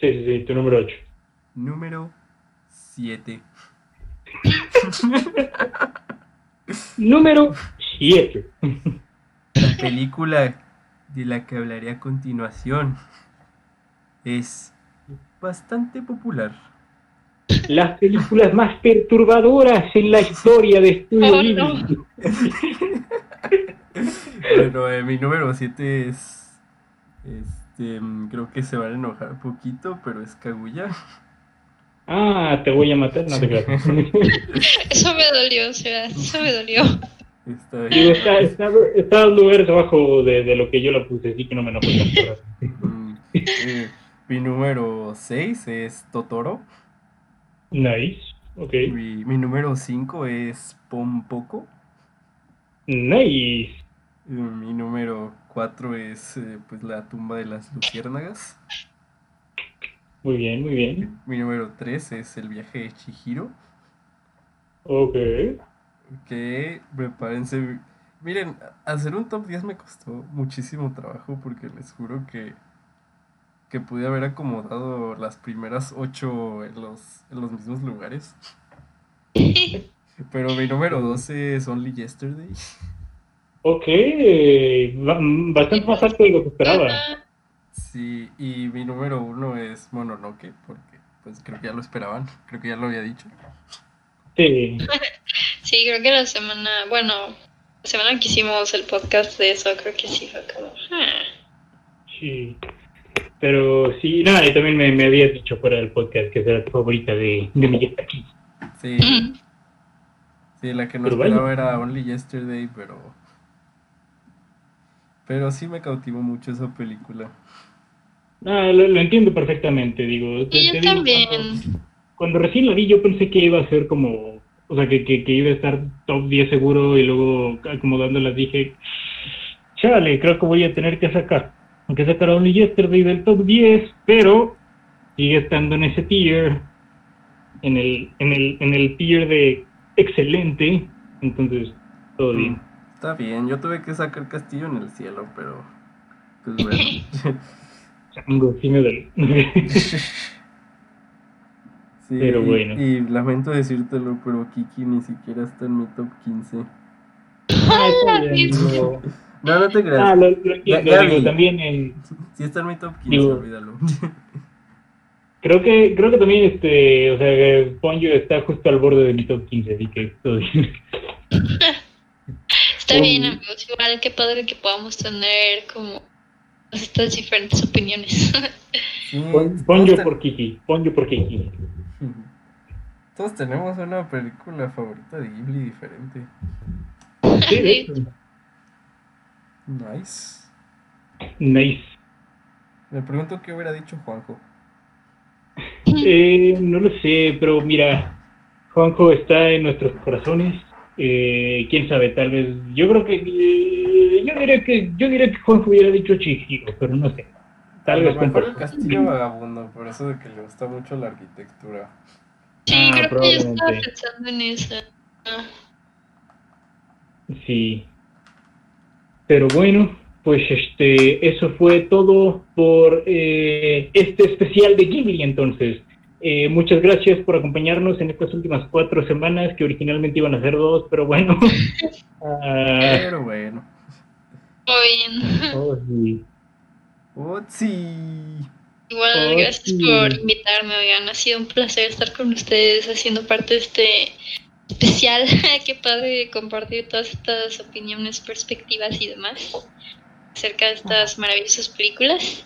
Sí, sí, sí, tu número 8. Número 7. Número 7. La película de la que hablaré a continuación es bastante popular. Las películas más perturbadoras en la historia de Studio Oh, Ghibli. no. Bueno, eh, mi número 7 es. Este, mm, creo que se van a enojar un poquito, pero es Kaguya. Ah, te voy a matar, no te creas. [laughs] Eso me dolió, o sea, eso me dolió. Está Digo, está, está, lugares abajo de, de lo que yo la puse, así que no me enojo. Mm, eh, mi número 6 es Totoro. Nice, ok. Mi, mi número 5 es Pompoko. Nice. Mi número 4 es eh, pues la tumba de las luciérnagas. Muy bien, muy bien. Mi número 3 es el viaje de Chihiro. Ok. Que prepárense. Miren, hacer un top 10 me costó muchísimo trabajo porque les juro que, que pude haber acomodado las primeras 8 en los, en los mismos lugares. [laughs] Pero mi número 12 es Only Yesterday. Ok. ba- Bastante más alto de lo que esperaba. Sí, y mi número 1 es Mononoke porque pues creo que ya lo esperaban, creo que ya lo había dicho. Sí. [laughs] Sí, creo que la semana, bueno, la semana que hicimos el podcast de eso, creo que sí fue como, ah. Sí. Pero sí, nada, y también me, me habías dicho fuera del podcast que era tu favorita de, de Miyazaki. Sí, Mm. sí, la que no Pero esperaba bueno. era Only Yesterday, pero... Pero sí me cautivó mucho esa película. Ah, lo, lo entiendo perfectamente, digo. te- Y te yo digo, también. Cuando, cuando recién la vi, yo pensé que iba a ser como, o sea, que, que, que iba a estar top 10 seguro y luego acomodándolas dije, chale, creo que voy a tener que sacar, aunque sacar a Only Yesterday del top 10, pero sigue estando en ese tier, en el, en el, en el tier de excelente, entonces todo bien. Está bien, yo tuve que sacar Castillo en el cielo, pero... Pues bueno. Chango, sí me duele. [laughs] Sí, Pero y- bueno. Y, lamento decírtelo, pero Kiki ni siquiera está en mi top 15. [laughs] Ah, está [laughs] bien, digo. No, no te creas. Ah, lo, ya digo, también eh, Sí está en mi top 15, Digo- olvídalo. [laughs] creo que creo que también este, o sea, que Ponyo está justo al borde de mi top 15, así que todo bien. [laughs] Está Um, bien, amigos, igual qué padre que podamos tener como estas diferentes opiniones. Sí, [laughs] Pon- ten- por Kiki, Ponyo por Kiki. Todos tenemos una película favorita de Ghibli diferente. Sí, de hecho. Nice. Nice. Me pregunto qué hubiera dicho Juanjo. [laughs] Eh, no lo sé, pero mira, Juanjo está en nuestros corazones. Eh, quién sabe, tal vez. Yo creo que eh, yo diría que yo diría que Juanjo hubiera dicho Chihiro, pero no sé. Tal vez mejor el castillo vagabundo, por eso de que le gusta mucho la arquitectura. Sí, Ah, creo que yo estaba pensando en eso. Sí. Pero bueno, pues este, eso fue todo por eh, este especial de Ghibli entonces. Eh, muchas gracias por acompañarnos en estas últimas cuatro semanas que originalmente iban a ser dos, pero bueno. [laughs] Ah, Pero bueno. Todo bien. oh, sí. Igual, Oh, gracias sí. por invitarme, oigan. Ha sido un placer estar con ustedes haciendo parte de este especial. [laughs] Qué padre compartir todas estas opiniones, perspectivas y demás acerca de estas maravillosas películas.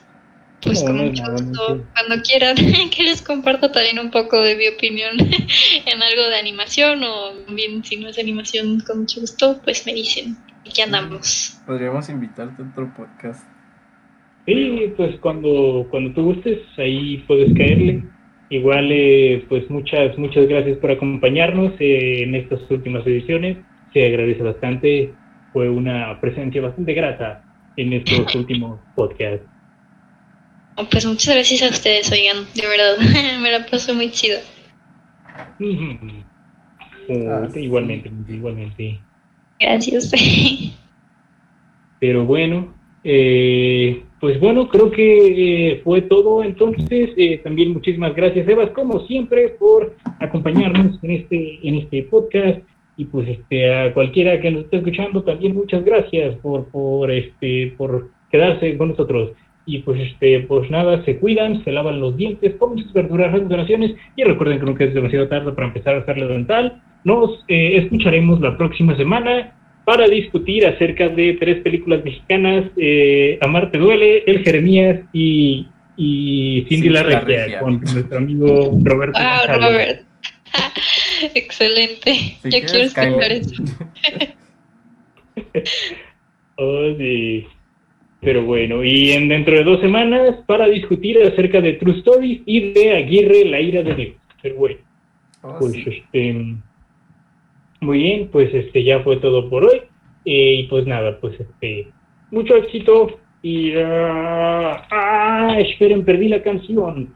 Pues No, con mucho gusto, cuando quieran [laughs] que les comparta también un poco de mi opinión [laughs] en algo de animación o bien si no es animación con mucho gusto, pues me dicen. Aquí andamos. Podríamos invitarte a otro podcast. Sí, pues cuando, cuando tú gustes, ahí puedes caerle. Igual, eh, pues muchas, muchas gracias por acompañarnos eh, en estas últimas ediciones. Se agradece bastante. Fue una presencia bastante grata en estos [laughs] últimos podcasts. Oh, Pues muchas gracias a ustedes, oigan, de verdad, [laughs] me la paso muy chido. Ah. Igualmente, igualmente. Gracias. [laughs] Pero bueno, eh, pues bueno, creo que eh, fue todo. Entonces, eh, también muchísimas gracias, Evas, como siempre, por acompañarnos en este, en este podcast. Y pues este, a cualquiera que nos esté escuchando, también muchas gracias por, por, este, por quedarse con nosotros. Y pues, este, pues nada, se cuidan, se lavan los dientes, comen sus verduras, hacen donaciones y recuerden que nunca es demasiado tarde para empezar a hacerle dental. Nos eh, escucharemos la próxima semana para discutir acerca de tres películas mexicanas, eh, Amarte Duele, El Jeremías y, y Cindy Cindy la la Regia, Regia. con nuestro amigo Roberto. wow, González. Robert. [laughs] Excelente. Si Yo quiero escuchar eso. [laughs] Oh, sí. Pero bueno, y en, dentro de dos semanas para discutir acerca de True Stories y de Aguirre, la ira de Dios. Pero bueno, Oh, pues sí. este. Muy bien, pues este ya fue todo por hoy. Eh, y pues nada, pues este. Mucho éxito. Y. ah, ah, esperen, perdí la canción.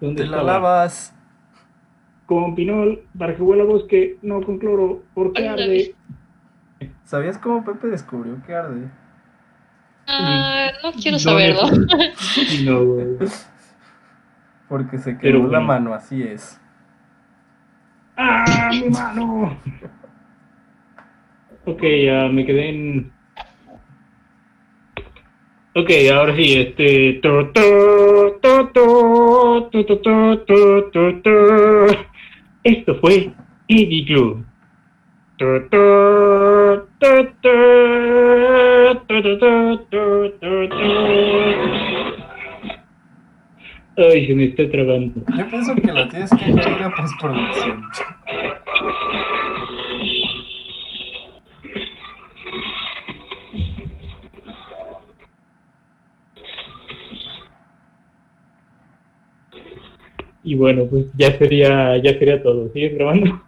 ¿Dónde Te la estaba? lavas. Con pinol, para que huela a bosque, no con cloro, porque Hola, arde. ¿Sabías cómo Pepe descubrió que arde? Ah, no quiero No, saberlo. No, [laughs] güey. Porque se quemó Pero la mano, así es. ¡Ah, mi mano! Ok, ya me quedé en... Ok, ahora sí, este... Esto fue Eddie Club. Ay, se me está trabando. Yo pienso que lo tienes que hacer una postproducción. Y bueno, pues ya sería, ya sería todo. ¿Sigues grabando?